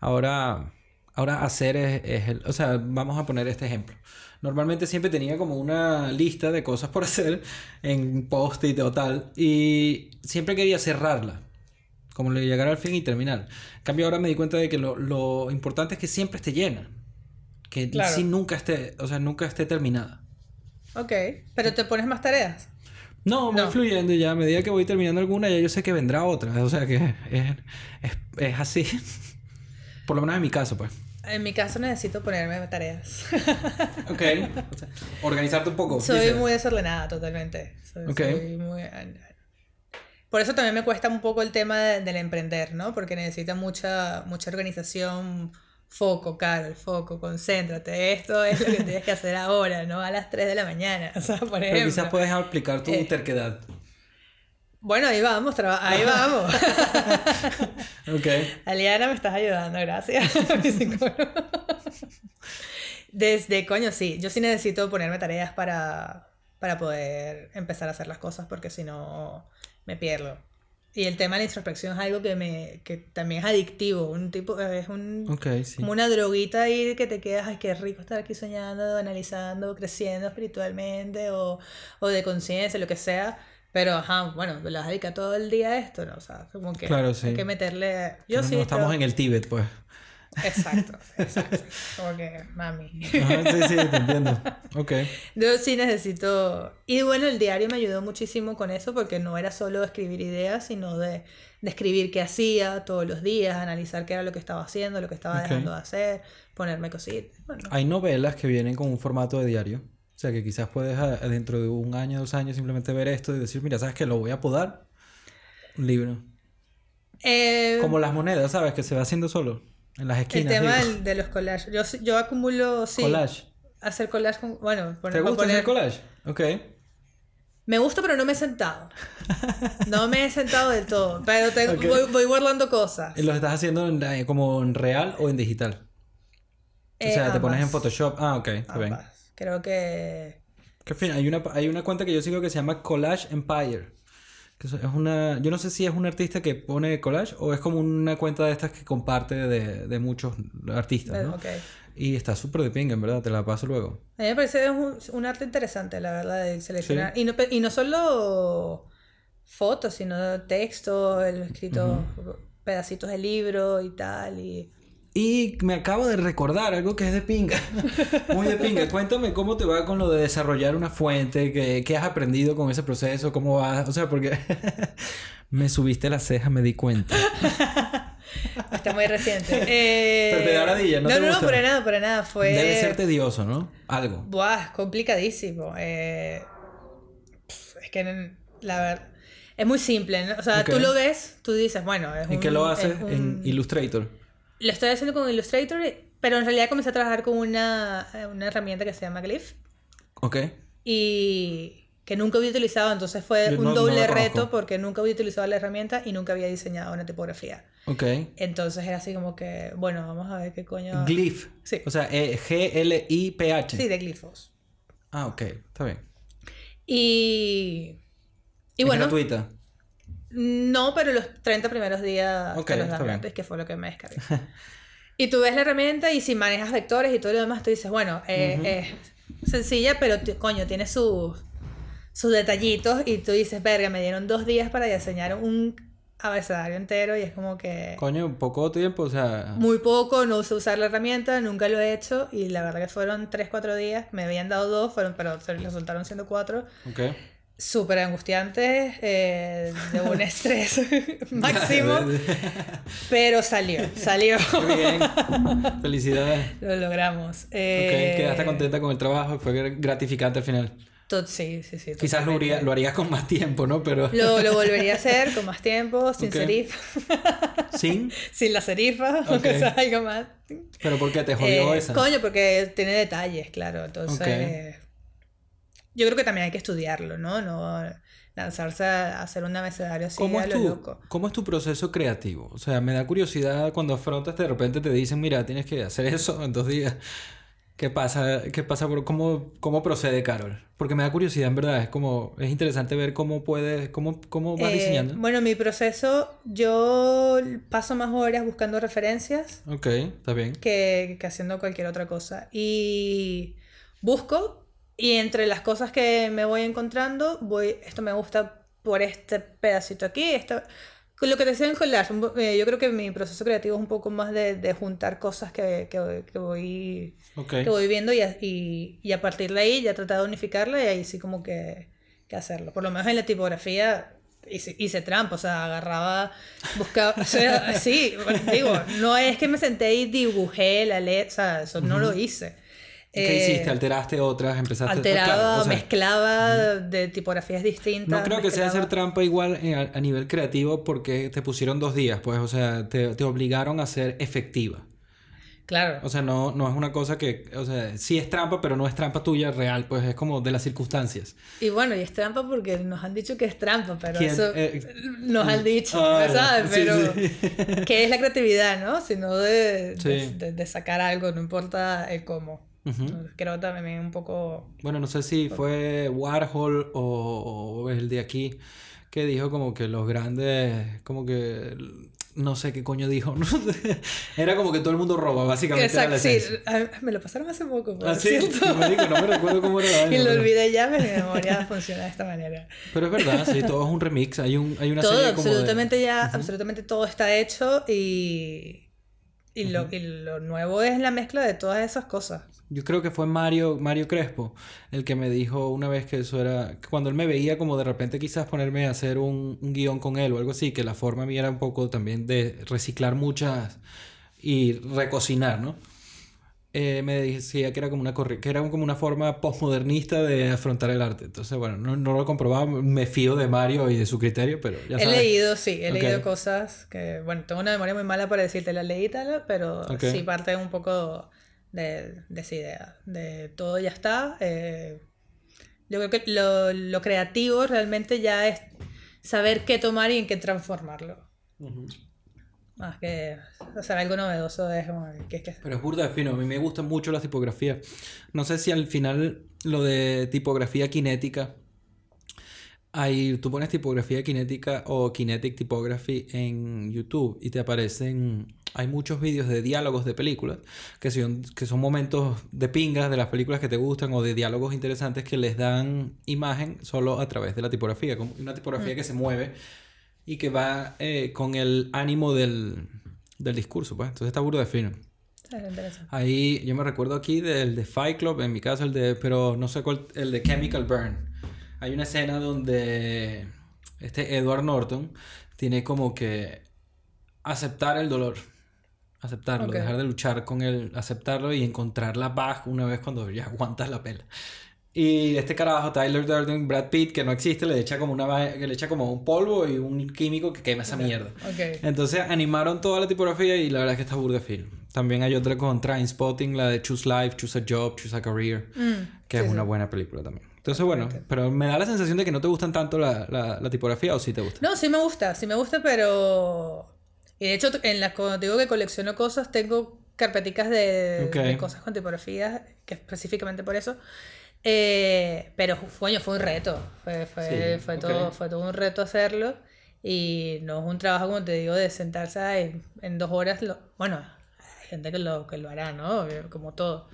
Ahora, ahora hacer es, es el... O sea, vamos a poner este ejemplo. Normalmente siempre tenía como una lista de cosas por [laughs] hacer en post-it o tal y siempre quería cerrarla. Como le llegar al fin y terminar. En cambio, ahora me di cuenta de que lo, lo importante es que siempre esté llena. Que Claro. sí nunca esté, o sea, nunca esté terminada. Ok, pero te pones más tareas. No, voy No. fluyendo ya a medida que voy terminando alguna, ya yo sé que vendrá otra. O sea que es, es, es así. [laughs] Por lo menos en mi caso, pues. En mi caso necesito ponerme tareas. [laughs] Ok. O sea, organizarte un poco. Soy muy desordenada totalmente. Soy, Ok. soy muy... Por eso también me cuesta un poco el tema de- del emprender, ¿no? Porque necesita mucha, mucha organización, foco, Carol, foco, concéntrate. Esto es lo que tienes que hacer ahora, no a las 3 de la mañana. [laughs] O sea, por Pero quizás puedes aplicar tu Eh. terquedad. Bueno, ahí vamos, ahí vamos. [laughs] Ok. Aliana, me estás ayudando, gracias. [laughs] [laughs] Desde, coño, sí, yo sí necesito ponerme tareas para, para poder empezar a hacer las cosas porque si no me pierdo. Y el tema de la introspección es algo que me que también es adictivo, un tipo es un Ok, sí. como una droguita ahí que te quedas, ay, qué rico estar aquí soñando, analizando, creciendo espiritualmente o, o de conciencia, lo que sea. Pero, ajá, bueno, ¿le vas a dedicar todo el día a esto? ¿no? O sea, como que Claro, sí. hay que meterle... Yo no, sí... no estamos yo- en el Tíbet, pues. Exacto, [laughs] exacto. Como que, mami. Ajá, sí, sí, te entiendo. Ok. Yo sí necesito... Y bueno, el diario me ayudó muchísimo con eso porque no era solo escribir ideas, sino de, de escribir qué hacía todos los días, analizar qué era lo que estaba haciendo, lo que estaba dejando de hacer, ponerme cositas. Bueno, Hay novelas que vienen con un formato de diario. O sea, que quizás puedes a- dentro de un año, dos años, simplemente ver esto y decir, mira, ¿sabes qué? Lo voy a podar. Un libro. Eh, Como las monedas, ¿sabes? Que se va haciendo solo. En las el esquinas. tema digo. del- de los collages. Yo, yo acumulo, sí, Collage. hacer collage con... Bueno, ¿Te poner, gusta poner- hacer collage? Ok. Me gusta, pero no me he sentado. [laughs] No me he sentado del todo. Pero Ok. voy, voy guardando cosas. ¿Y ¿Los estás haciendo en- eh, como en real o en digital? Eh, o sea, te pones en. Photoshop. Ah, ok, está bien. Creo que... Que fin, hay una, hay una cuenta que yo sigo que se llama Collage Empire. Que es una, yo no sé si es un artista que pone collage o es como una cuenta de estas que comparte de, de muchos artistas, ¿no? Y está súper de pinga, en verdad, te la paso luego. A mí me parece un, un arte interesante, la verdad, de seleccionar. Y, no, y no solo fotos, sino texto, el escrito, pedacitos de libro y tal. Y... Y me acabo de recordar algo que es de pinga. [laughs] Muy de pinga. Cuéntame cómo te va con lo de desarrollar una fuente, qué, qué has aprendido con ese proceso, cómo vas. O sea, porque [laughs] me subiste la ceja, me di cuenta. [laughs] Está muy reciente. Eh, Pero te da ladilla, ¿no No, te no, para nada, para nada. Fue... Debe ser tedioso, ¿no? Algo. Buah, es complicadísimo. Eh, es que la verdad. Es muy simple, ¿no? O sea, tú lo ves, tú dices, bueno, es ¿En un- qué lo haces? un- En Illustrator. Lo estoy haciendo con Illustrator, pero en realidad comencé a trabajar con una, una herramienta que se llama Glyph Ok. y que nunca había utilizado, entonces fue Yo un no- doble reto conozco. porque nunca había utilizado la herramienta y nunca había diseñado una tipografía. Ok. Entonces era así como que, bueno, vamos a ver qué coño... Glyph. Sí. O sea, eh, G-L-I-P-H. Sí, de glifos. Ah, ok. Está bien. Y... Y ¿Es bueno, gratuita? No, pero los 30 primeros días Ok, te los dan gratis, que fue lo que me descargué. [laughs] y tú ves la herramienta y si manejas vectores y todo lo demás, tú dices, bueno, eh, es sencilla, pero coño, tiene sus, sus detallitos y tú dices, verga, me dieron dos días para diseñar un abecedario entero y es como que Coño, poco tiempo, o sea... muy poco, no sé usar la herramienta, nunca lo he hecho y la verdad que fueron 3, 4 días, me habían dado dos, fueron, pero se resultaron siendo cuatro. Ok. Súper angustiantes, eh, de un [laughs] estrés [laughs] máximo, [laughs] pero salió, salió. Muy bien. Felicidades. Lo logramos. Ok, Eh, quedaste contenta con el trabajo, fue gratificante al final. to- sí, sí, sí. Quizás lo, totalmente. haría- lo harías con más tiempo, ¿no? Pero... Lo, lo volvería a hacer con más tiempo, sin Ok. serif, ¿Sin? sin la serifa, Ok. aunque sea algo más. ¿Pero por qué te jodió Eh, esa? Coño, porque tiene detalles, claro. Entonces, Ok. Yo creo que también hay que estudiarlo, ¿no? No lanzarse a hacer un abecedario así ¿Cómo a es, lo tu, loco. ¿Cómo es tu proceso creativo? O sea, me da curiosidad cuando afrontas, de repente te dicen, mira, tienes que hacer eso en dos días. ¿Qué pasa? ¿Qué pasa? ¿Cómo, cómo procede Carol? Porque me da curiosidad, en verdad. Es como, es interesante ver cómo puedes, cómo, cómo vas Eh, diseñando. Bueno, mi proceso, yo paso más horas buscando referencias Ok, está bien. que, que haciendo cualquier otra cosa. Y busco, y entre las cosas que me voy encontrando, voy, esto me gusta por este pedacito aquí, esto... Con lo que te decía en collage, eh, yo creo que mi proceso creativo es un poco más de, de juntar cosas que, que, que voy que voy viendo y a, y, y a partir de ahí ya tratar de unificarla y ahí sí como que, que hacerlo. Por lo menos en la tipografía hice, hice trampa, o sea, agarraba, buscaba, o sea, [laughs] sí, digo, no es que me senté y dibujé la letra, o sea, eso no lo hice. ¿Qué Eh, hiciste? ¿Alteraste otras? ¿Empezaste Alteraba, Claro, o sea, mezclaba de tipografías distintas. No creo que sea mezclaba. hacer trampa igual en- a, a nivel creativo porque te pusieron dos días, pues, o sea, te, te obligaron a ser efectiva. Claro. O sea, no, no es una cosa que, o sea, sí es trampa, pero no es trampa tuya real, pues es como de las circunstancias. Y bueno, y es trampa porque nos han dicho que es trampa, pero ¿Quién? eso Eh, nos han dicho, ah, ¿no ¿sabes? sí, Pero sí. ¿qué es la creatividad, no? Sino de, Sí. de, de- de sacar algo, no importa el cómo. Ujú. Creo también un poco... Bueno, no sé si fue Warhol o, o el de aquí que dijo como que los grandes, como que no sé qué coño dijo, [laughs] ¿no? era como que todo el mundo roba, básicamente. era la Exacto, sí. Me lo pasaron hace poco, por Ah, sí, [laughs] marico, no me recuerdo cómo era la [laughs] Y lo olvidé ya, pero mi memoria funciona de esta manera. Pero es verdad, sí, todo es un remix. Hay, un, hay una todo, serie como de- absolutamente ya, absolutamente todo está hecho y, y, lo, y lo nuevo es la mezcla de todas esas cosas. Yo creo que fue Mario, Mario Crespo el que me dijo una vez que eso era, cuando él me veía como de repente quizás ponerme a hacer un, un guion con él o algo así, que la forma mía era un poco también de reciclar muchas y recocinar, ¿no? Eh, me decía que era como una que era como una forma postmodernista de afrontar el arte. Entonces, bueno, no, no lo comprobaba, me fío de Mario y de su criterio, pero ya he sabes. leído, sí, he Ok. leído cosas que, bueno, tengo una memoria muy mala para decirte la leí tal, pero Ok. sí parte un poco de, de esa idea, de todo ya está. eh, yo creo que lo, lo creativo realmente ya es saber qué tomar y en qué transformarlo. Ujú. Más que hacer algo novedoso es como que, que- Pero es burda de fino, a mí me gustan mucho las tipografías. No sé si al final lo de tipografía cinética, hay, tú pones tipografía cinética o kinetic typography en YouTube y te aparecen, hay muchos vídeos de diálogos de películas, que son, que son momentos de pingas de las películas que te gustan o de diálogos interesantes que les dan imagen solo a través de la tipografía, como una tipografía que se mueve y que va eh, con el ánimo del, del discurso, pues. Entonces está burda de fino. Ahí yo me recuerdo aquí del de Fight Club, en mi caso el de, pero no sé cuál, el de Chemical Burn. Hay una escena donde este Edward Norton tiene como que aceptar el dolor, aceptarlo, Ok. dejar de luchar con él, aceptarlo y encontrar la paz una vez cuando ya aguantas la pela. Y este carajo, Tyler Durden, Brad Pitt, que no existe, le echa como una le echa como un polvo y un químico que quema esa mierda. Ok. Entonces animaron toda la tipografía y la verdad es que está burda fino. También hay otra con Trainspotting, la de Choose Life, Choose a Job, Choose a Career, Mm, que sí, es una sí. buena película también. Entonces, bueno, pero me da la sensación de que no te gustan tanto la, la, la tipografía o sí te gusta. No, sí me gusta, sí me gusta, pero... Y de hecho, en las cuando digo que colecciono cosas, tengo carpeticas de, cosas con tipografías, que específicamente por eso. Eh, pero, coño, fue un reto. Fue, fue, Sí, fue, todo, fue todo un reto hacerlo. Y no es un trabajo, como te digo, de sentarse ahí en dos horas. Lo, bueno, hay gente que lo, que lo hará, ¿no? Como todo.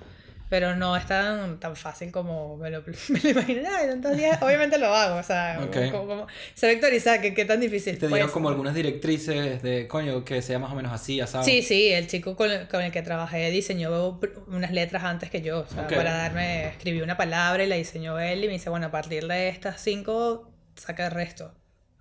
Pero no es tan, tan fácil como me lo, [laughs] me lo en tantos días, obviamente lo hago. O sea, Ok. como, como- sé vectorizar, que qué tan difícil. Te dieron Pues, como algunas directrices de, coño, que sea más o menos así, asado. Sí, sí, el chico con el, con el que trabajé diseñó unas letras antes que yo. O sea, Ok. para darme, escribí una palabra y la diseñó él y me dice, bueno, a partir de estas cinco, saca el resto.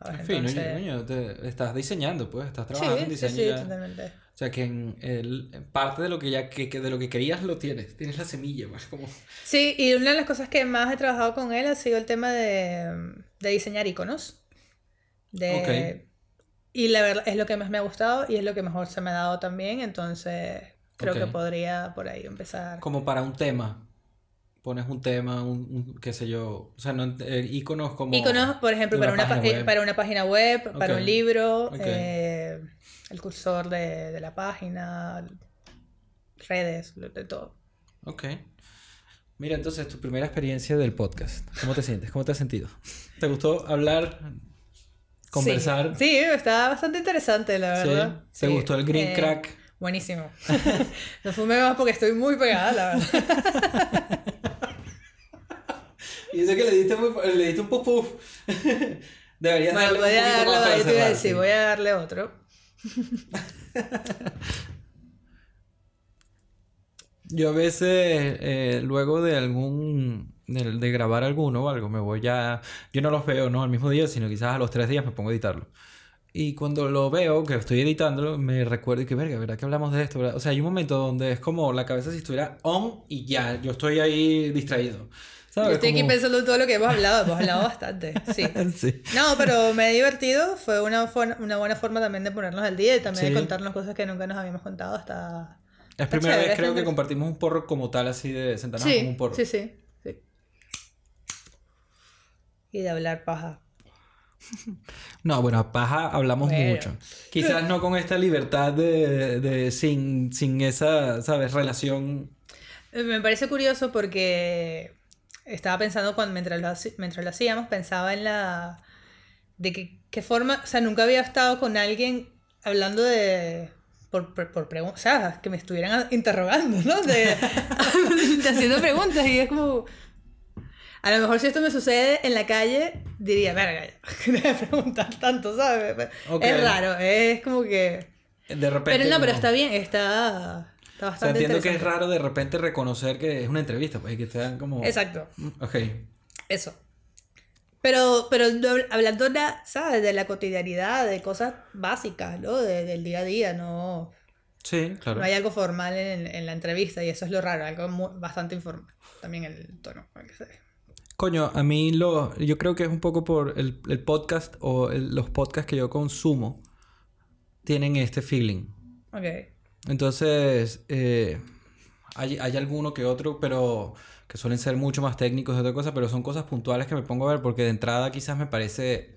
¿sabes? En fin, Entonces- coño, te- estás diseñando, pues, estás Sí, trabajando en sí, diseño sí, ya. totalmente. O sea, que en el, parte de lo que ya que, que de lo que querías lo tienes, tienes la semilla, pues, como... Sí, y una de las cosas que más he trabajado con él ha sido el tema de, de diseñar iconos. De, Y la verdad es lo que más me ha gustado y es lo que mejor se me ha dado también, entonces creo que podría por ahí empezar. como para un tema. Pones un tema, un, un- qué sé yo, o sea, no, eh, iconos como... Iconos, por ejemplo, de para una, eh, web. para una página web, para un libro, eh, el cursor de, de la página, redes, de todo. Ok. Mira, entonces, tu primera experiencia del podcast. ¿Cómo te sientes? ¿Cómo te has sentido? ¿Te gustó hablar? ¿Conversar? Sí, sí, está bastante interesante, la ¿Sí? verdad. ¿Te Sí, gustó el green eh, crack? Buenísimo. [laughs] no fumé más porque estoy muy pegada, la verdad. [laughs] Y eso que le diste, muy- le diste un puff puff. [laughs] Deberías Bueno, darle voy un a darle, más yo te iba a decir, sí. voy a darle otro. [laughs] Yo a veces, eh, luego de algún, de, de grabar alguno o algo, me voy ya, yo no los veo, no al mismo día, sino quizás a los tres días me pongo a editarlo. Y cuando lo veo, que estoy editándolo, me recuerdo y que, verga, ¿verdad que hablamos de esto? verdad? O sea, hay un momento donde es como la cabeza si estuviera on y ya, yo estoy ahí distraído. Yo ¿Sabes? estoy aquí Como- pensando en todo lo que hemos hablado, hemos hablado bastante, sí. [laughs] Sí. No, pero me he divertido, fue una, buena forma también de ponernos al día y también Sí. de contarnos cosas que nunca nos habíamos contado hasta, hasta Es primera vez creo que compartimos un porro como tal, así de sentarnos sí, como un porro. Sí, sí, sí. Y de hablar paja. [laughs] No, bueno, paja hablamos Bueno. mucho. Quizás no con esta libertad de, de sin, sin esa, ¿sabes? Relación. Me parece curioso porque estaba pensando cuando mientras lo, mientras lo hacíamos, pensaba en la de que qué forma, o sea, nunca había estado con alguien hablando de por, por, por preguntas, o sea, que me estuvieran a- interrogando, ¿no? De, de [laughs] haciendo preguntas y es como a lo mejor si esto me sucede en la calle, diría, verga, [laughs] que debe preguntar tanto, ¿sabes? Ok. Es raro, es como que... De repente. Pero no, pero como- está bien, está, está O sea, entiendo que es raro de repente reconocer que es una entrevista, pues, y que te dan como. Exacto. Ok. Eso. Pero, pero hablando, la- ¿sabes? De la cotidianidad, de cosas básicas, ¿no? De- del día a día, no, Sí, claro. no hay algo formal en, en la entrevista y eso es lo raro, algo bastante informal. También el tono. que. Coño, a mí lo, yo creo que es un poco por el, el podcast o el- los podcasts que yo consumo tienen este feeling. Ok. Entonces, eh, hay, hay alguno que otro, pero que suelen ser mucho más técnicos de otra cosa, pero son cosas puntuales que me pongo a ver porque de entrada quizás me parece,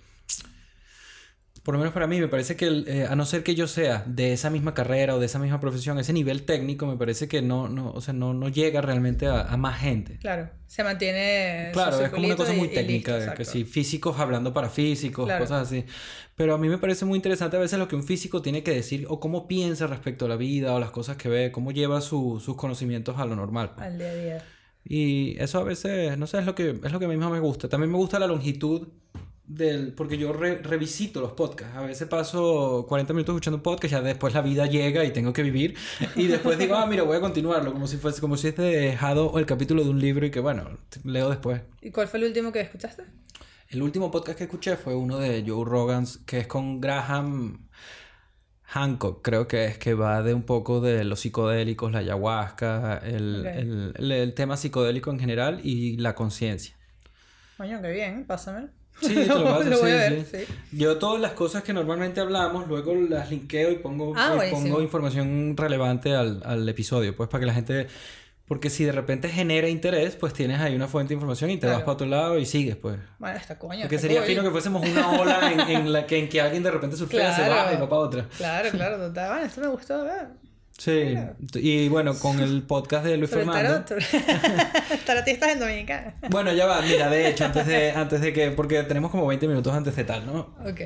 por lo menos para mí, me parece que el, eh, a no ser que yo sea de esa misma carrera o de esa misma profesión, ese nivel técnico me parece que no, no, o sea, no, no llega realmente a, a más gente. Claro, se mantiene. Claro, es como una cosa y- muy y técnica, listo, de que sí, físicos hablando para físicos, Claro. cosas así. Pero a mí me parece muy interesante a veces lo que un físico tiene que decir o cómo piensa respecto a la vida o las cosas que ve, cómo lleva su- sus conocimientos a lo normal. pues. Al día a día. Y eso a veces, no sé, es lo que, es lo que a mí mismo me gusta. También me gusta la longitud del... Porque yo re- revisito los podcasts. A veces paso 40 minutos escuchando un podcast, ya después la vida llega y tengo que vivir. Y después digo, ah, mira, voy a continuarlo. Como si fuese, como si hubiese dejado el capítulo de un libro y que, bueno, leo después. ¿Y cuál fue el último que escuchaste? El último podcast que escuché fue uno de Joe Rogan, que es con Graham Hancock, creo que es, que va de un poco de los psicodélicos, la ayahuasca, el, el- el- el tema psicodélico en general y la conciencia. Coño, qué bien, pásame. Sí, te lo [laughs] paso, Lo voy sí, a ver, sí. sí. Yo todas las cosas que normalmente hablamos, luego las linkeo y pongo, Ah, buenísimo. pongo información relevante al, al episodio, pues para que la gente... Porque si de repente genera interés, pues tienes ahí una fuente de información y te vas Claro. para otro lado y sigues, pues. Bueno, está coño. Porque sería fino que fuésemos una ola en, en la que, en que alguien de repente surfea, se Claro. baja y va para otra. Claro, claro, [laughs] total. Bueno, esto me gustó, ¿verdad? Sí. Y bueno, con el podcast de Luis Sobre Fernando. tarot. [laughs] Tarotistas en Dominicana. Bueno, ya va, mira, de hecho, antes de, antes de que, porque tenemos como 20 minutos antes de tal, ¿no? Ok.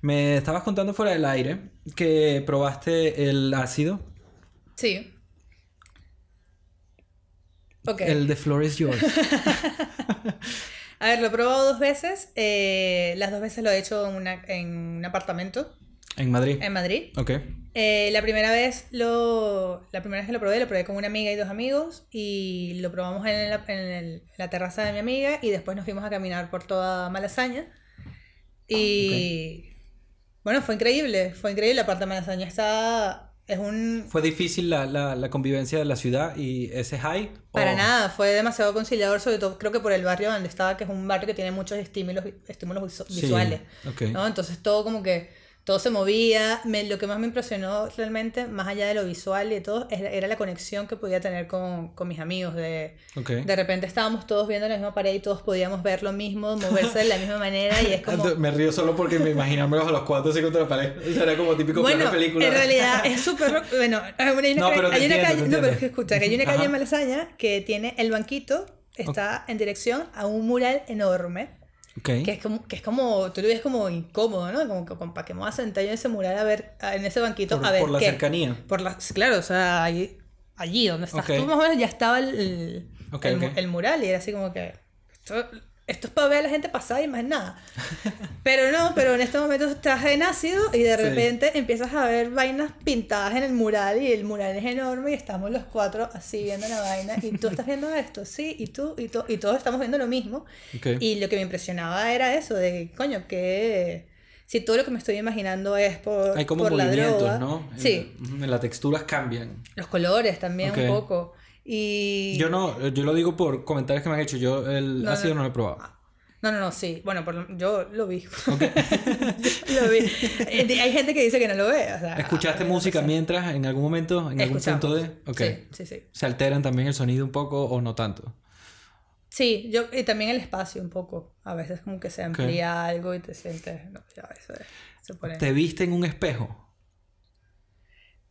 Me estabas contando fuera del aire que probaste el ácido, Sí. Ok. el de Floor is Yours. [laughs] A ver, lo he probado dos veces. eh, las dos veces lo he hecho en, una- en un apartamento En Madrid. en Madrid. Ok. Eh, la primera vez lo la primera vez que lo probé lo probé con una amiga y dos amigos y lo probamos en la, en el- la terraza de mi amiga y después nos fuimos a caminar por toda Malasaña y bueno fue increíble fue increíble aparte Malasaña está es un ¿Fue difícil la, la, la convivencia de la ciudad y ese high? o- para nada fue demasiado conciliador sobre todo creo que por el barrio donde estaba que es un barrio que tiene muchos estímulos estímulos visu- Sí, visuales ok. ¿no? Entonces todo como que todo se movía. Me- lo que más me impresionó realmente, más allá de lo visual y de todo, era, la conexión que podía tener con, con mis amigos. De, Ok. de repente estábamos todos viendo la misma pared y todos podíamos ver lo mismo, moverse de la misma manera y es [laughs] como... Me río solo porque me imaginármelos a los cuatro así contra la pared. Eso era como típico Bueno, de película. en realidad es [laughs] súper... Bueno, hay una, No, calle- pero hay una entiendo, calle... No, pero es que escucha, que hay una calle Ajá. en Malasaña que tiene el banquito, está en dirección a un mural enorme. Que es como, que es como, tú lo ves como incómodo, ¿no? Como que como, para que me voy a sentar yo en ese mural a ver, en ese banquito Por, a ver por la qué. cercanía. Por la, claro, o sea, allí, allí donde estás tú más o menos ya estaba el, el, mural y era así como que esto, esto es para ver a la gente pasar y más nada. Pero no, pero en este momento estás en ácido y de Sí. repente empiezas a ver vainas pintadas en el mural y el mural es enorme y estamos los cuatro así viendo la vaina y tú estás viendo esto, sí, y tú, y, tú, y todos estamos viendo lo mismo. Y lo que me impresionaba era eso, de coño, que si todo lo que me estoy imaginando es por, Hay como por la movimientos, droga. ¿no? Sí, en las texturas cambian. los colores también un poco. Y Yo no, yo lo digo por comentarios que me han hecho. Yo el No, ácido no. no lo he probado. No, no, no, sí. Bueno, por yo lo vi. [laughs] lo vi. Eh, Hay gente que dice que no lo ve. o sea, ¿Escuchaste a mí me música mientras en algún momento, en algún punto de...? Ok. Sí, sí, sí. ¿Se alteran también el sonido un poco o no tanto? Sí, yo, y también el espacio un poco. A veces como que se amplía algo y te sientes... No, ya, eso es- se pone... ¿Te viste en un espejo?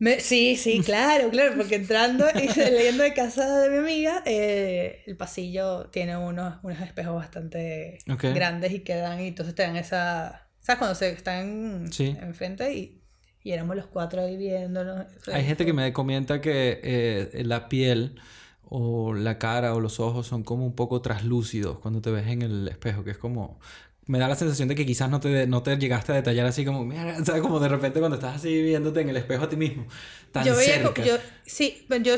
Me- sí, sí, [laughs] claro, claro, porque entrando y [laughs] saliendo de casa de mi amiga, eh, el pasillo tiene unos, unos espejos bastante grandes y quedan, y entonces te dan esa, ¿sabes? Cuando se están Sí. enfrente y, y éramos los cuatro ahí viéndonos. Hay gente que me comenta que eh, la piel o la cara o los ojos son como un poco traslúcidos cuando te ves en el espejo, que es como... Me da la sensación de que quizás no te, no te llegaste a detallar así como, mira, ¿sabes? Como de repente cuando estás así viéndote en el espejo a ti mismo, tan yo veía, cerca. yo, sí, yo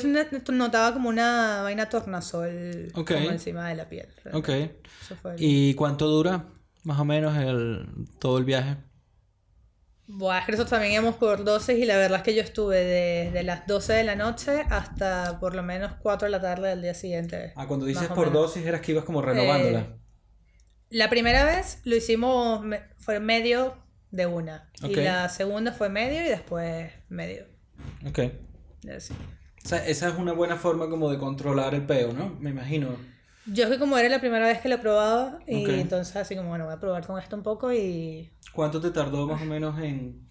notaba como una vaina tornasol como encima de la piel. Ok. Eso fue el- ¿Y cuánto dura más o menos el, todo el viaje? Buah, es que nosotros también íbamos por dosis y la verdad es que yo estuve desde las 12 de la noche hasta por lo menos 4 de la tarde del día siguiente. Ah, cuando dices por dosis eras que ibas como renovándola. Eh, La primera vez lo hicimos, fue medio de una. Y la segunda fue medio y después medio. Ok. Así. O sea, esa es una buena forma como de controlar el peo, ¿no? Me imagino. Yo es que como era la primera vez que lo probaba, y entonces así como, bueno, voy a probar con esto un poco y... ¿Cuánto te tardó más o menos en...?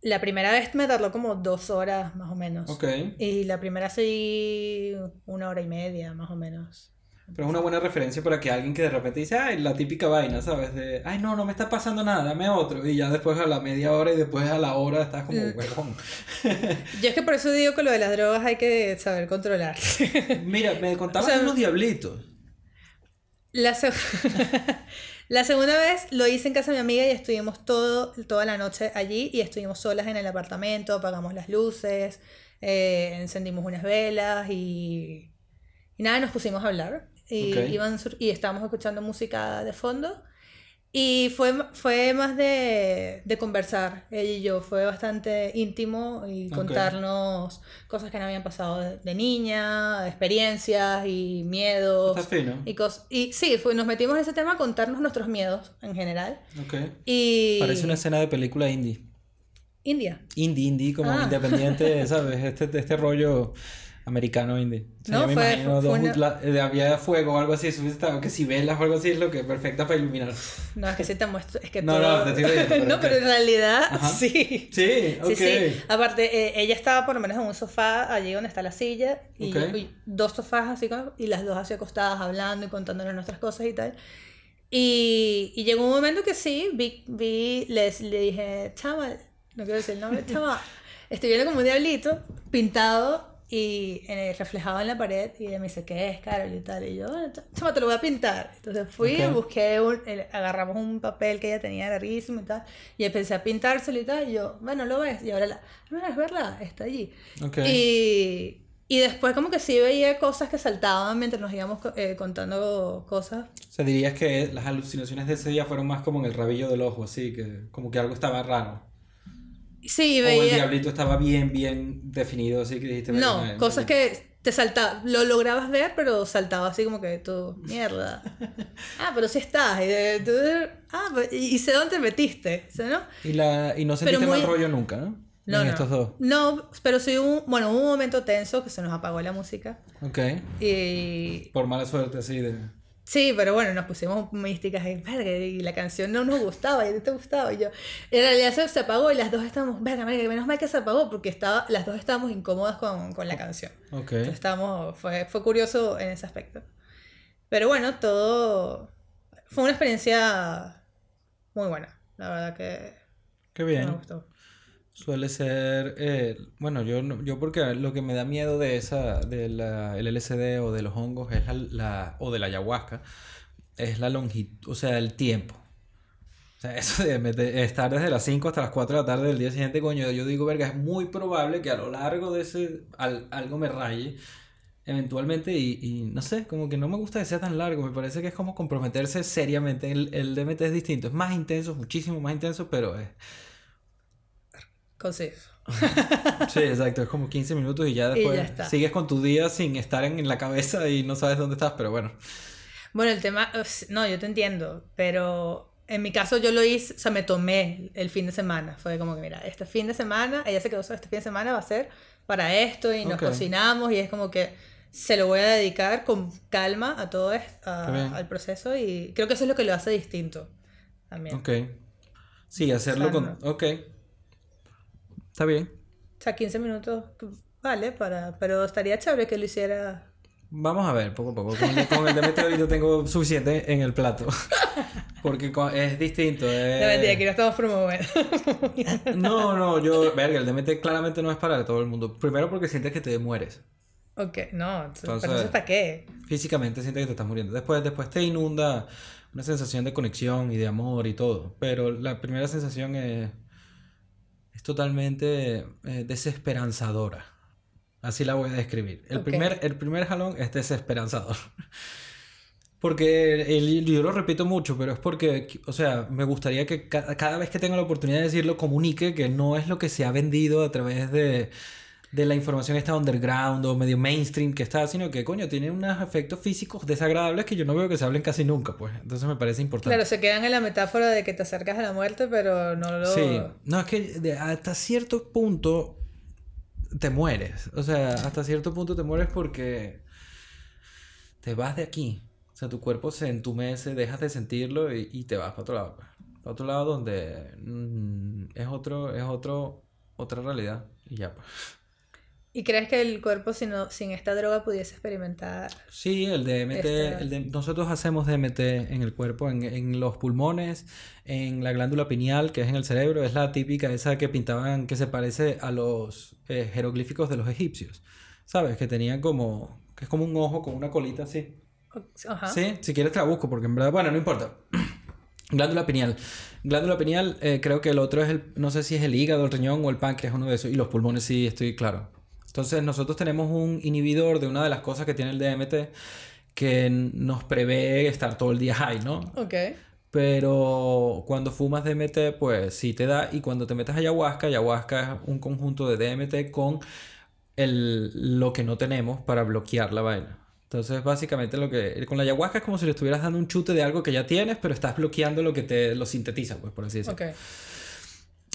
La primera vez me tardó como dos horas más o menos. Ok. Y la primera sí una hora y media más o menos. Pero es una buena referencia para que alguien que de repente dice, ay, la típica vaina, ¿sabes? De, ay, no, no me está pasando nada, dame otro. Y ya después a la media hora y después a la hora estás como, Mm. huevón. [laughs] Yo es que por eso digo que lo de las drogas hay que saber controlar. [laughs] Mira, me contaban O sea, de unos diablitos. La, [laughs] la segunda vez lo hice en casa de mi amiga y estuvimos todo, toda la noche allí y estuvimos solas en el apartamento, apagamos las luces, eh, encendimos unas velas y, y nada, nos pusimos a hablar y, Ok. iban sur- y estábamos escuchando música de fondo y fue, fue más de, de conversar, ella y yo, fue bastante íntimo y Ok. contarnos cosas que nos habían pasado de, de niña, experiencias y miedos. Está fino. Y, cos- y sí, fue- nos metimos en ese tema a contarnos nuestros miedos en general. Ok. Y... Parece una escena de película indie. India. Indie, indie, como Ah. independiente, [laughs] ¿sabes? Este, este rollo americano indie. O sea, No, yo me fue- imagino fue dos- una- la- eh, había fuego o algo así, que si velas o algo así es lo que es perfecta para iluminar. No, es que sí te muestro. Es que No, todo- no, te estoy pero [laughs] no, pero en realidad Ajá. [laughs] sí. Sí, ok. Sí, sí. Aparte, eh, ella estaba por lo menos en un sofá allí donde está la silla y, dos sofás así con- y las dos así acostadas hablando y contándonos nuestras cosas y tal. Y, y llegó un momento que sí, vi, vi les, le dije, chama, no quiero decir el nombre, chama, [laughs] estoy viendo como un diablito pintado y eh, reflejado en la pared y ella me dice, ¿qué es, Carol? Y tal. Y yo, "Bueno, ch- chama, te lo voy a pintar. Entonces fui, Ok. busqué, un, agarramos un papel que ella tenía larguísimo y tal, y empecé a pintárselo y tal, y yo, bueno, lo ves, y ahora la, mira, es verdad, está allí. Ok. Y, y después como que sí veía cosas que saltaban mientras nos íbamos eh, contando cosas. O sea, dirías que las alucinaciones de ese día fueron más como en el rabillo del ojo, así, que como que algo estaba raro. Sí, O el veía... diablito estaba bien, bien definido, así que dijiste... No, "Verga, cosas que te saltaban, lo lograbas ver, pero saltaba así como que tú, mierda. [laughs] Ah, pero sí estás. Y, de- ah, pues, y, y sé dónde te metiste, ¿sí, ¿no? Y, la, y no sentiste muy- mal rollo nunca, ¿no? No, en no. estos dos. No, pero sí un, bueno, hubo un momento tenso que se nos apagó la música. Ok. Y Por mala suerte, así de... Sí, pero bueno, nos pusimos místicas y, verga, y la canción no nos gustaba y no te gustaba. Y yo, en realidad se, se apagó y las dos estábamos, verga, menos mal que se apagó porque estaba, las dos estábamos incómodas con, con la canción. Ok. Entonces estábamos, fue, fue curioso en ese aspecto. Pero bueno, todo fue una experiencia muy buena, la verdad que Qué me bien. gustó. Suele ser, eh, bueno, yo, yo porque lo que me da miedo de esa, del LSD o de los hongos es la, la- o de la ayahuasca, es la longitud, o sea, el tiempo. O sea, [laughs] eso de, estar desde las 5 hasta las 4 de la tarde del día siguiente, coño, yo digo, verga, es muy probable que a lo largo de ese, al- algo me raye eventualmente y, y no sé, como que no me gusta que sea tan largo, me parece que es como comprometerse seriamente, el, el DMT es distinto, es más intenso, muchísimo más intenso, pero es... Conciso. [laughs] Sí, exacto, es como 15 minutos y ya Y después ya está. sigues con tu día sin estar en, en la cabeza y no sabes dónde estás, pero bueno. Bueno, el tema, no, yo te entiendo, pero en mi caso yo lo hice, o sea, me tomé el fin de semana. Fue como que, mira, este fin de semana, ella se quedó, este fin de semana va a ser para esto y nos cocinamos y es como que se lo voy a dedicar con calma a todo esto, al proceso y creo que eso es lo que lo hace distinto también. Ok. Sí, hacerlo con... Ok. Está bien. O sea, 15 minutos, vale, para, pero estaría chévere que lo hiciera Vamos a ver, poco a poco. Con el, con el ahorita tengo suficiente en el plato. [laughs] Porque es distinto. Es... No, mentira, que no estamos promoviendo. [laughs] no, no, yo... Verga, el DMT claramente no es para todo el mundo. Primero porque sientes que te mueres. Ok, no. Entonces, ¿Pero para qué? Físicamente sientes que te estás muriendo. Después, después te inunda una sensación de conexión y de amor y todo. Pero la primera sensación es... Es totalmente eh, desesperanzadora. Así la voy a describir. El, primer, el primer jalón es desesperanzador. [laughs] Porque el, yo lo repito mucho, pero es porque, o sea, me gustaría que cada vez que tenga la oportunidad de decirlo, comunique que no es lo que se ha vendido a través de, de la información esta underground o medio mainstream que está, sino que, coño, tiene unos efectos físicos desagradables que yo no veo que se hablen casi nunca, pues. Entonces me parece importante. Claro, se quedan en la metáfora de que te acercas a la muerte, pero no lo... Sí, no, es que hasta cierto punto te mueres. O sea, hasta cierto punto te mueres porque te vas de aquí. O sea, tu cuerpo se entumece, dejas de sentirlo y, te vas para otro lado. Pues. Para otro lado donde mm, es otro, es otro, otra realidad. Y ya pues. ¿Y crees que el cuerpo sin, sin esta droga pudiese experimentar? Sí, el DMT, el nosotros hacemos DMT en el cuerpo, en, en, los pulmones, en la glándula pineal, que es en el cerebro, es la típica, esa que pintaban, que se parece a los eh, jeroglíficos de los egipcios, ¿sabes? Que tenían como, que es como un ojo con una colita así. Ajá. Sí, si quieres te la busco, porque en verdad, bueno, no importa. [clears throat] Glándula pineal. Glándula pineal, eh, creo que el otro es el, no sé si es el hígado, el riñón o el páncreas, uno de esos. Y los pulmones sí, estoy claro. Entonces nosotros tenemos un inhibidor de una de las cosas que tiene el DMT que nos prevé estar todo el día high, ¿no? Ok. Pero cuando fumas DMT, pues sí te da. Y cuando te metes ayahuasca, ayahuasca es un conjunto de DMT con el, lo que no tenemos para bloquear la vaina. Entonces, básicamente lo que con la ayahuasca es como si le estuvieras dando un chute de algo que ya tienes, pero estás bloqueando lo que te lo sintetiza, pues por así decirlo. Okay.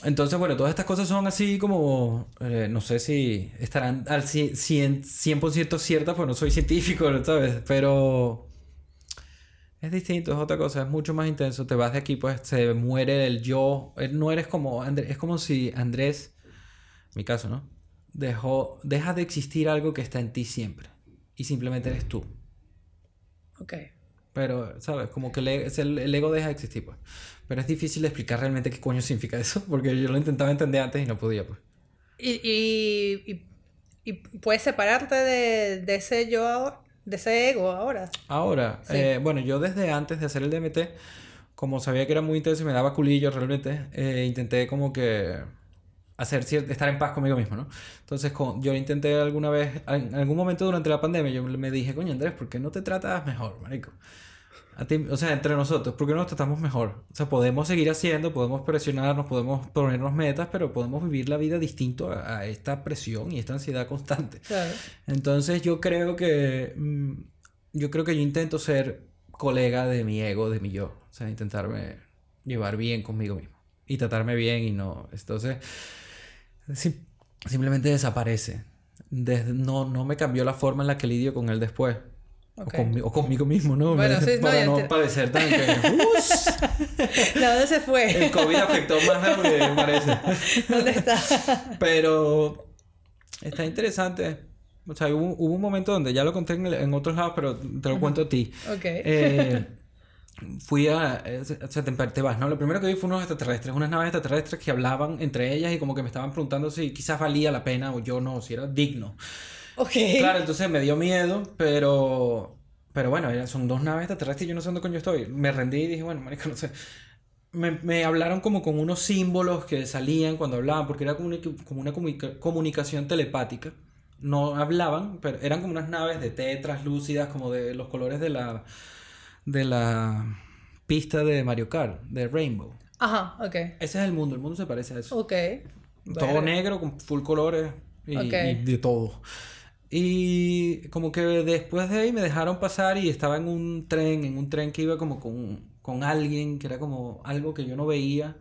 Entonces, bueno, todas estas cosas son así como, eh, no sé si estarán al 100%, 100 ciertas, pues no soy científico, ¿sabes? Pero es distinto, es otra cosa, es mucho más intenso. Te vas de aquí, pues se muere el yo. Eh, no eres como Andrés, es como si Andrés, mi caso, ¿no? Deja de existir algo que está en ti siempre y simplemente eres tú. Ok. Pero, ¿sabes? Como que el, ego deja de existir, pues. Pero es difícil explicar realmente qué coño significa eso, [laughs] porque yo lo intentaba entender antes y no podía, pues. ¿Y, y, y, puedes separarte de, de, ese yo ahora, de ese ego ahora? Ahora, eh, bueno, yo desde antes de hacer el DMT, como sabía que era muy intenso y me daba culillo realmente, eh, intenté como que hacer estar en paz conmigo mismo, ¿no? Entonces, con, yo intenté alguna vez, en algún momento durante la pandemia, yo me dije, coño Andrés, ¿por qué no te tratas mejor, marico? O sea, entre nosotros, porque nos tratamos mejor. O sea, podemos seguir haciendo, podemos presionarnos, podemos ponernos metas, pero podemos vivir la vida distinto a, esta presión y esta ansiedad constante. Claro. Entonces yo creo que mm, yo creo que yo intento ser colega de mi ego, de mi yo. O sea, intentarme llevar bien conmigo mismo y tratarme bien y no. Entonces, simplemente desaparece. no, no me cambió la forma en la que lidio con él después. O, conmigo mismo, ¿no? Bueno, sí, Para no, padecer tan que... [laughs] ¿Dónde se fue? El COVID afectó más lo que parece. [laughs] ¿Dónde está? [laughs] Pero está interesante. O sea, hubo, un momento donde ya lo conté en, otros lados, pero te lo cuento a ti. Ok. Eh, fui a... Eh, o sea, te, vas, ¿no? Lo primero que vi fue unos extraterrestres, unas naves extraterrestres que hablaban entre ellas y como que me estaban preguntando si quizás valía la pena o yo no, si era digno. Claro, entonces me dio miedo, pero. Pero bueno, son dos naves extraterrestres y yo no sé dónde coño estoy. Me rendí y dije, bueno, marico, no sé. Me, me hablaron como con unos símbolos que salían cuando hablaban, porque era como una, como una comunicación telepática. No hablaban, pero eran como unas naves de T translúcidas, como de los colores de la. de la pista de Mario Kart, de Rainbow. Ajá, ok. Ese es el mundo, el mundo se parece a eso. Ok. Todo negro, con full colores y, y de todo. Y como que después de ahí me dejaron pasar y estaba en un tren, en un tren que iba como con, con alguien, que era como algo que yo no veía,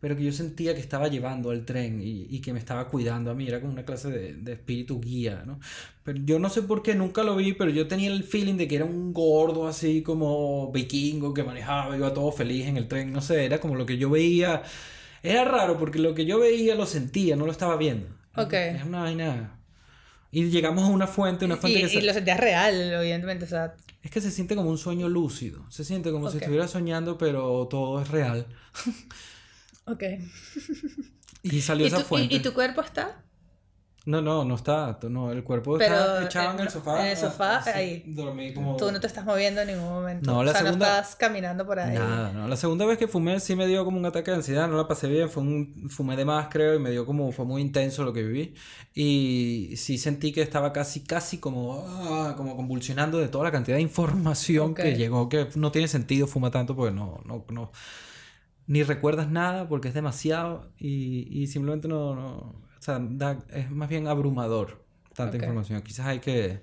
pero que yo sentía que estaba llevando el tren y, y que me estaba cuidando a mí, era como una clase de, de espíritu guía, ¿no? Pero yo no sé por qué nunca lo vi, pero yo tenía el feeling de que era un gordo así como vikingo que manejaba, iba todo feliz en el tren, no sé, era como lo que yo veía. Era raro porque lo que yo veía lo sentía, no lo estaba viendo. Ok. Es una vaina. Y llegamos a una fuente, una fuente Y, que se- y lo sentías real, evidentemente. O sea, es que se siente como un sueño lúcido. Se siente como si estuviera soñando, pero todo es real. ok. Y salió ¿Y esa tu, y- fuente. y tu cuerpo está? No, no, no está. No, el cuerpo Pero, está echado en eh, el sofá. en el sofá, así, ahí. Dormí como. Tú no te estás moviendo en ningún momento. No, la o sea, segunda- no estás caminando por ahí. Nada, no. La segunda vez que fumé sí me dio como un ataque de ansiedad, no la pasé bien, fue un fumé de más creo y me dio como fue muy intenso lo que viví y sí sentí que estaba casi casi como ah, como convulsionando de toda la cantidad de información que llegó que no tiene sentido fumar tanto porque no no no ni recuerdas nada porque es demasiado y, y simplemente no, no o sea, da- es más bien abrumador tanta información. Quizás hay que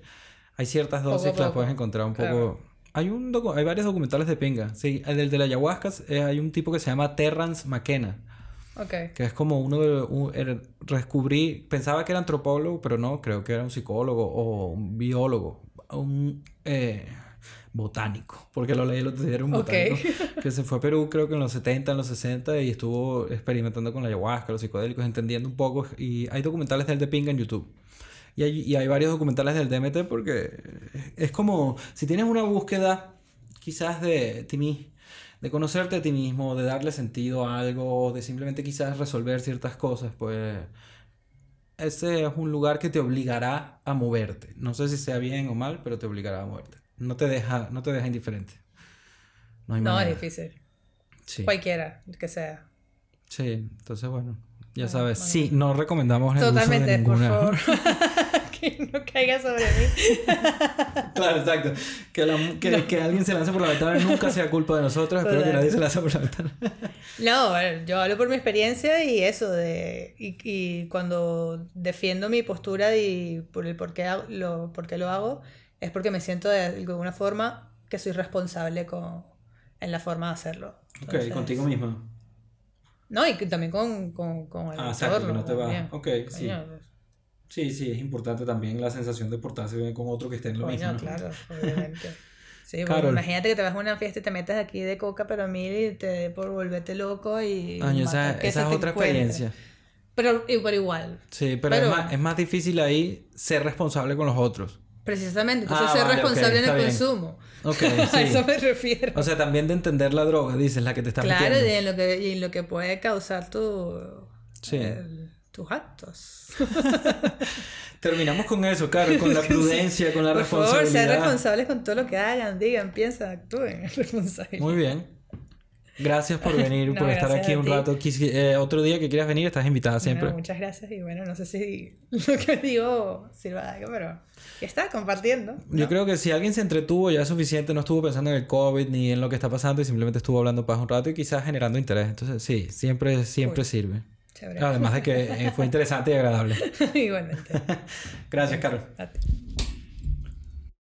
hay ciertas dosis que las puedes encontrar un poco hay, un docu- hay varios documentales de pinga. Sí, el del de la ayahuasca eh, hay un tipo que se llama Terrance McKenna, Ok. que es como uno de... Un, descubrí, pensaba que era antropólogo, pero no, creo que era un psicólogo o un biólogo, un eh, botánico, porque lo leí el otro día, era un botánico, [laughs] que se fue a Perú creo que en los 70, en los 60 y estuvo experimentando con la ayahuasca, los psicodélicos, entendiendo un poco. Y hay documentales del de pinga en YouTube. Y hay, y hay varios documentales del DMT porque es como si tienes una búsqueda quizás de ti mismo, de conocerte a ti mismo, de darle sentido a algo, de simplemente quizás resolver ciertas cosas, pues ese es un lugar que te obligará a moverte. No sé si sea bien o mal, pero te obligará a moverte. No te deja, no te deja indiferente. No hay No, es difícil. Sí. Cualquiera, que sea. Sí, entonces bueno, ya Ah, sabes. bueno. Sí, no recomendamos el uso de Totalmente, por ninguna. favor. [laughs] [laughs] que no caiga sobre mí. [laughs] Claro, exacto. Que, la- que, que alguien se lance por la ventana nunca sea culpa de nosotros. Espero que nadie se lance por la ventana. No, yo hablo por mi experiencia y eso de y, y cuando defiendo mi postura y por el por qué lo por qué lo hago es porque me siento de alguna forma que soy responsable con en la forma de hacerlo. Ok, Entonces, contigo misma. No, y también con, con, con el Ah, exacto, que no te va. también. Ok, sí. Coño, Sí, sí, es importante también la sensación de portarse bien con otro que esté en lo coño, mismo. ¿no? claro, obviamente. [laughs] Sí, bueno, imagínate que te vas a una fiesta y te metes aquí de coca, pero mil y te por volverte loco y. Año, esa, esa es otra encuentre. experiencia. Pero, pero igual, Sí, pero, Pero- es, más, es más difícil ahí ser responsable con los otros. Precisamente. Entonces, Ah, ser vale, responsable en está el bien. consumo. Ok, [laughs] A eso sí. me refiero. O sea, también de entender la droga, dices, la que te estás claro, metiendo. y en lo que, y en lo que puede causar tu, Sí. el- tus actos. [laughs] Terminamos con eso, claro, con la [laughs] prudencia, con la Por favor, responsabilidad. sean responsables con todo lo que hagan, digan, piensan, actúen. Responsabilidad. Muy bien. Gracias por venir, [laughs] No, por estar aquí un rato. Eh, otro día que quieras venir, estás invitada siempre. Bueno, muchas gracias y bueno, no sé si [laughs] lo que digo sirva de algo, pero está, compartiendo. ¿no? Yo creo que si alguien se entretuvo ya es suficiente, no estuvo pensando en el COVID ni en lo que está pasando y simplemente estuvo hablando paz un rato y quizás generando interés. Entonces, sí, siempre, siempre Cool. sirve. Chévere. Además de que eh, fue [laughs] interesante y agradable. Igualmente. Gracias, ti.